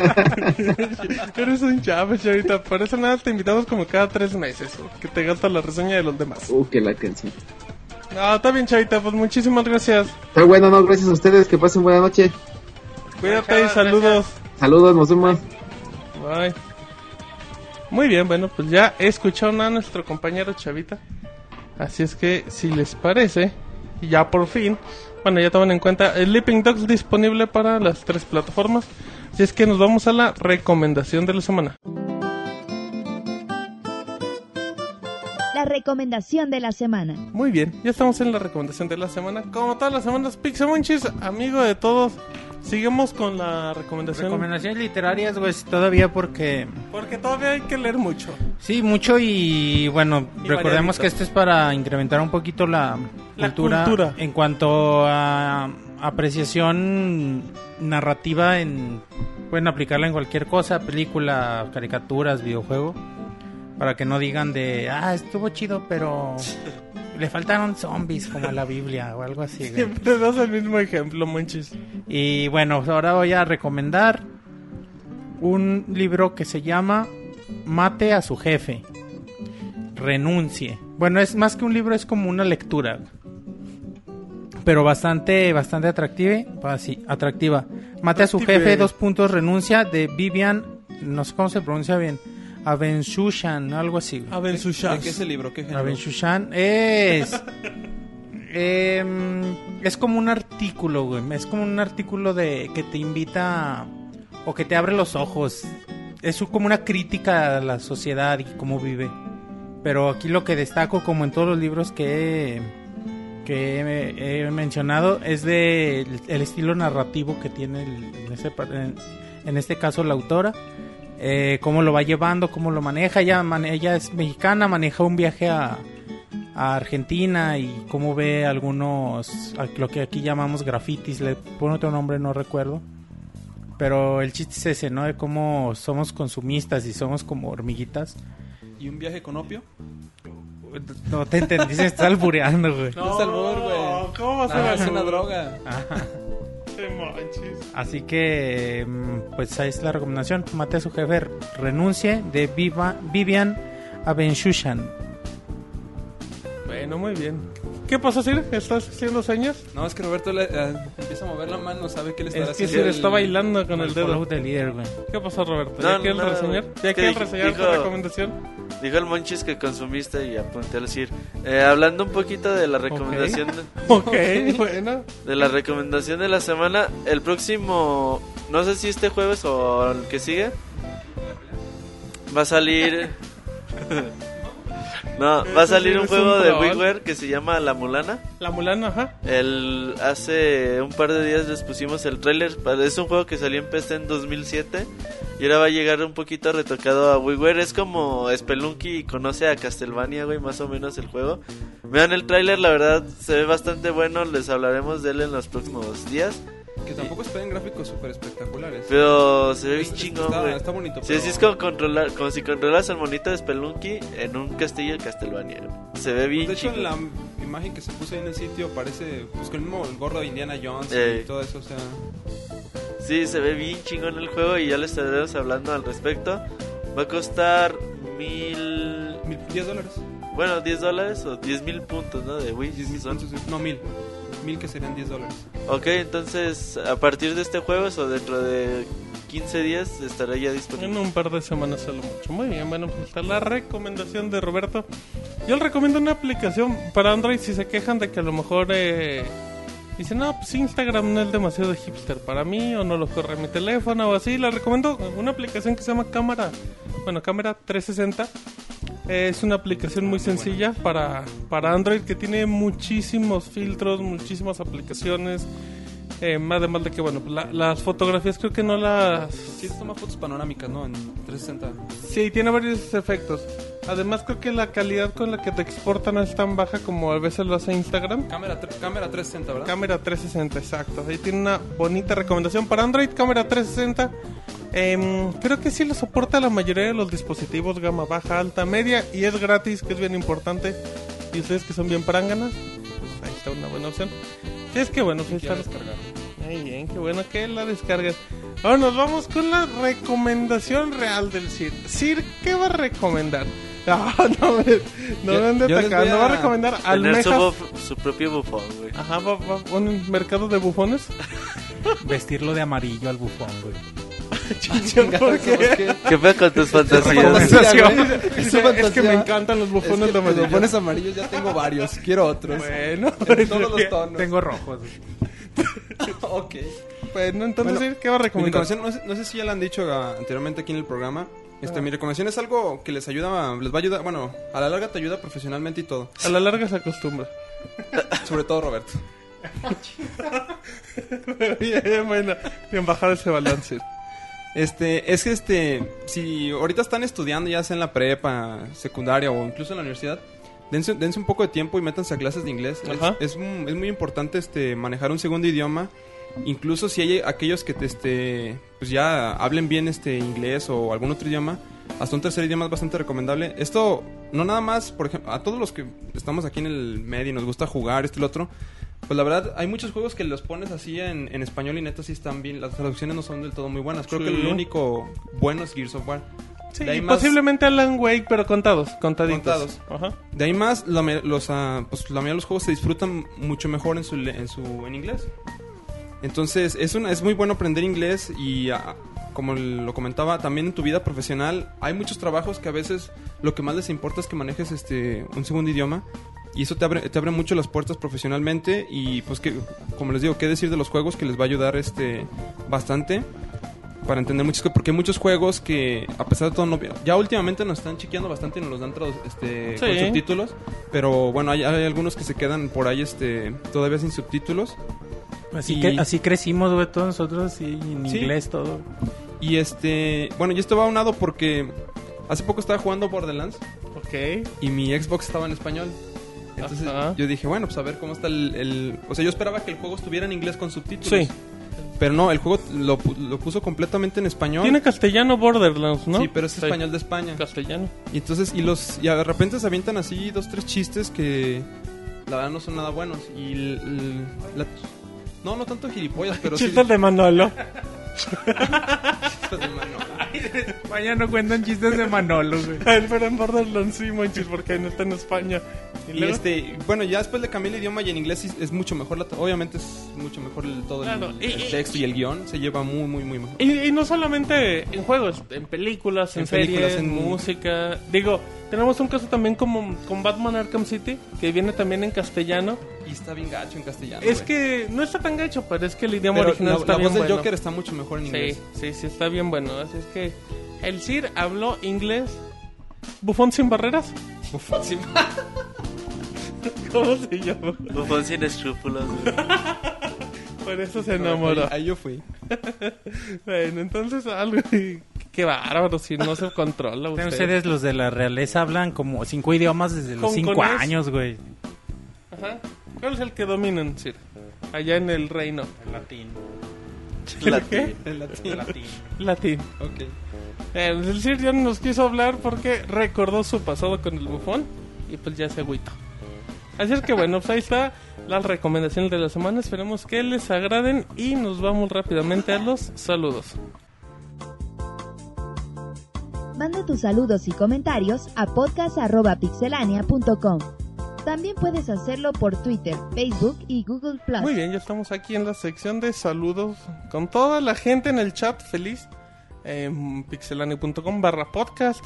Eres un chavo, Chavita. Por eso nada te invitamos como cada tres meses. Que te gastas la reseña de los demás. Uh, que la canción. No, está bien, Chavita. Pues muchísimas gracias. Está bueno, no, gracias a ustedes, que pasen buena noche. Cuídate y saludos. Saludos, nos vemos. Bye. Muy bien, bueno, pues ya escucharon a nuestro compañero Chavita. Así es que, si les parece, ya por fin, bueno, ya toman en cuenta el Leaping Dogs disponible para las tres plataformas. Así es que nos vamos a la recomendación de la semana. La recomendación de la semana. Muy bien, ya estamos en la recomendación de la semana. Como todas las semanas, Pixemonchis, amigo de todos, seguimos con la recomendación. Recomendaciones literarias, güey, todavía porque... Porque todavía hay que leer mucho. Sí, mucho y bueno, Y recordemos variadito. que esto es para incrementar un poquito la, La cultura, cultura. en cuanto a apreciación narrativa en pueden aplicarla en cualquier cosa, película, caricaturas, videojuego, para que no digan de, ah, estuvo chido, pero le faltaron zombies como a la Biblia o algo así. güey. Siempre das el mismo ejemplo, Monchis. Y bueno, ahora voy a recomendar un libro que se llama Mate a su jefe. Renuncie. Bueno, es más que un libro, es como una lectura. Pero bastante, bastante atractiva. Así, atractiva. Mate a su jefe, dos puntos, renuncia, de Vivian, no sé cómo se pronuncia bien, Abenshushan, algo así. A ver, su ¿De qué es el libro? ¿Qué género? Abenshushan es. em, es como un artículo, güey. Es como un artículo de que te invita o que te abre los ojos. Es como una crítica a la sociedad y cómo vive. Pero aquí lo que destaco, como en todos los libros que he, que he, he mencionado, es de el, el estilo narrativo que tiene el- en, ese pa- en- en este caso la autora. Eh, cómo lo va llevando, cómo lo maneja. Ella, ella es mexicana, maneja un viaje a, Argentina y cómo ve algunos, lo que aquí llamamos grafitis, le pone otro nombre, no recuerdo. Pero el chiste es ese, ¿no? De cómo somos consumistas y somos como hormiguitas. ¿Y un viaje con opio? No te entendí, se está albureando, güey. No, es albur, güey. ¿Cómo va a ser es una droga. Te manches. Así que, mm, pues ahí es la recomendación. Mate a su jefe, renuncie de Viva, Vivian Abenshushan. Bueno, muy bien. ¿Qué pasa, Sir? ¿Estás haciendo señas? No, es que Roberto le, eh, empieza a mover la mano, sabe que le está Es que haciendo. Sir está bailando con el dedo. del líder, güey. ¿Qué pasó, Roberto? No, ¿Ya quieres no, reseñar? ¿Ya ¿Qué quieres dijo? reseñar tu recomendación? Dijo el Monchis que consumiste y apunté al decir. Eh, hablando un poquito de la recomendación [laughs] Ok, [laughs] bueno. de la recomendación de la semana, el próximo, no sé si este jueves o el que sigue, va a salir. [laughs] no, va a salir un juego de. WiiWare que se llama La Mulana. La mulana, ajá. El, hace un par de días les pusimos el tráiler. para- Es un juego que salió en PC en 2007 y ahora va a llegar un poquito retocado a WiiWare. Es como Spelunky conoce a Castlevania, güey, más o menos el juego. Vean el tráiler, la verdad se ve bastante bueno. Les hablaremos de él en los próximos días. Que tampoco esperen gráficos súper espectaculares. Pero se ve bien es- chingón, está- güey. está bonito, Sí, pero- sí, es como, controlar, como si controlas al monito de Spelunky en un castillo de Castlevania. Se ve bien De hecho, chingón. en la imagen que se puso ahí en el sitio parece pues, con el mismo gorro de Indiana Jones y todo eso, o sea... Sí, se ve bien chingón el juego y ya les estaremos hablando al respecto. Va a costar mil... mil- 10 dólares. Bueno, 10 dólares o 10 mil puntos, ¿no? De Wii. 10 mil son. puntos, No, mil. Mil que serían 10 dólares. Ok, entonces a partir de este jueves o dentro de 15 días estará ya En disponible. un par de semanas a lo mucho. Muy bien, bueno, pues está la recomendación de Roberto. Yo les recomiendo una aplicación para Android si se quejan de que a lo mejor eh, dicen, no, pues Instagram no es demasiado hipster para mí o no lo corre mi teléfono o así. Les recomiendo una aplicación que se llama Cámara, bueno, Cámara 360. Es una aplicación muy sencilla para, para Android que tiene muchísimos filtros, muchísimas aplicaciones. Eh, además de que, bueno, la- las fotografías creo que no las Sí, toma fotos panorámicas, ¿no? En 360. Sí, tiene varios efectos. Además creo que la calidad con la que te exporta no es tan baja como a veces lo hace Instagram. Cámara, cámara 360, ¿verdad? Cámara 360, exacto. Ahí tiene una bonita recomendación para Android, cámara 360. Em, creo que sí lo soporta la mayoría de los dispositivos gama baja, alta, media y es gratis, que es bien importante. Y ustedes que son bien pránganas, pues ahí está una buena opción. Sí, es que bueno, Quiero está. descargar. Muy bien, qué bueno que la descargas. Ahora nos vamos con la recomendación real del Sir. Sir, ¿qué va a recomendar? [laughs] No, no me, no Yo- me les atacando. voy Va a recomendar Tener su, almejas. buf- su propio bufón, güey. Ajá, va, va, un mercado de bufones. [laughs] Vestirlo de amarillo al bufón, güey. ¿Por qué? ¿Qué fue con tus fantasías? Es, que me encantan los bufones Es que de amarillo. Los bufones amarillos ya tengo varios, quiero otros. Bueno, En todos los tonos. Tengo rojos. [laughs] ok. bueno, entonces, Bueno, ¿qué va a Mi recomendar? recomendación, no sé, no sé si ya la han dicho ah, anteriormente aquí en el programa. Este, mi recomendación es algo que les ayuda, les va a ayudar, bueno, a la larga te ayuda profesionalmente y todo. A la larga se acostumbra. [laughs] Sobre todo Roberto. [laughs] bien, bueno, bien bajar ese balance. Este, es que este, si ahorita están estudiando ya sea en la prepa, secundaria o incluso en la universidad, dense, dense un poco de tiempo y métanse a clases de inglés. Es, es, es muy importante este manejar un segundo idioma. Incluso si hay aquellos que te, este, pues ya hablen bien este inglés o algún otro idioma, hasta un tercer idioma es bastante recomendable. Esto no nada más, por ejemplo, a todos los que estamos aquí en el medio y nos gusta jugar esto y lo otro, pues la verdad hay muchos juegos que los pones así en, en español y neta sí están bien, las traducciones no son del todo muy buenas. Creo Sí. que el único bueno es Gears of War. Sí, más- posiblemente Alan Wake, pero contados, contaditos. Contados. Ajá. De ahí más, la, los, ah, pues, la mayoría de los juegos se disfrutan mucho mejor en su, en su en inglés. Entonces, es, una, es muy bueno aprender inglés y, ah, como lo comentaba, también en tu vida profesional hay muchos trabajos que a veces lo que más les importa es que manejes este un segundo idioma y eso te abre, te abre mucho las puertas profesionalmente y pues que, como les digo, qué decir de los juegos que les va a ayudar este bastante para entender muchas cosas, porque hay muchos juegos que a pesar de todo no, ya últimamente nos están chequeando bastante y nos los dan este, con subtítulos, pero bueno, hay, hay algunos que se quedan por ahí este todavía sin subtítulos Así, Y- que, así crecimos, güey, todos nosotros, y en Sí. inglés todo. y este, bueno, y esto va aunado porque hace poco estaba jugando Borderlands Ok. y mi Xbox estaba en español. Entonces Ajá. yo dije, bueno, pues a ver cómo está el, el- O sea, yo esperaba que el juego estuviera en inglés con subtítulos. Sí. Pero no, el juego lo, pu- lo puso completamente en español. Tiene castellano Borderlands, ¿no? Sí, pero es español de España. Castellano. Y entonces, y los y de repente se avientan así dos, tres chistes que la verdad no son nada buenos. Y l- l- la- no, no tanto gilipollas, pero sí. Chistes de Manolo. chistes de mano. Vaya, no cuentan chistes de Manolo, güey. Pero en Borderlands sí, manches, porque no está en España. Y, Y luego- este, bueno, ya después le cambié el idioma y en inglés sí es mucho mejor. La, obviamente es mucho mejor el, todo el- Claro, y- el, y- texto y el guion. Se lleva muy, muy, muy mejor. Y, no solamente en juegos, en películas, en, En series, películas, en en- música. Digo, tenemos un caso también como con Batman Arkham City, que viene también en castellano. Y está bien gacho en castellano. es que no está tan gacho, pero es que el idioma Pero original la, está la bien voz del bueno. Joker está mucho mejor en Sí, inglés. sí, sí, está bien bueno. Así es que el Sir habló inglés. Bufón sin barreras. Bufón, [laughs] ¿Cómo se llama? Bufón sin escrúpulos, güey. [laughs] Por eso se enamoró. Ahí, ahí yo fui. [laughs] Bueno, entonces algo. Qué bárbaro, si no se controla usted. Ustedes, los de la realeza, hablan como cinco idiomas desde los cinco años, güey. Ajá. ¿Cuál es el que dominan, Sir? Allá en el reino. El latín. Latín. En latín. latín. Latín. Ok. Eh, el Sir ya no nos quiso hablar porque recordó su pasado con el bufón y pues ya se agüitó. Así es que bueno, pues ahí está las recomendaciones de la semana. Esperemos que les agraden y nos vamos rápidamente a los saludos. Manda tus saludos y comentarios a podcast.pixelania.com. También puedes hacerlo por Twitter, Facebook y Google Plus. Muy bien, ya estamos aquí en la sección de saludos con toda la gente en el chat feliz. En pixelania.com barra podcast.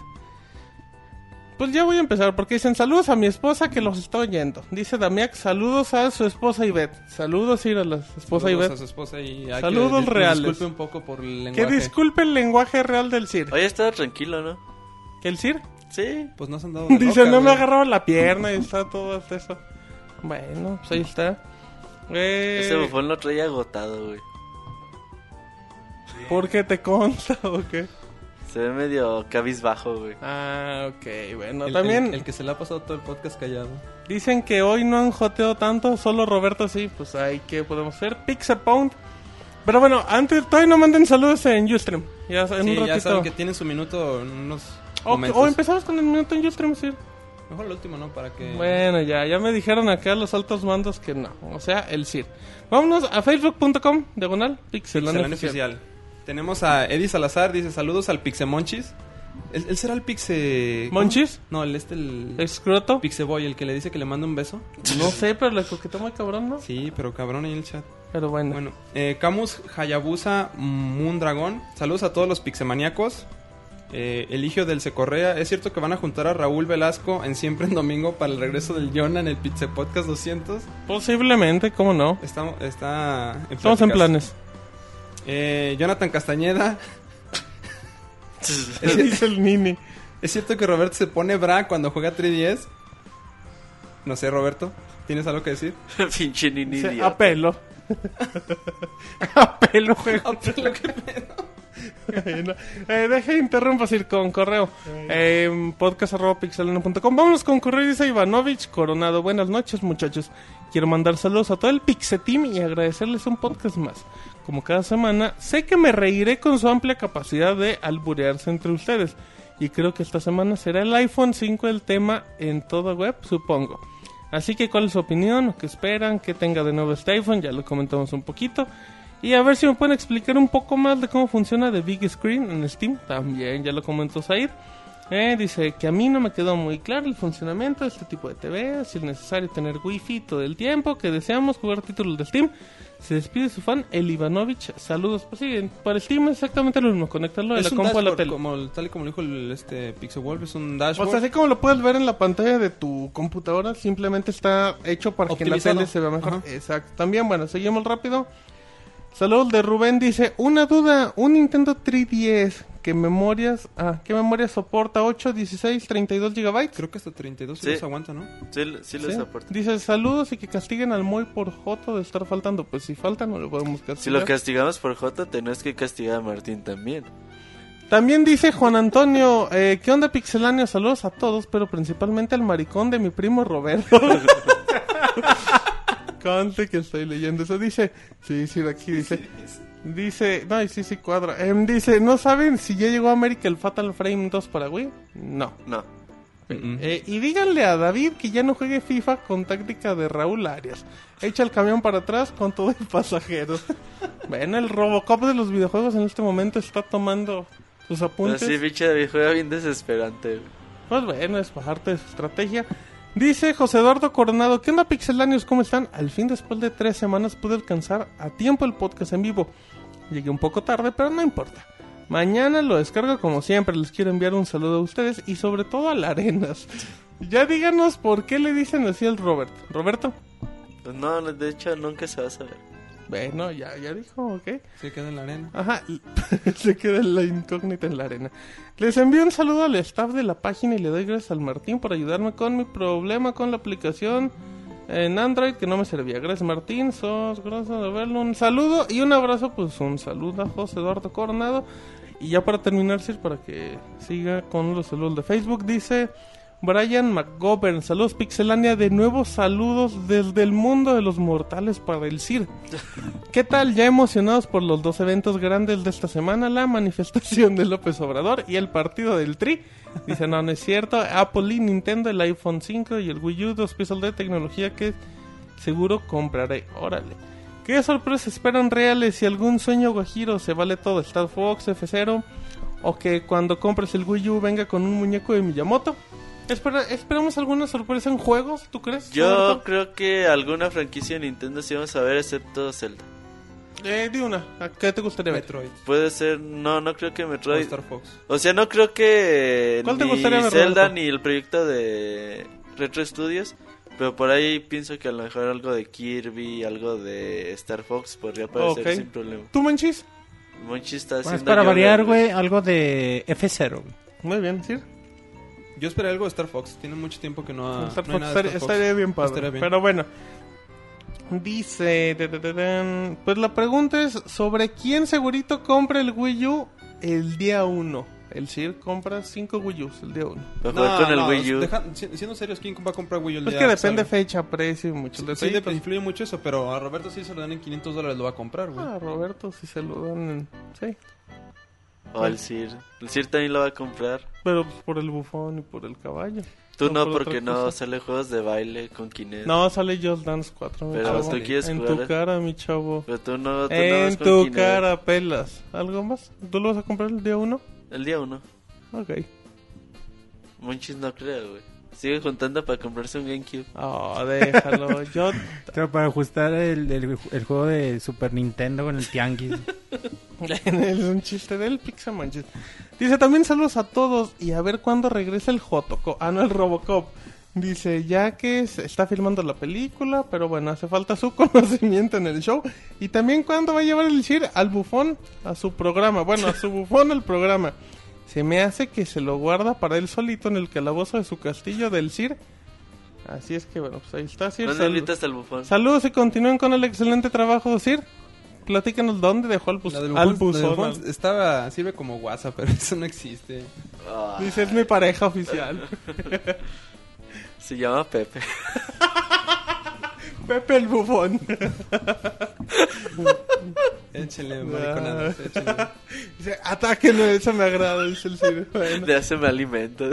Pues ya voy a empezar porque dicen saludos a mi esposa que los está oyendo. Dice Damiac, saludos a su esposa Ivette. Saludos ir a la esposa Saludos Ivette. a su esposa y hay Saludos que, reales. Disculpe un poco por el Que lenguaje. disculpe el lenguaje real del Sir. Hoy estaba tranquilo, ¿no? ¿Que el Sir? Sí. Pues no se han dado de Dice, loca, no me güey. agarraba la pierna y está todo eso. Bueno, pues ahí está. Eh, Ese bufón lo traía agotado, güey. ¿Por qué te consta o qué? Se ve medio cabizbajo, güey. Ah, ok, bueno. El- También El, el que se le ha pasado todo el podcast callado. dicen que hoy no han joteado tanto, solo Roberto sí. Pues ahí, ¿qué podemos hacer? Pixapound. Pero bueno, antes, todavía no manden saludos en Ustream. Ya en Sí, un ya saben que tienen su minuto en unos o, empezamos con el minuto en Ustream, sí. Mejor el último, ¿no? Para que... Bueno, ya, ya me dijeron acá los altos mandos que no. O sea, el CIR. Vámonos a facebook.com, diagonal, Pixelania oficial. oficial. Tenemos a Eddie Salazar, dice saludos al Pixemonchis. ¿Él, él será el Pixe... ¿cómo? ¿Monchis? No, el este, el... Escroto. Pixeboy, el que le dice que le manda un beso. No sé, pero le coquetó muy cabrón, ¿no? Sí, pero cabrón ahí en el chat. Pero bueno. Bueno, eh, Camus Hayabusa Moondragon. Saludos a todos los pixemaníacos. Eh, Eligio del Secorrea. Es cierto que van a juntar a Raúl Velasco en Siempre en Domingo para el regreso del Jonah en el Pizza Podcast 200. Posiblemente, ¿cómo no? Está, está en Estamos en planes. Eh, Jonathan Castañeda. [laughs] ¿Qué dice el Nini? ¿Es cierto que Roberto se pone bra cuando juega 3DS? No sé, Roberto. ¿Tienes algo que decir? [laughs] Pinche nini apelo. [laughs] apelo, juego. Bueno, eh, deje interrumpas ir con correo. Eh, podcast.pixelano.com. Vámonos con correo, dice Ivanovich Coronado. Buenas noches, muchachos. Quiero mandar saludos a todo el Pixeteam y agradecerles un podcast más. Como cada semana, sé que me reiré con su amplia capacidad de alburearse entre ustedes. Y creo que esta semana será el iPhone 5 el tema en toda web, supongo. Así que, ¿cuál es su opinión? ¿Qué esperan? ¿Qué tenga de nuevo este iPhone? Ya lo comentamos un poquito. Y a ver si me pueden explicar un poco más de cómo funciona de Big Screen en Steam. También, ya lo comentó Zair. Eh, dice que a mí no me quedó muy claro el funcionamiento de este tipo de TV, si es necesario tener wifi todo el tiempo, que deseamos jugar títulos de Steam. Se despide su fan, el Ivanovich. Saludos. Pues sí, para Steam es exactamente lo mismo, conectarlo de es la un compu a la tele. como, tal y como lo dijo el, este Pixelwolf, es un O dashboard. sea, así como lo puedes ver en la pantalla de tu computadora, simplemente está hecho para que en la tele se vea mejor. Ajá. Exacto. También, bueno, seguimos rápido. Saludos de Rubén, dice, una duda, un Nintendo 3DS, ¿qué memorias, ah, qué memoria soporta? 8, 16, 32 gigabytes? Creo que hasta 32 Sí. kilos aguanta, ¿no? Sí, sí les Sí. aporta. Dice, saludos y que castiguen al Moy por Joto de estar faltando. Pues si falta no lo podemos castigar. Si lo castigamos por J, tenés que castigar a Martín también. También dice Juan Antonio, eh, ¿qué onda pixeláneo? Saludos a todos, pero principalmente al maricón de mi primo Roberto. [laughs] Conte que estoy leyendo eso. Dice, sí, sí, de aquí dice. Dice, no, y sí, sí cuadra. Em, dice, ¿no saben si ya llegó a América el Fatal Frame 2 para Wii? No. No. Eh, y díganle a David que ya no juegue FIFA con táctica de Raúl Arias. Echa el camión para atrás con todo el pasajero. [laughs] bueno, el Robocop de los videojuegos en este momento está tomando sus Pero apuntes. sí, pinche David juega bien desesperante. Pues bueno, es bajarte de su estrategia. Dice José Eduardo Coronado, ¿qué onda pixelanios? ¿Cómo están? Al fin, después de tres semanas, pude alcanzar a tiempo el podcast en vivo. Llegué un poco tarde, pero no importa. Mañana lo descargo como siempre. Les quiero enviar un saludo a ustedes y sobre todo a la Arenas. Ya díganos por qué le dicen así al Robert. Roberto. Pues no, de hecho nunca se va a saber. Bueno, ya, ya dijo, ok. Se queda en la arena. Ajá, [laughs] se queda la incógnita en la arena. Les envío un saludo al staff de la página y le doy gracias al Martín por ayudarme con mi problema con la aplicación en Android que no me servía. Gracias Martín, sos gracias de verlo. Un saludo y un abrazo, pues un saludo a José Eduardo Coronado. Y ya para terminar, Sir, para que siga con los saludos de Facebook, dice Brian McGovern, saludos Pixelania, de nuevo saludos desde el mundo de los mortales para el Sir. ¿Qué tal? Ya emocionados por los dos eventos grandes de esta semana, la manifestación de López Obrador y el partido del Tri. Dice, no, no es cierto. Apple y Nintendo, el iPhone 5 y el Wii U, dos piezas de tecnología que seguro compraré. Órale. ¿Qué sorpresas esperan reales si algún sueño guajiro se vale todo? Star Fox, F0 o que cuando compres el Wii U venga con un muñeco de Miyamoto. Espera, esperamos alguna sorpresa en juegos, ¿tú crees? Yo Roberto? creo que alguna franquicia de Nintendo sí vamos a ver, excepto Zelda. Eh, di una. ¿A ¿Qué te gustaría ver? Metroid. Puede ser, no, no creo que O Metroid. Star Fox. O sea, no creo que ¿Cuál te gustaría ver, Zelda Roberto? ni el proyecto de Retro Studios. Pero por ahí pienso que a lo mejor algo de Kirby, algo de Star Fox podría aparecer sin problema. ¿Tú, Manchis? Monchi está Bueno, es haciendo para variar, güey, algo de F0. güey. Muy bien, ¿sí? Yo esperé algo de Star Fox. Tiene mucho tiempo que no, ha, Star no hay Fox nada de estaría, Star Fox. estaría bien padre. Estaría bien. Pero bueno. Dice... Pues la pregunta es sobre quién segurito compra el Wii U el día 1. El Sir compra 5 Wii U's el día 1. Para jugar con el Wii U. deja- si- siendo serios, ¿quién va a comprar Wii U el Pues día que depende salga? fecha, precio y muchos Sí, dep- influye mucho eso, pero a Roberto sí se lo dan en 500 dólares, lo va a comprar, güey. Ah, Roberto, si se lo dan en... Sí. O el Sir. El Sir también lo va a comprar. Pero por el bufón y por el caballo. Tú No no, por porque no cosa. sale juegos de baile con Kinect. No, sale Just Dance 4. mi Pero chavo. tú quieres En jugar. tu cara, mi chavo. Pero tú no, tú no En vas con tu Kinect. cara, pelas. ¿Algo más? ¿Tú lo vas a comprar el día 1? El día uno. Ok. Monchis no creo, güey. Sigue juntando para comprarse un GameCube. Oh, déjalo. Yo. [laughs] Pero para ajustar el, el- el juego de Super Nintendo con el Tianguis. [laughs] es un chiste del Pixamanches. Dice también saludos a todos y a ver cuándo regresa el Jotoco. Ah, no, el Robocop. Dice, ya que se está filmando la película, pero bueno, hace falta su [laughs] conocimiento en el show. Y también cuándo va a llevar el Sir al bufón a su programa. Bueno, a su bufón al programa. Se me hace que se lo guarda para él solito en el calabozo de su castillo del Sir. Así es que bueno, pues ahí está Sir. No Sal- necesitas el bufón. Saludos y continúen con el excelente trabajo, Sir. Platícanos dónde dejó al, bus- al bufón- del buzón. estaba, sirve como WhatsApp, [laughs] pero eso no existe. Ah, Dice, es mi pareja oficial. [laughs] se llama Pepe. [laughs] Pepe el bufón. Échenle [laughs] mariconadas, échenle. Dice, atáquenlo, eso me agrada, dice el Sir. Bueno, De hace me alimento.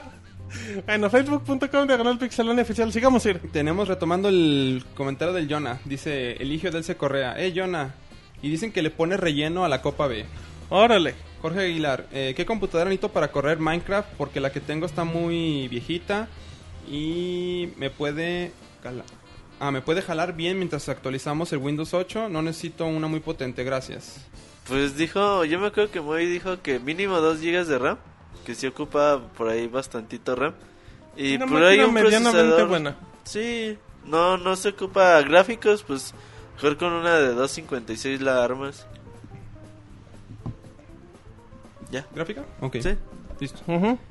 [laughs] bueno facebook.com diagonal pixelania oficial. Sigamos, Sir. Tenemos retomando el comentario del Jonah. Dice Eligio Delce Correa. Eh, Jonah. Y dicen que le pone relleno a la Copa B. Órale. Jorge Aguilar. eh, ¿Qué computadora necesito para correr Minecraft? Porque la que tengo está muy viejita. Y me puede... cala- Ah, me puede jalar bien mientras actualizamos el Windows 8. No necesito una muy potente, gracias. Pues dijo, yo me acuerdo que Moy dijo que mínimo 2 GB de RAM. Que se ocupa por ahí bastantito RAM. Y Una por ahí un medianamente procesador. buena. Sí, no, no se ocupa gráficos, pues mejor con una de 256 la armas. Ya. ¿Gráfica? Ok. Sí. Listo.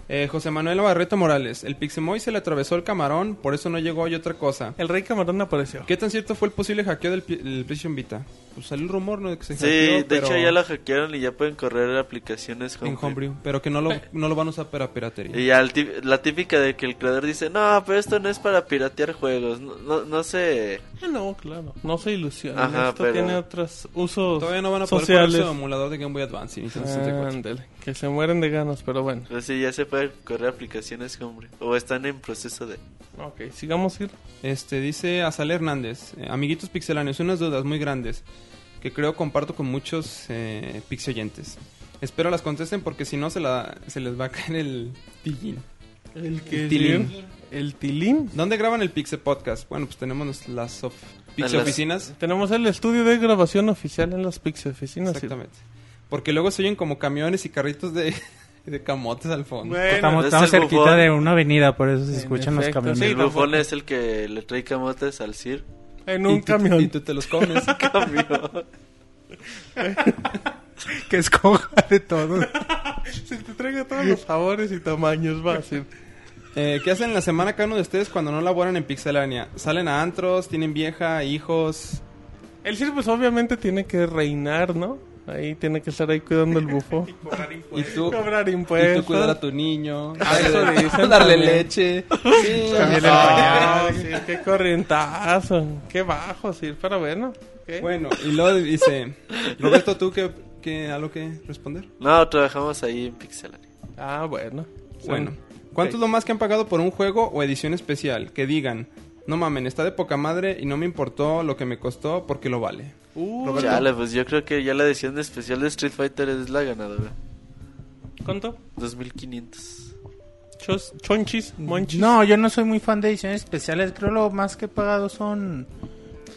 Eh, José Manuel Barreto Morales. El Pixemoy se le atravesó el camarón, por eso no llegó y otra cosa. El Rey Camarón apareció. ¿Qué tan cierto fue el posible hackeo del, pi- del PlayStation Vita? Pues salió el rumor, ¿no? De que se Sí, hackeó, de pero hecho ya la hackearon y ya pueden correr aplicaciones en homebrew. Homebrew, pero que no lo, no lo van a usar para piratería. Y ya el la típica de que el creador dice, no, pero esto no es para piratear juegos, no, no, no sé... Ah, no, claro. No se ilusionen. Ajá, Esto pero- tiene otros usos Todavía no van a poder sociales. su emulador de Game Boy Advance y Nintendo 64. Ándale, que se mueren de ganas, pero bueno. Pues sí, ya se puede correr aplicaciones homebrew. O están en proceso de... Ok, sigamos ir. Este dice Azal Hernández, eh, amiguitos pixeláneos, unas dudas muy grandes que creo comparto con muchos eh, pixeoyentes. Espero las contesten porque si no se, la, se les va a caer el pillín. El El tilín. El tilín. ¿Dónde graban el Pixel Podcast? Bueno, pues tenemos las of- Pixel las- oficinas. Tenemos el estudio de grabación oficial en las Pixel Oficinas. Exactamente. Porque luego se oyen como camiones y carritos de, [laughs] de camotes al fondo. Bueno, estamos es estamos el cerquita bufón. de una avenida, por eso se En escuchan los camiones. sí. el bufón es el que le trae camotes al CIR. en Y un tú- camión. Y tú te los comes. [laughs] [laughs] Que escoja de todo. Se te traiga todos los sabores y tamaños, va a ser. Eh, ¿Qué hacen en la semana cada uno de ustedes cuando no laboran en Pixelania? ¿Salen a antros? ¿Tienen vieja? ¿Hijos? El CIR, pues obviamente tiene que reinar, ¿no? Ahí tiene que estar ahí cuidando el bufo. [laughs] ¿Y tú? Cobrar Y impuestos. tú cuidar a tu niño. Ah, eso dicen [laughs] darle también. leche. Sí, Cambiarle el Ah, pañal. sí, qué corrientazo. Qué bajo, sí, pero bueno. ¿qué? Bueno, y luego dice, Roberto, ¿tú qué, qué algo que responder? No, trabajamos ahí en Pixelania. Ah, bueno. Bueno, ¿cuánto ok. es lo más que han pagado por un juego o edición especial? Que digan, no mamen, está de poca madre y no me importó lo que me costó porque lo vale. Uh. Chale, pues yo creo que ya la edición especial de Street Fighter es la ganadora. ¿Cuánto? 2500. Chos, chonchis, monchis. No, yo no soy muy fan de ediciones especiales. Creo lo más que he pagado son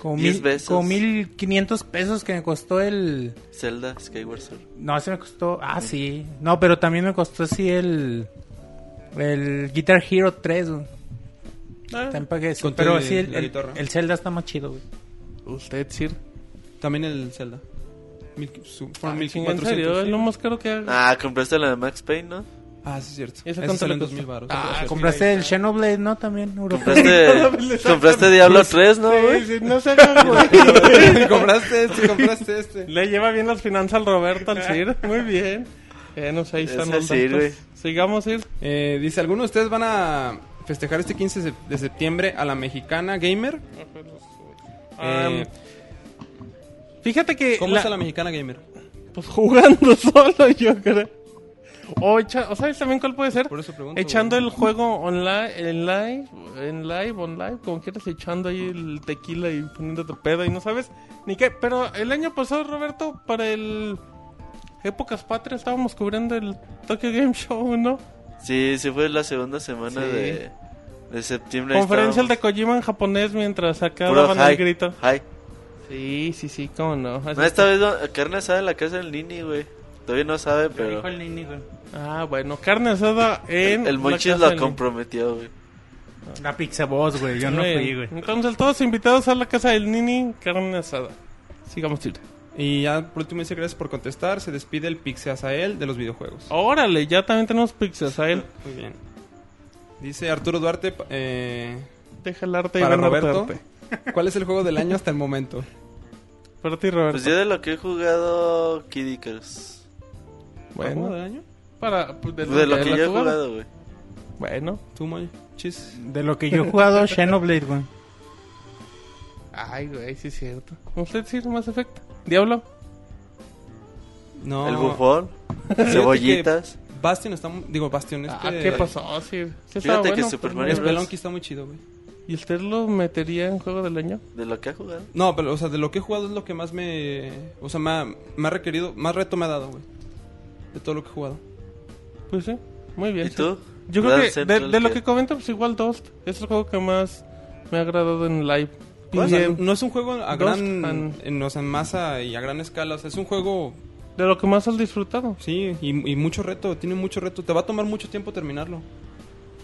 como, mil, pesos. como 1500 pesos que me costó el... Zelda, Skyward Sword. No, ese me costó... Ah, sí. No, pero también me costó así el... El Guitar Hero 3, güey. Ah, También pagué eso. Con Pero sí, el, el, el Zelda está más chido, güey. usted, Sir. También el Zelda. Mil, su- Ah, chinga, ¿En 1400. serio? Es lo más caro que haga. Ah, compraste la de Max Payne, ¿no? Ah, sí es cierto. ¿Y ese Ese cuánto sale le en costó? 2000 baros. Ah, Compraste el Xenoblade, ¿no? También. Compraste, [laughs] compraste Diablo 3, ¿no, güey? Sí, sí, no se haga, güey. [laughs] compraste este, compraste este. Le lleva bien las finanzas al Roberto, al Sir. [laughs] Muy bien. Eh, no sé, ahí están los. Sigamos, Sir. Eh, dice, ¿alguno de ustedes van a festejar este 15 de- septiembre a la mexicana gamer? Eh, Fíjate que... ¿Cómo la- es a la mexicana gamer? Pues jugando [laughs] solo, yo creo. O, echa- o sabes también cuál puede ser? Por eso pregunto. Echando güey. el juego online, en live, en live, on live, como quieras, echando ahí el tequila y poniéndote pedo y no sabes ni qué. Pero el año pasado, Roberto, para el Épocas Patrias estábamos cubriendo el Tokyo Game Show, ¿no? Sí, sí fue la segunda semana Sí. de, de septiembre. Conferencia el de. Kojima en japonés mientras acá daban el grito. hi. Sí, sí, sí, cómo no. Así No, esta vez carne asada en la casa del Nini, güey. Todavía no sabe, pero Dijo el Nini, güey. Ah, bueno, carne asada en. el, el la Monchis del- comprometió, güey. La Pizza Boss, güey. Yo no fui, güey. Entonces, todos invitados a la casa del Nini, carne asada. Sigamos, ir. Y ya por último dice gracias por contestar. Se despide el Pixeazael de los videojuegos. Órale, ya también tenemos él. Muy bien. Dice Arturo Duarte, eh, Deja el arte y para ven a Roberto, arte. [laughs] ¿cuál es el juego del año hasta el momento? Para ti, Roberto. Pues yo de lo que he jugado, Kid Icarus. ¿Juego bueno, del año? para. pues, de, De lo de que la yo he jugado, güey. Bueno. ¿Tú, Monchis? De lo que yo he jugado, Xenoblade, güey. Ay, güey, sí es cierto. ¿Usted sí, más efecto? ¿Diablo? No. El bufón. Cebollitas. Que Bastion está muy... Digo, Bastion, este... Ah, ¿qué pasó? Sí, sí Fíjate que bueno, Super pero Mario. Bros. Spelunky está muy chido, güey. ¿Y usted lo metería en juego del año? De lo que ha jugado. No, pero, o sea, de lo que he jugado es lo que más me... O sea, me ha, me ha requerido... Más reto me ha dado, güey. De todo lo que he jugado. Pues sí, muy bien. ¿Y sí. tú? Yo creo que de, de lo que comento, pues igual Dust. Es el juego que más me ha agradado en live. O sea, no es un juego a Dos gran... and- En, o sea, en masa y a gran escala. O sea, es un juego... De lo que más has disfrutado. Sí, y, y mucho reto. Tiene mucho reto. Te va a tomar mucho tiempo terminarlo.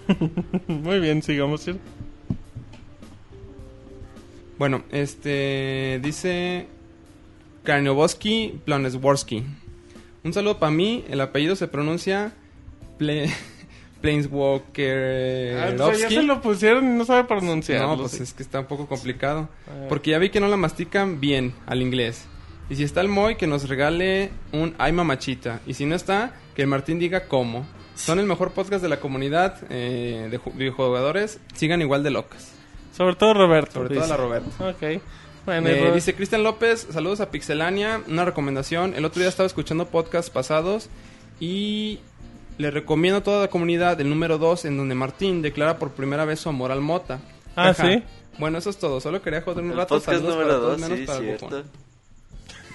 [laughs] Muy bien, sigamos. Bueno, este... Dice... Karnioboski Planesworski. Un saludo para mí. El apellido se pronuncia... Pla- Planeswalker. [laughs] Ah, o sea, ya se lo pusieron y no sabe pronunciarlo. No, pues sí. es que está un poco complicado. Porque ya vi que no la mastican bien al inglés. Y si está el Moy, que nos regale un Ay Mamachita. Y si no está, que el Martín diga cómo. Son el mejor podcast de la comunidad eh, de ju- videojugadores. Sigan igual de locas. Sobre todo Roberto. Sobre todo dice. la Roberta. Ok. Bueno, Eh, dice Cristian López, saludos a Pixelania, una recomendación. El otro día estaba escuchando podcasts pasados y le recomiendo a toda la comunidad el número 2 en donde Martín declara por primera vez su amor al Mota. Ah, Ajá. ¿sí? Bueno, eso es todo. Solo quería joder un El rato. podcast Saludos número para todos, 2, menos sí, para el cierto. bufón.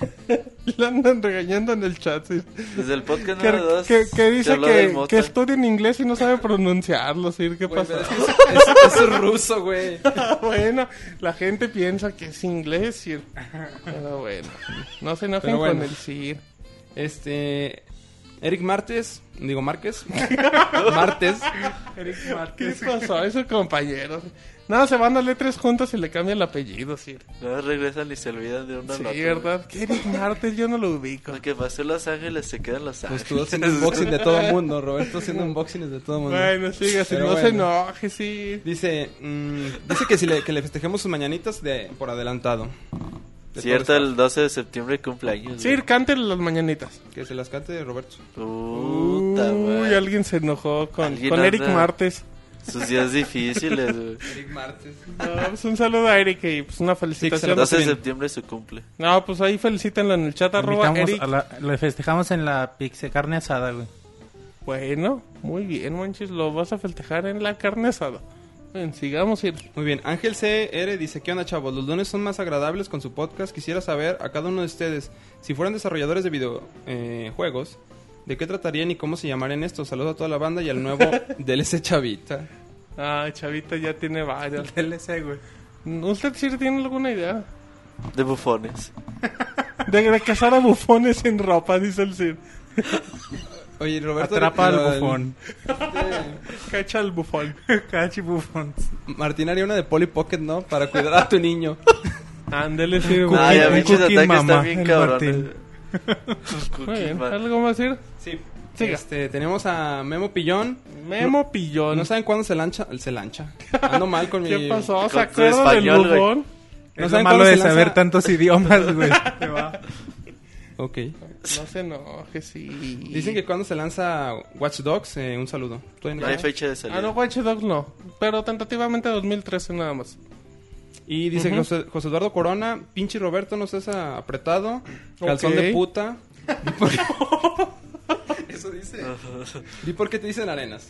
[laughs] Le andan regañando en el chat. sí. Desde el podcast Que, número 2. que- que dice que, que estudia en inglés y no sabe pronunciarlo. ¿sí? ¿Qué Güey, pasa? [laughs] es, es- es- ruso, güey. [laughs] bueno, la gente piensa que es inglés. sí. Pero bueno, no se enojen bueno. con el CIR. Este. Eric Martes, digo Márquez. Martes. Eric ¿Qué pasó? Es su compañero. No, se van a letras juntos y le cambia el apellido, sí. No regresan y se olvidan de una Sí, nota. ¿verdad? ¿Qué Eric Martes? Yo no lo ubico. Lo que pasó en Los Ángeles se queda en Los Pues Ángeles. tú haciendo unboxing de todo el [laughs] mundo, Roberto haciendo unboxing de todo el mundo. Bueno, sigue así, Pero no se bueno. enoje, sí. Dice, mm, dice que si le, que le festejemos sus mañanitas de, por adelantado. De Cierto, el esto. 12 de septiembre cumpleaños. Sí, cántele las mañanitas. Que se las cante Roberto. Puta, Uy, alguien se enojó con, Alguien con Eric Martes. Sus días difíciles, güey. Eric Martes. No, pues un saludo a Eric y pues una felicitación. que 12 de septiembre es su cumple. No, pues ahí felicítenlo en el chat arroba Eric. a la- lo festejamos en la pixe carne asada, güey. Bueno, muy bien, manches, lo vas a festejar en la carne asada. Bien, sigamos ir. Muy bien, Ángel CR dice, ¿qué onda chavos? Los lunes son más agradables con su podcast. Quisiera saber a cada uno de ustedes, si fueran desarrolladores de videojuegos, ¿de qué tratarían y cómo se llamarían estos? Saludos a toda la banda y al nuevo [laughs] DLC Chavita. Ah, Chavita ya tiene varios. [laughs] DLC, güey. ¿Usted sí tiene alguna idea? De bufones. De, de cazar a bufones en ropa, dice el Sir. [laughs] Oye, Roberto... Atrapa al bufón. Cacha al bufón. Cachi bufón. Martín haría una de Polly Pocket, ¿no? Para cuidar a tu niño. Ándele, Sir. Ah, ya pinches ataques están bien cabrones. Muy bien, man. ¿algo más, Sir? Sí. Siga. Este, tenemos a Memo Pillón. Memo Pillón. No saben cuándo se lancha. Se lancha. Ando mal con [laughs] mi... ¿Qué pasó? ¿Se acuerdan del bufón? No es lo saben malo de se lanza- saber tantos idiomas, güey. [laughs] Ok. No se enoje, sí. Dicen que cuando se lanza Watch Dogs, eh, un saludo. No hay fecha de salida. Ah, no, Watch Dogs no. Pero tentativamente 2013 nada más. Y dice. José, José Eduardo Corona, pinche Roberto, no seas apretado, calzón de puta. [laughs] Di por- Eso dice. Di por qué te dicen arenas.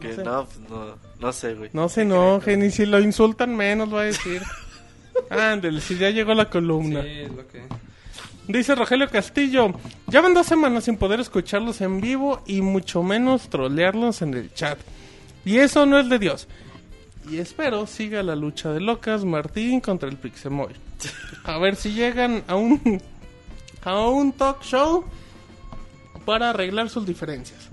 Que No sé. no, pues no, no sé, güey. No se enoje, ni si lo insultan menos va a decir. [laughs] Ándale, si ya llegó la columna. Sí, es lo que... Dice Rogelio Castillo, ya van dos semanas sin poder escucharlos en vivo y mucho menos trolearlos en el chat. Y eso no es de Dios. Y espero siga la lucha de locas Martín contra el Pixemoy. [laughs] A ver si llegan a un a un talk show para arreglar sus diferencias.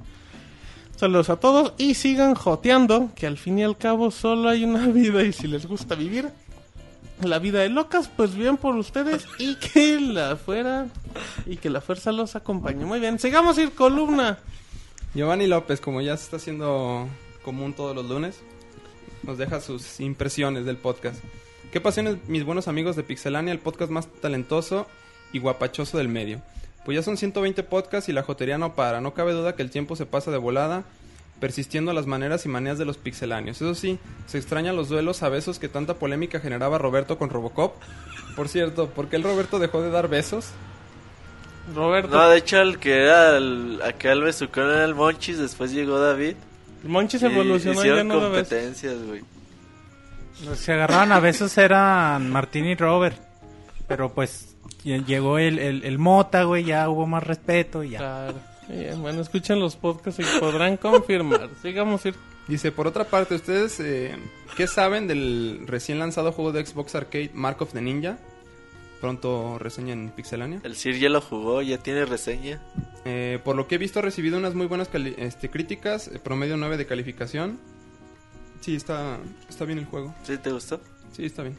Saludos a todos y sigan joteando, que al fin y al cabo solo hay una [laughs] vida y si les gusta vivir la vida de locas, pues bien por ustedes y que la fuera y que la fuerza los acompañe. Muy bien, sigamos ir columna. Giovanni López, como ya se está haciendo común todos los lunes, nos deja sus impresiones del podcast. ¿Qué pasiones, mis buenos amigos de Pixelania, el podcast más talentoso y guapachoso del medio? Pues ya son 120 podcasts y la jotería no para. No cabe duda que el tiempo se pasa de volada, persistiendo las maneras y maneras de los pixelanios. Eso sí, se extrañan los duelos a besos que tanta polémica generaba Roberto con Robocop. Por cierto, ¿por qué el Roberto dejó de dar besos? Roberto, No, de hecho, el que era el, acá el besucón era el Monchis, después llegó David. Monchis y evolucionó y ya hicieron no competencias, güey. Los que agarraban a besos eran Martín y Robert. Pero pues llegó el, el, el Mota, güey, ya hubo más respeto y ya. Claro. Bien, bueno, escuchen los podcasts y podrán confirmar. [laughs] Sigamos ir. Dice, por otra parte, ¿ustedes eh, qué saben del recién lanzado juego de Xbox Arcade Mark of the Ninja? Pronto reseña en Pixelania. El Sir ya lo jugó, ya tiene reseña. Eh, por lo que he visto, ha recibido unas muy buenas cali- este, críticas, eh, promedio 9 de calificación. Sí, está, está bien el juego. ¿Sí te gustó? Sí, está bien.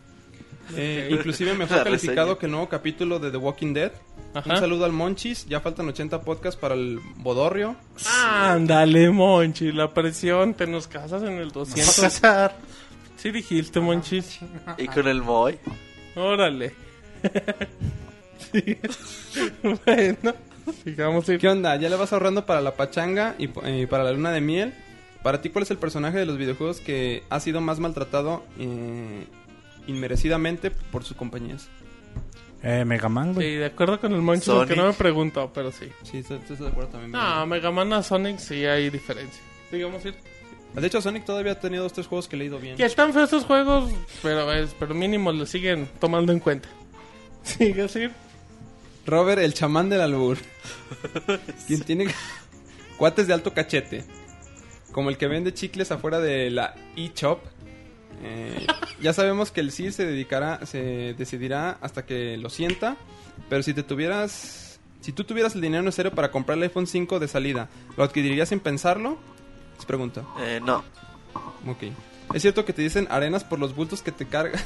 Eh, inclusive [laughs] mejor calificado que el nuevo capítulo de The Walking Dead. Ajá. Un saludo al Monchis. Ya faltan 80 podcasts para el Bodorrio. Ándale, Monchi, la presión, te nos casas en el 200. casar. Sí dijiste, Monchis. Y con el Moy. Órale. [laughs] Sí. bueno. ¿Qué onda? ¿Ya le vas ahorrando para la pachanga y, eh, para la luna de miel? Para ti, ¿cuál es el personaje de los videojuegos que ha sido más maltratado eh, inmerecidamente por sus compañías? Eh, Mega Man, Sí, güey. de acuerdo con el Monchis, Sonic. aunque no me preguntó, pero sí. Sí, estoy, estoy de acuerdo también. No, Mega Man a Sonic sí hay diferencia. Sigamos ir. De hecho, Sonic todavía ha tenido dos tres juegos que he leído bien. Que están feos estos juegos, pero es, pero mínimo lo siguen tomando en cuenta. [laughs] Sigue ir. Robert, el chamán del albur. [laughs] Quien tiene cuates de alto cachete. Como el que vende chicles afuera de la eShop. Eh, ya sabemos que el sí se dedicará, se decidirá hasta que lo sienta. Pero si te tuvieras, si tú tuvieras el dinero necesario para comprar el iPhone 5 de salida, ¿lo adquirirías sin pensarlo? Es pregunta. Eh, no. Ok. Es cierto que te dicen arenas por los bultos que te carga.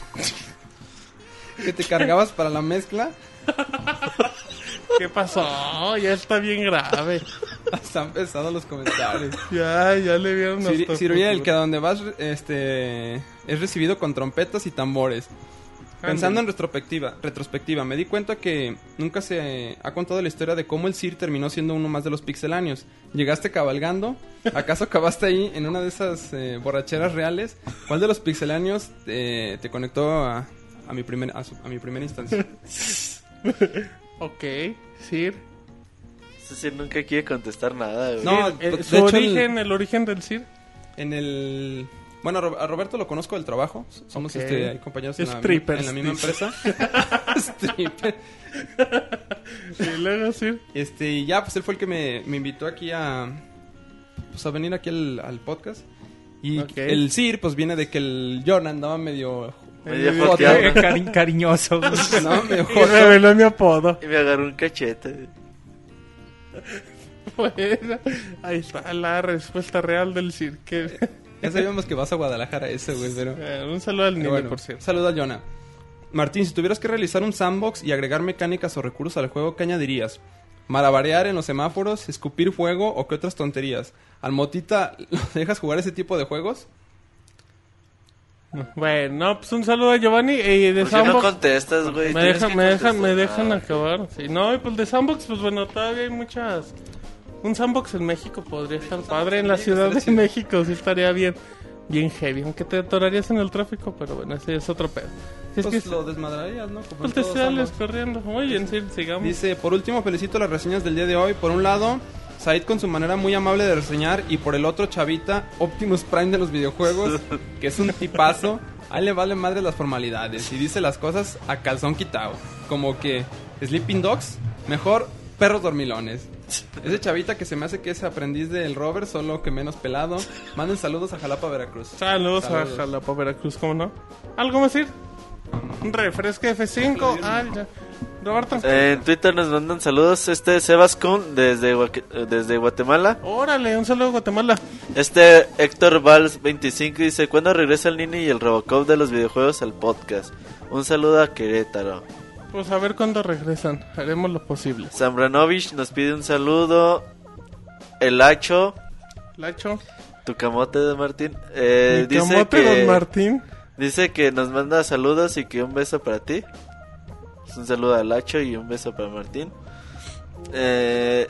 [laughs] que te cargabas para la mezcla. [laughs] ¿Qué pasó? Ya está bien grave. Están pesados los comentarios. Ya, ya le vieron Cir- hasta Ciruel, futuro. que a donde vas este es recibido con trompetas y tambores. Pensando en retrospectiva, retrospectiva, me di cuenta que nunca se ha contado la historia de cómo el Sir terminó siendo uno más de los pixeláneos. ¿Llegaste cabalgando? ¿Acaso acabaste ahí en una de esas eh, borracheras reales? ¿Cuál de los pixeláneos eh, te conectó a, a mi primer, a, su- a mi primera instancia? [laughs] Ok, Sir. Es decir, nunca quiere contestar nada, güey. No, Eh, de su hecho, el- origen, el... origen del Sir. En el... Bueno, a Ro- a Roberto lo conozco del trabajo. Somos este, compañeros en la, Strippers, en la misma empresa. [laughs] Stripper. Y luego Sir. Este, y ya, pues él fue el que me, me invitó aquí a... Pues a venir aquí al, al podcast. Y el Sir, pues viene de que el John andaba medio... Joteado. Eh, cari- cariñoso. [laughs] No, Y joto. reveló mi apodo. Y me agarró un cachete. [laughs] Bueno, ahí está la respuesta real del Sir. Que... Ya sabíamos que vas a Guadalajara ese, güey, pero... Eh, un saludo al niño, bueno, por cierto. Saluda a Jonah. Martín, si tuvieras que realizar un sandbox y agregar mecánicas o recursos al juego, ¿qué añadirías? ¿Malabarear en los semáforos? ¿Escupir fuego? ¿O qué otras tonterías? ¿Al Motita [laughs] lo dejas jugar ese tipo de juegos? Bueno, pues un saludo a Giovanni y de ¿Por qué no Sandbox. contestas, güey? me dejan, me dejan, me dejan acabar. Sí, no, y pues de Sandbox, pues bueno, todavía hay muchas. Un Sandbox en México podría estar padre. En la Ciudad de México sí estaría bien, bien heavy. Aunque te atorarías en el tráfico, pero bueno, ese es otro pedo. Si es Pues que lo desmadrarías, ¿no? Como pues te sales corriendo. Muy bien, sí, sigamos. Dice, por último, felicito las reseñas del día de hoy. Por un lado, Said con su manera muy amable de reseñar. Y por el otro, Chavita, Optimus Prime de los videojuegos, que es un tipazo. A él le vale madre las formalidades y dice las cosas a calzón quitado. Como que, Sleeping Dogs, mejor perros dormilones. Ese chavita que se me hace que es aprendiz del Robert, solo que menos pelado. Manden saludos a Jalapa, Veracruz. Saludos, Saludos. a Jalapa, Veracruz, ¿cómo no? ¿Algo más decir? Un refresco F5. Ah, ya. Roberto. Eh, en Twitter nos mandan saludos. Este es Sebas Kun desde, desde Guatemala. Órale, un saludo a Guatemala. Este Héctor Valls 25 dice: ¿Cuándo regresa el Nini y el Robocop de los videojuegos al podcast? Un saludo a Querétaro. Pues a ver cuándo regresan. Haremos lo posible. Zambranovich nos pide un saludo. El Hacho, Lacho. tu camote de Martín, eh, Mi dice camote, que don Martín. dice que nos manda saludos y que un beso para ti. Un saludo al Hacho y un beso para Martín. Eh,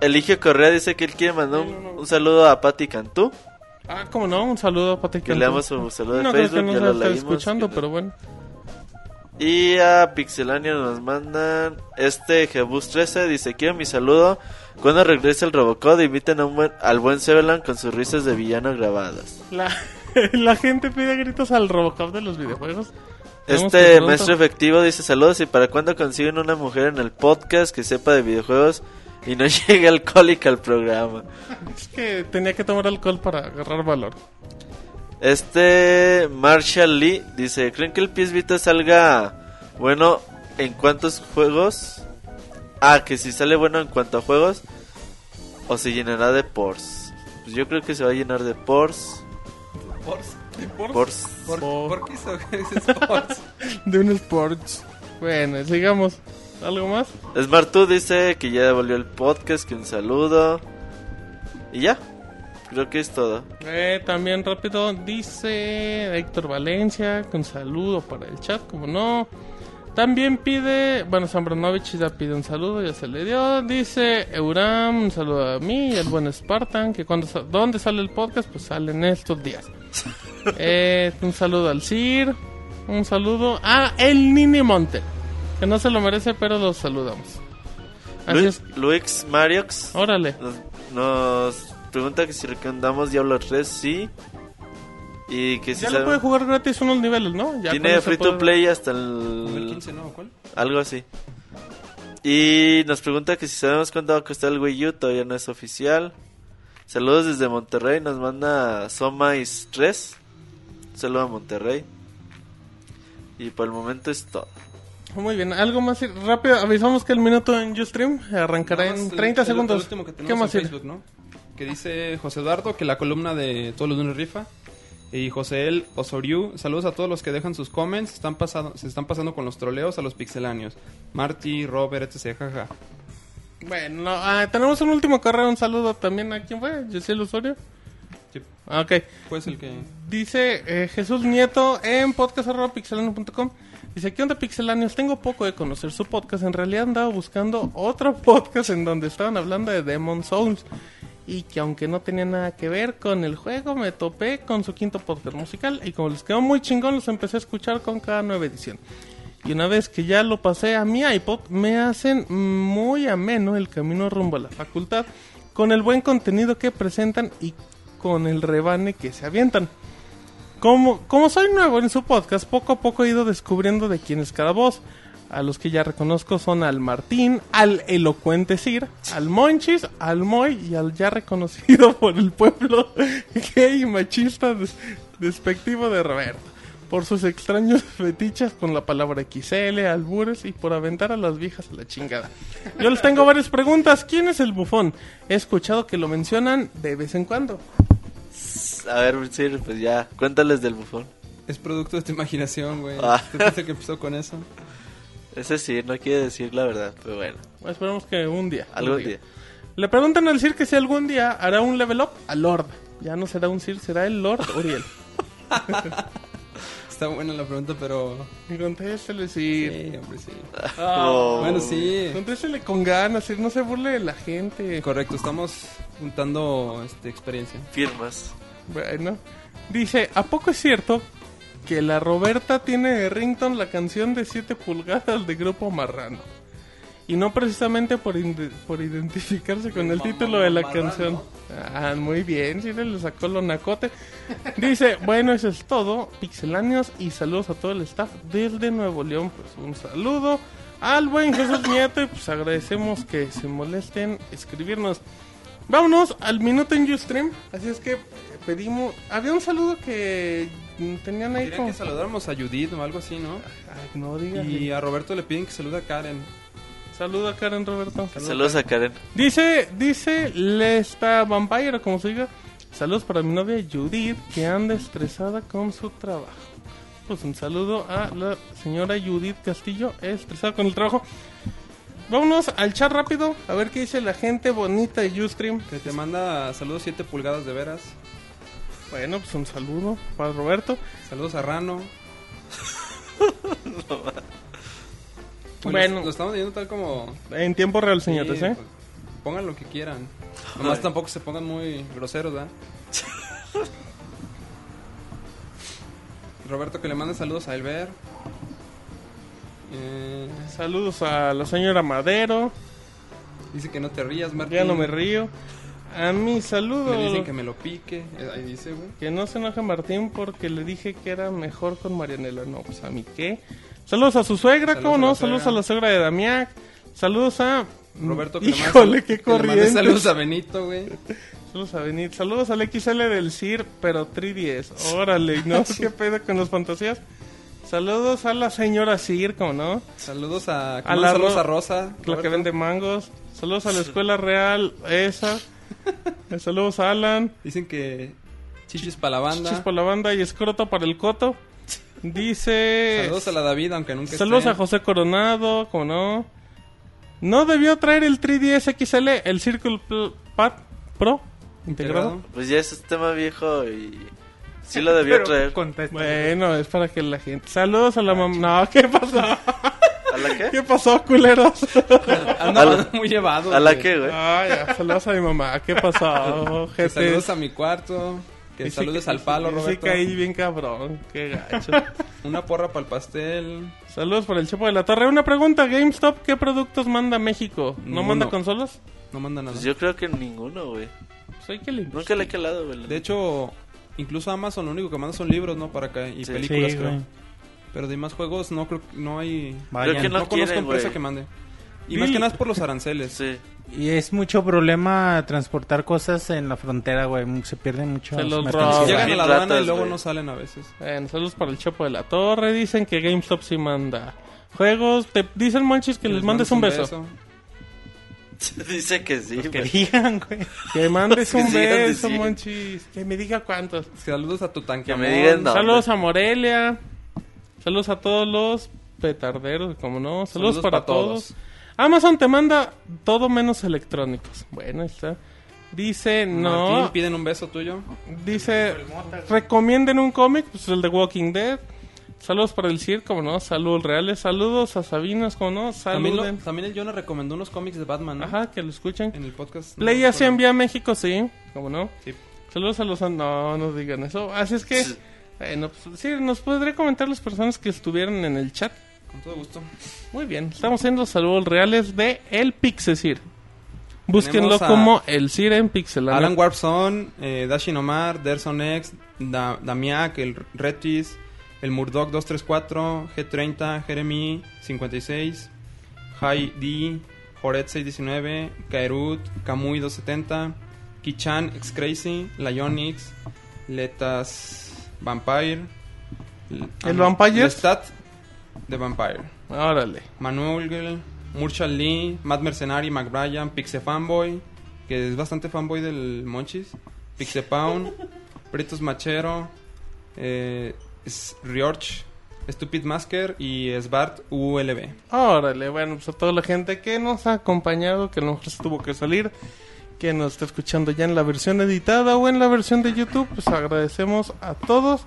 Eligio Correa dice que él quiere mandar un, un saludo a Patti Cantú. Ah, cómo no, un saludo a Pati Que leamos su saludo de No Facebook, no ya lo leímos. escuchando, pero bueno. Y a Pixelania nos mandan este Jebus 13 dice quiero mi saludo cuando regrese el Robocop inviten a un buen, al buen Severland con sus risas de villano grabadas. La, [laughs] la gente pide gritos al Robocop de los videojuegos. Este maestro efectivo dice saludos y para cuando consiguen una mujer en el podcast que sepa de videojuegos y no [laughs] llegue alcohólica al programa. Es que tenía que tomar alcohol para agarrar valor. Este Marshall Lee dice, ¿creen que el PS Vita salga bueno en cuántos juegos? Ah, que si sale bueno en cuanto a juegos o se llenará de pors. Pues yo creo que se va a llenar de pors. Pors. ¿Por, Por- ¿por qué sports? [laughs] De un Sports. Bueno, sigamos. ¿Algo más? Smartu dice que ya devolvió el podcast, que un saludo. Y ya. Creo que es todo. Eh, también rápido dice Héctor Valencia, que un saludo para el chat, como no. También pide, bueno, Zambranovich ya pide un saludo, ya se le dio. Dice Euram, un saludo a mí y al buen Spartan, que cuando ¿dónde sale el podcast? Pues sale en estos días. [laughs] Eh, un saludo al Sir, un saludo a El Nini Monte, que no se lo merece, pero los saludamos. Así Luis, es, Luis Mariox órale. nos, nos pregunta que si recomendamos Diablo 3, sí. Y que si Ya lo sabe- puede jugar gratis unos niveles, ¿no? Ya tiene free to play hasta el el... 15, ¿no? ¿Cuál? Algo así. Y nos pregunta que si sabemos cuánto va a costar el Wii U, todavía no es oficial. Saludos desde Monterrey, nos manda Somais 3. Saludos a Monterrey. Y por el momento es todo. Muy bien, algo más rápido. Avisamos que el minuto en Ustream arrancará en el- 30 el- segundos. el último que ¿Qué más en ir? Facebook, ¿no? Que dice José Eduardo que la columna de todos los lunes rifa. Y José El Osoriu, saludos a todos los que dejan sus comments. Están pasado, se están pasando con los troleos a los pixeláneos. Marty, Robert, etc. Jaja. Bueno, no, ah, tenemos un último correo. Un saludo también a quién fue, Yesiel Osorio. Sí, Ah, Ok. pues el que. Dice eh, Jesús Nieto en podcast.pixelano.com. Dice, ¿qué onda pixeláneos? Tengo poco de conocer su podcast. En realidad andaba buscando otro [laughs] podcast en donde estaban hablando de Demon Souls. Y que aunque no tenía nada que ver con el juego, me topé con su quinto podcast musical. Y como les quedó muy chingón, los empecé a escuchar con cada nueva edición. Y una vez que ya lo pasé a mi iPod, me hacen muy ameno el camino rumbo a la facultad. Con el buen contenido que presentan y con el rebane que se avientan. Como, como soy nuevo en su podcast, poco a poco he ido descubriendo de quién es cada voz. A los que ya reconozco son al Martín, al elocuente Sir, al Monchis, al Moy y al ya reconocido [laughs] por el pueblo gay y machista des- despectivo de Roberto. Por sus extraños [laughs] fetiches con la palabra XL, albures y por aventar a las viejas a la chingada. Yo les tengo varias preguntas. ¿Quién es el bufón? He escuchado que lo mencionan de vez en cuando. A ver, sí, pues ya, cuéntales del bufón. Es producto de tu imaginación, güey. Ah. ¿Tú que empezó con eso? Ese sí, no quiere decir la verdad, pero bueno, Esperemos que un día. algún un día. Le preguntan al Sir que si algún día hará un level up a Lord. Ya no será un Sir, será el Lord Uriel. [laughs] Está buena la pregunta, pero. Y contéstele, Sir. Sí, hombre, sí. Oh. Bueno, sí. Contéstele con ganas, Sir. No se burle de la gente. Correcto, estamos juntando este, experiencia. Firmas. Bueno. Dice, ¿a poco es cierto que la Roberta tiene de rington la canción de 7 pulgadas de Grupo Marrano? Y no precisamente por, por identificarse con el título de la canción. Ah, muy bien, sí le sacó lo nacote. Dice, bueno, eso es todo. Pixeláneos y saludos a todo el staff desde Nuevo León. Pues un saludo al buen Jesús Nieto y pues agradecemos que se molesten escribirnos. Vámonos al minuto en Ustream. Así es que pedimos. Había un saludo que tenían ahí como. que saludáramos a Judith o algo así, ¿no? Ay, no digas. Y a Roberto le piden que salude a Karen. Saluda a Karen Roberto. Saludos a Karen. Dice, dice Lesta Vampire, como se diga. Saludos para mi novia Judith, que anda estresada con su trabajo. Pues un saludo a la señora Judith Castillo, estresada con el trabajo. Vámonos al chat rápido, a ver qué dice la gente bonita de Ustream. Que te manda saludos 7 pulgadas de veras. Bueno, pues un saludo para Roberto. Saludos a Rano. [laughs] Bueno. Lo, estamos leyendo tal como. En tiempo real, señores, Sí, ¿eh? pues, pongan lo que quieran. Nomás tampoco se pongan muy groseros, ¿verdad? [laughs] Roberto, que le mande saludos a Elber. Eh, Saludos a la señora Madero. dice que no te rías, Martín. Ya no me río. A mi saludo. Me dicen que me lo pique. Eh, Ahí dice, güey. Que no se enoje Martín porque le dije que era mejor con Marianela. No, pues a mí qué. Saludos a su suegra, Saludos ¿cómo no? Saludos a la suegra de Damián. Saludos a. Roberto, [laughs] le mande Híjole, qué corriente. Saludos a Benito, güey. Saludos a Benito. Saludos al XL del CIR, pero 3DS. Órale, ¿no? [laughs] ¿Qué pedo con las fantasías? Saludos a la señora CIR, ¿cómo no? Saludos a, A la saludos Ro- a Rosa. La que Roberto. vende mangos. Saludos a la [laughs] escuela real, esa. [laughs] Saludos a Alan. Dicen que chichis para la banda. Chichis por la banda y escroto para el coto. Dice. Saludos a la David, aunque nunca Saludos esté. a José Coronado, como no. No debió traer el 3DS XL, el Circle Pad Pro integrado. Pues ya ese es tema viejo y sí lo [laughs] debió Pero traer. Bueno, es para que la gente. Saludos a la mamá. No, ¿qué pasó? [laughs] ¿A la qué? ¿Qué pasó, culeros? [laughs] Anda A la- anda muy llevado. ¿A la güey. qué, güey? Ah, ya, saludos a mi mamá. ¿Qué pasó, [laughs] gente? saludos a mi cuarto. Que Y saludes ca- al palo, Roberto. Sí caí bien cabrón. Qué gacho. [laughs] Una porra para el pastel. Saludos por el Chepo de la Torre. Una pregunta, GameStop, ¿qué productos manda a México? ¿No Ninguno. manda consolas? No manda nada. Pues yo creo que ninguno, güey. Pues hay que limpiar. Nunca le he calado, güey. De hecho, incluso Amazon lo único que manda son libros, ¿no? Para acá. Y Sí. películas, Sí, creo. güey. Pero de más juegos no creo no hay... Creo que No, no conozco quieren, empresa güey. que mande. Y Sí. más que nada es por los aranceles. Sí. Y es mucho problema transportar cosas en la frontera, güey. Se pierden mucho. Se los. Llegan a la aduana y luego güey. no salen a veces. Bueno, saludos para el Chepo de la Torre. Dicen que GameStop sí manda juegos. Te dicen, Monchis, que les mandes un beso. [laughs] Dice que sí. Que digan, güey. Que mandes [laughs] Que un beso, diciendo. Monchis. Que me diga cuántos. Saludos a tu Que me digan. Saludos a Morelia. Saludos a todos los petarderos, como no. Saludos, Saludos para pa' todos. todos. Amazon te manda todo menos electrónicos. Bueno, ahí está. Dice, no. Martín, piden un beso tuyo. Dice, recomienden un cómic, pues el de Walking Dead. Saludos para el CIR, como no. Saludos reales. Saludos a Sabinas, como no. También, lo- Saluden. también el Jonah recomendó unos cómics de Batman, ¿no? Ajá, que lo escuchen. En el podcast. Play No, no, envía a México, sí. como no. Sí. Saludos a los... No, no digan eso. Así es que... Bueno, pues, sí, nos podría comentar las personas que estuvieron en el chat. Con todo gusto. Muy bien, estamos haciendo saludos reales de El Pixesir. Búsquenlo como El Cir en Pixel. Alan Warpson, eh, Dashin Omar, Derson X, da Damiak, el Retis, el Murdoch 234, G30, Jeremy 56, Hai D, Joret 619, Kaerut, Kamui 270, Kichan X Crazy, Lionix, Letas Vampire, ¿El Vampire? Lestat de Vampire. Órale. Manuel, Murchal Lee, Matt Mercenary, McBrien, Pixe Fanboy, que es bastante fanboy del Monchis, Pixe Pound, [laughs] Pritos Machero, eh, Riorch, Stupid Masker y Svart ULB. Órale, bueno, pues a toda la gente que nos ha acompañado, que a lo mejor se tuvo que salir, que nos está escuchando ya en la versión editada o en la versión de YouTube, pues agradecemos a todos.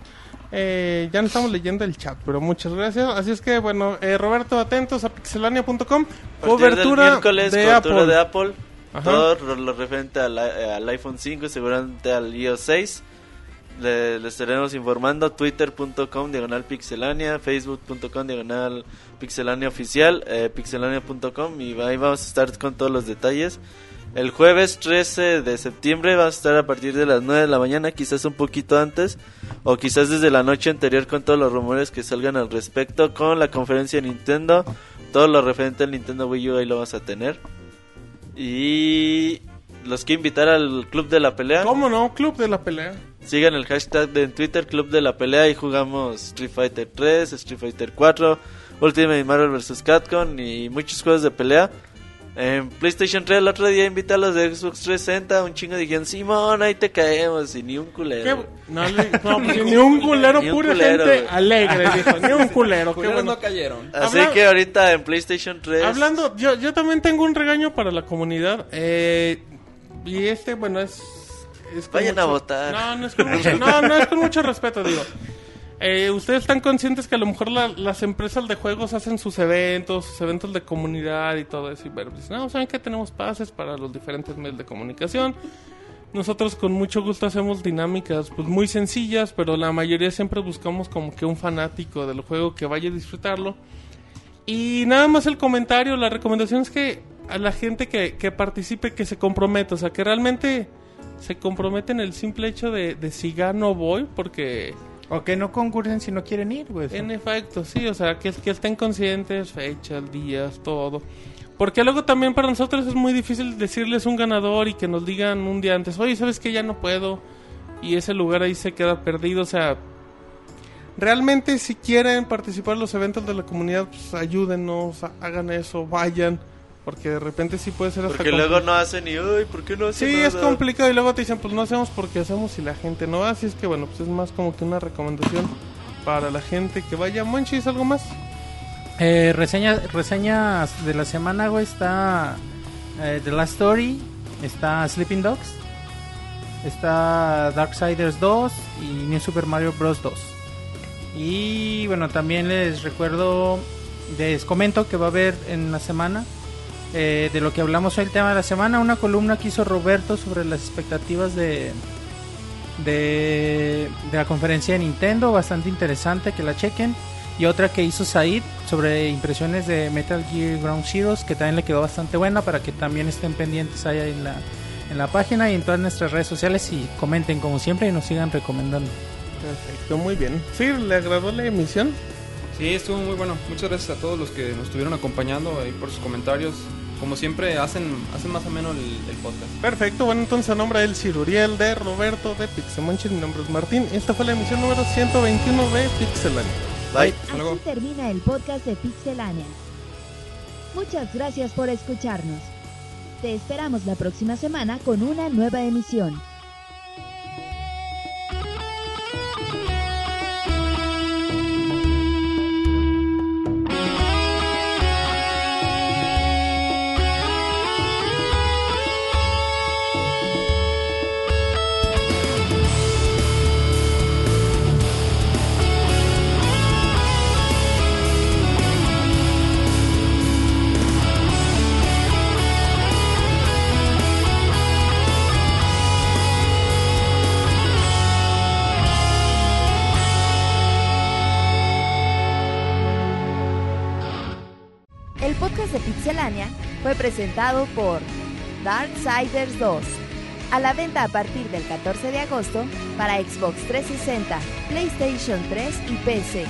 Eh, ya no estamos leyendo el chat, pero muchas gracias. Así es que, bueno, eh, Roberto, atentos a pixelania.com. A partir del Cobertura miércoles, de cobertura Apple. de Apple. Ajá. Todo lo- referente al, eh, al iPhone 5, seguramente al iOS 6. Le, les estaremos informando twitter.com diagonal pixelania, facebook.com diagonal pixelania oficial, eh, pixelania.com y ahí vamos a estar con todos los detalles. El jueves 13 de septiembre va a estar a partir de las 9 de la mañana, quizás un poquito antes, o quizás desde la noche anterior con todos los rumores que salgan al respecto, con la conferencia de Nintendo, todo lo referente al Nintendo Wii U ahí lo vas a tener. Y los que invitar al Club de la Pelea. ¿Cómo no? Club de la pelea. Sigan el hashtag de en Twitter Club de la Pelea y jugamos Street Fighter 3, Street Fighter 4, Ultimate Marvel vs. Capcom y muchos juegos de pelea. En PlayStation 3 el otro día invité a los de Xbox 360, un chingo dijeron, Simón, ahí te caemos y ni un ¿Qué? culero. No, le- no, [laughs] pues, ni un culero, Ni un pura culero, gente güey. alegre, [laughs] dijo. Ni un culero. Qué bueno. no cayeron. Así Habla- que ahorita en PlayStation 3... Hablando, yo, yo también tengo un regaño para la comunidad. Eh, y este, bueno, es. Vayan a votar. No, no es con mucho, no, no es con mucho respeto, digo. [laughs] Eh, Ustedes están conscientes que a lo mejor la- las empresas de juegos hacen sus eventos, sus eventos de comunidad y todo eso. Y pues, no, saben que tenemos pases para los diferentes medios de comunicación. Nosotros con mucho gusto hacemos dinámicas pues muy sencillas, pero la mayoría siempre buscamos como que un fanático del juego que vaya a disfrutarlo. Y nada más el comentario, la recomendación es que a la gente que, participe, que se comprometa, o sea, que realmente se compromete en el simple hecho de, de si gano voy, porque O que no concursen si no quieren ir, güey. en efecto, sí, o sea, que, que estén conscientes, fechas, días, todo. Porque luego también para nosotros es muy difícil decirles un ganador y que nos digan un día antes, oye, ¿sabes que Ya no puedo. Y ese lugar ahí se queda perdido, o sea... Realmente si quieren participar en los eventos de la comunidad, pues ayúdenos, ha- hagan eso, vayan. Porque de repente sí puede ser hasta Porque luego no hacen ni, uy, ¿por qué no hacen Sí, es nada?" complicado y luego te dicen, pues no hacemos porque hacemos y la gente no va. Así es que bueno, pues es más como que una recomendación para la gente que vaya. Monchis, ¿algo más? Eh, reseña, reseñas de la semana, güey, está eh, The Last Story, está Sleeping Dogs, está Darksiders 2 y New Super Mario Bros. 2. Y bueno, también les recuerdo, les comento que va a haber en la semana, eh, de lo que hablamos hoy, el tema de la semana, una columna que hizo Roberto sobre las expectativas de, de, de la conferencia de Nintendo, bastante interesante, que la chequen. Y otra que hizo Said sobre impresiones de Metal Gear Ground Zeroes, que también le quedó bastante buena para que también estén pendientes ahí en la, en la página y en todas nuestras redes sociales y comenten como siempre y nos sigan recomendando. Perfecto, muy bien. Sí, ¿le agradó la emisión? Sí, estuvo muy bueno. Muchas gracias a todos los que nos estuvieron acompañando ahí por sus comentarios. Como siempre, hacen, hacen más o menos el, el podcast. Perfecto, bueno, entonces a nombre del Ciruriel, de Roberto, de Pixemonchis, mi nombre es Martín. Esta fue la emisión número 121 de Pixelania. Bye. Hasta luego. Así termina el podcast de Pixelania. Muchas gracias por escucharnos. Te esperamos la próxima semana con una nueva emisión. Presentado por Darksiders 2. A la venta a partir del 14 de agosto para Xbox 360, PlayStation 3 y PC.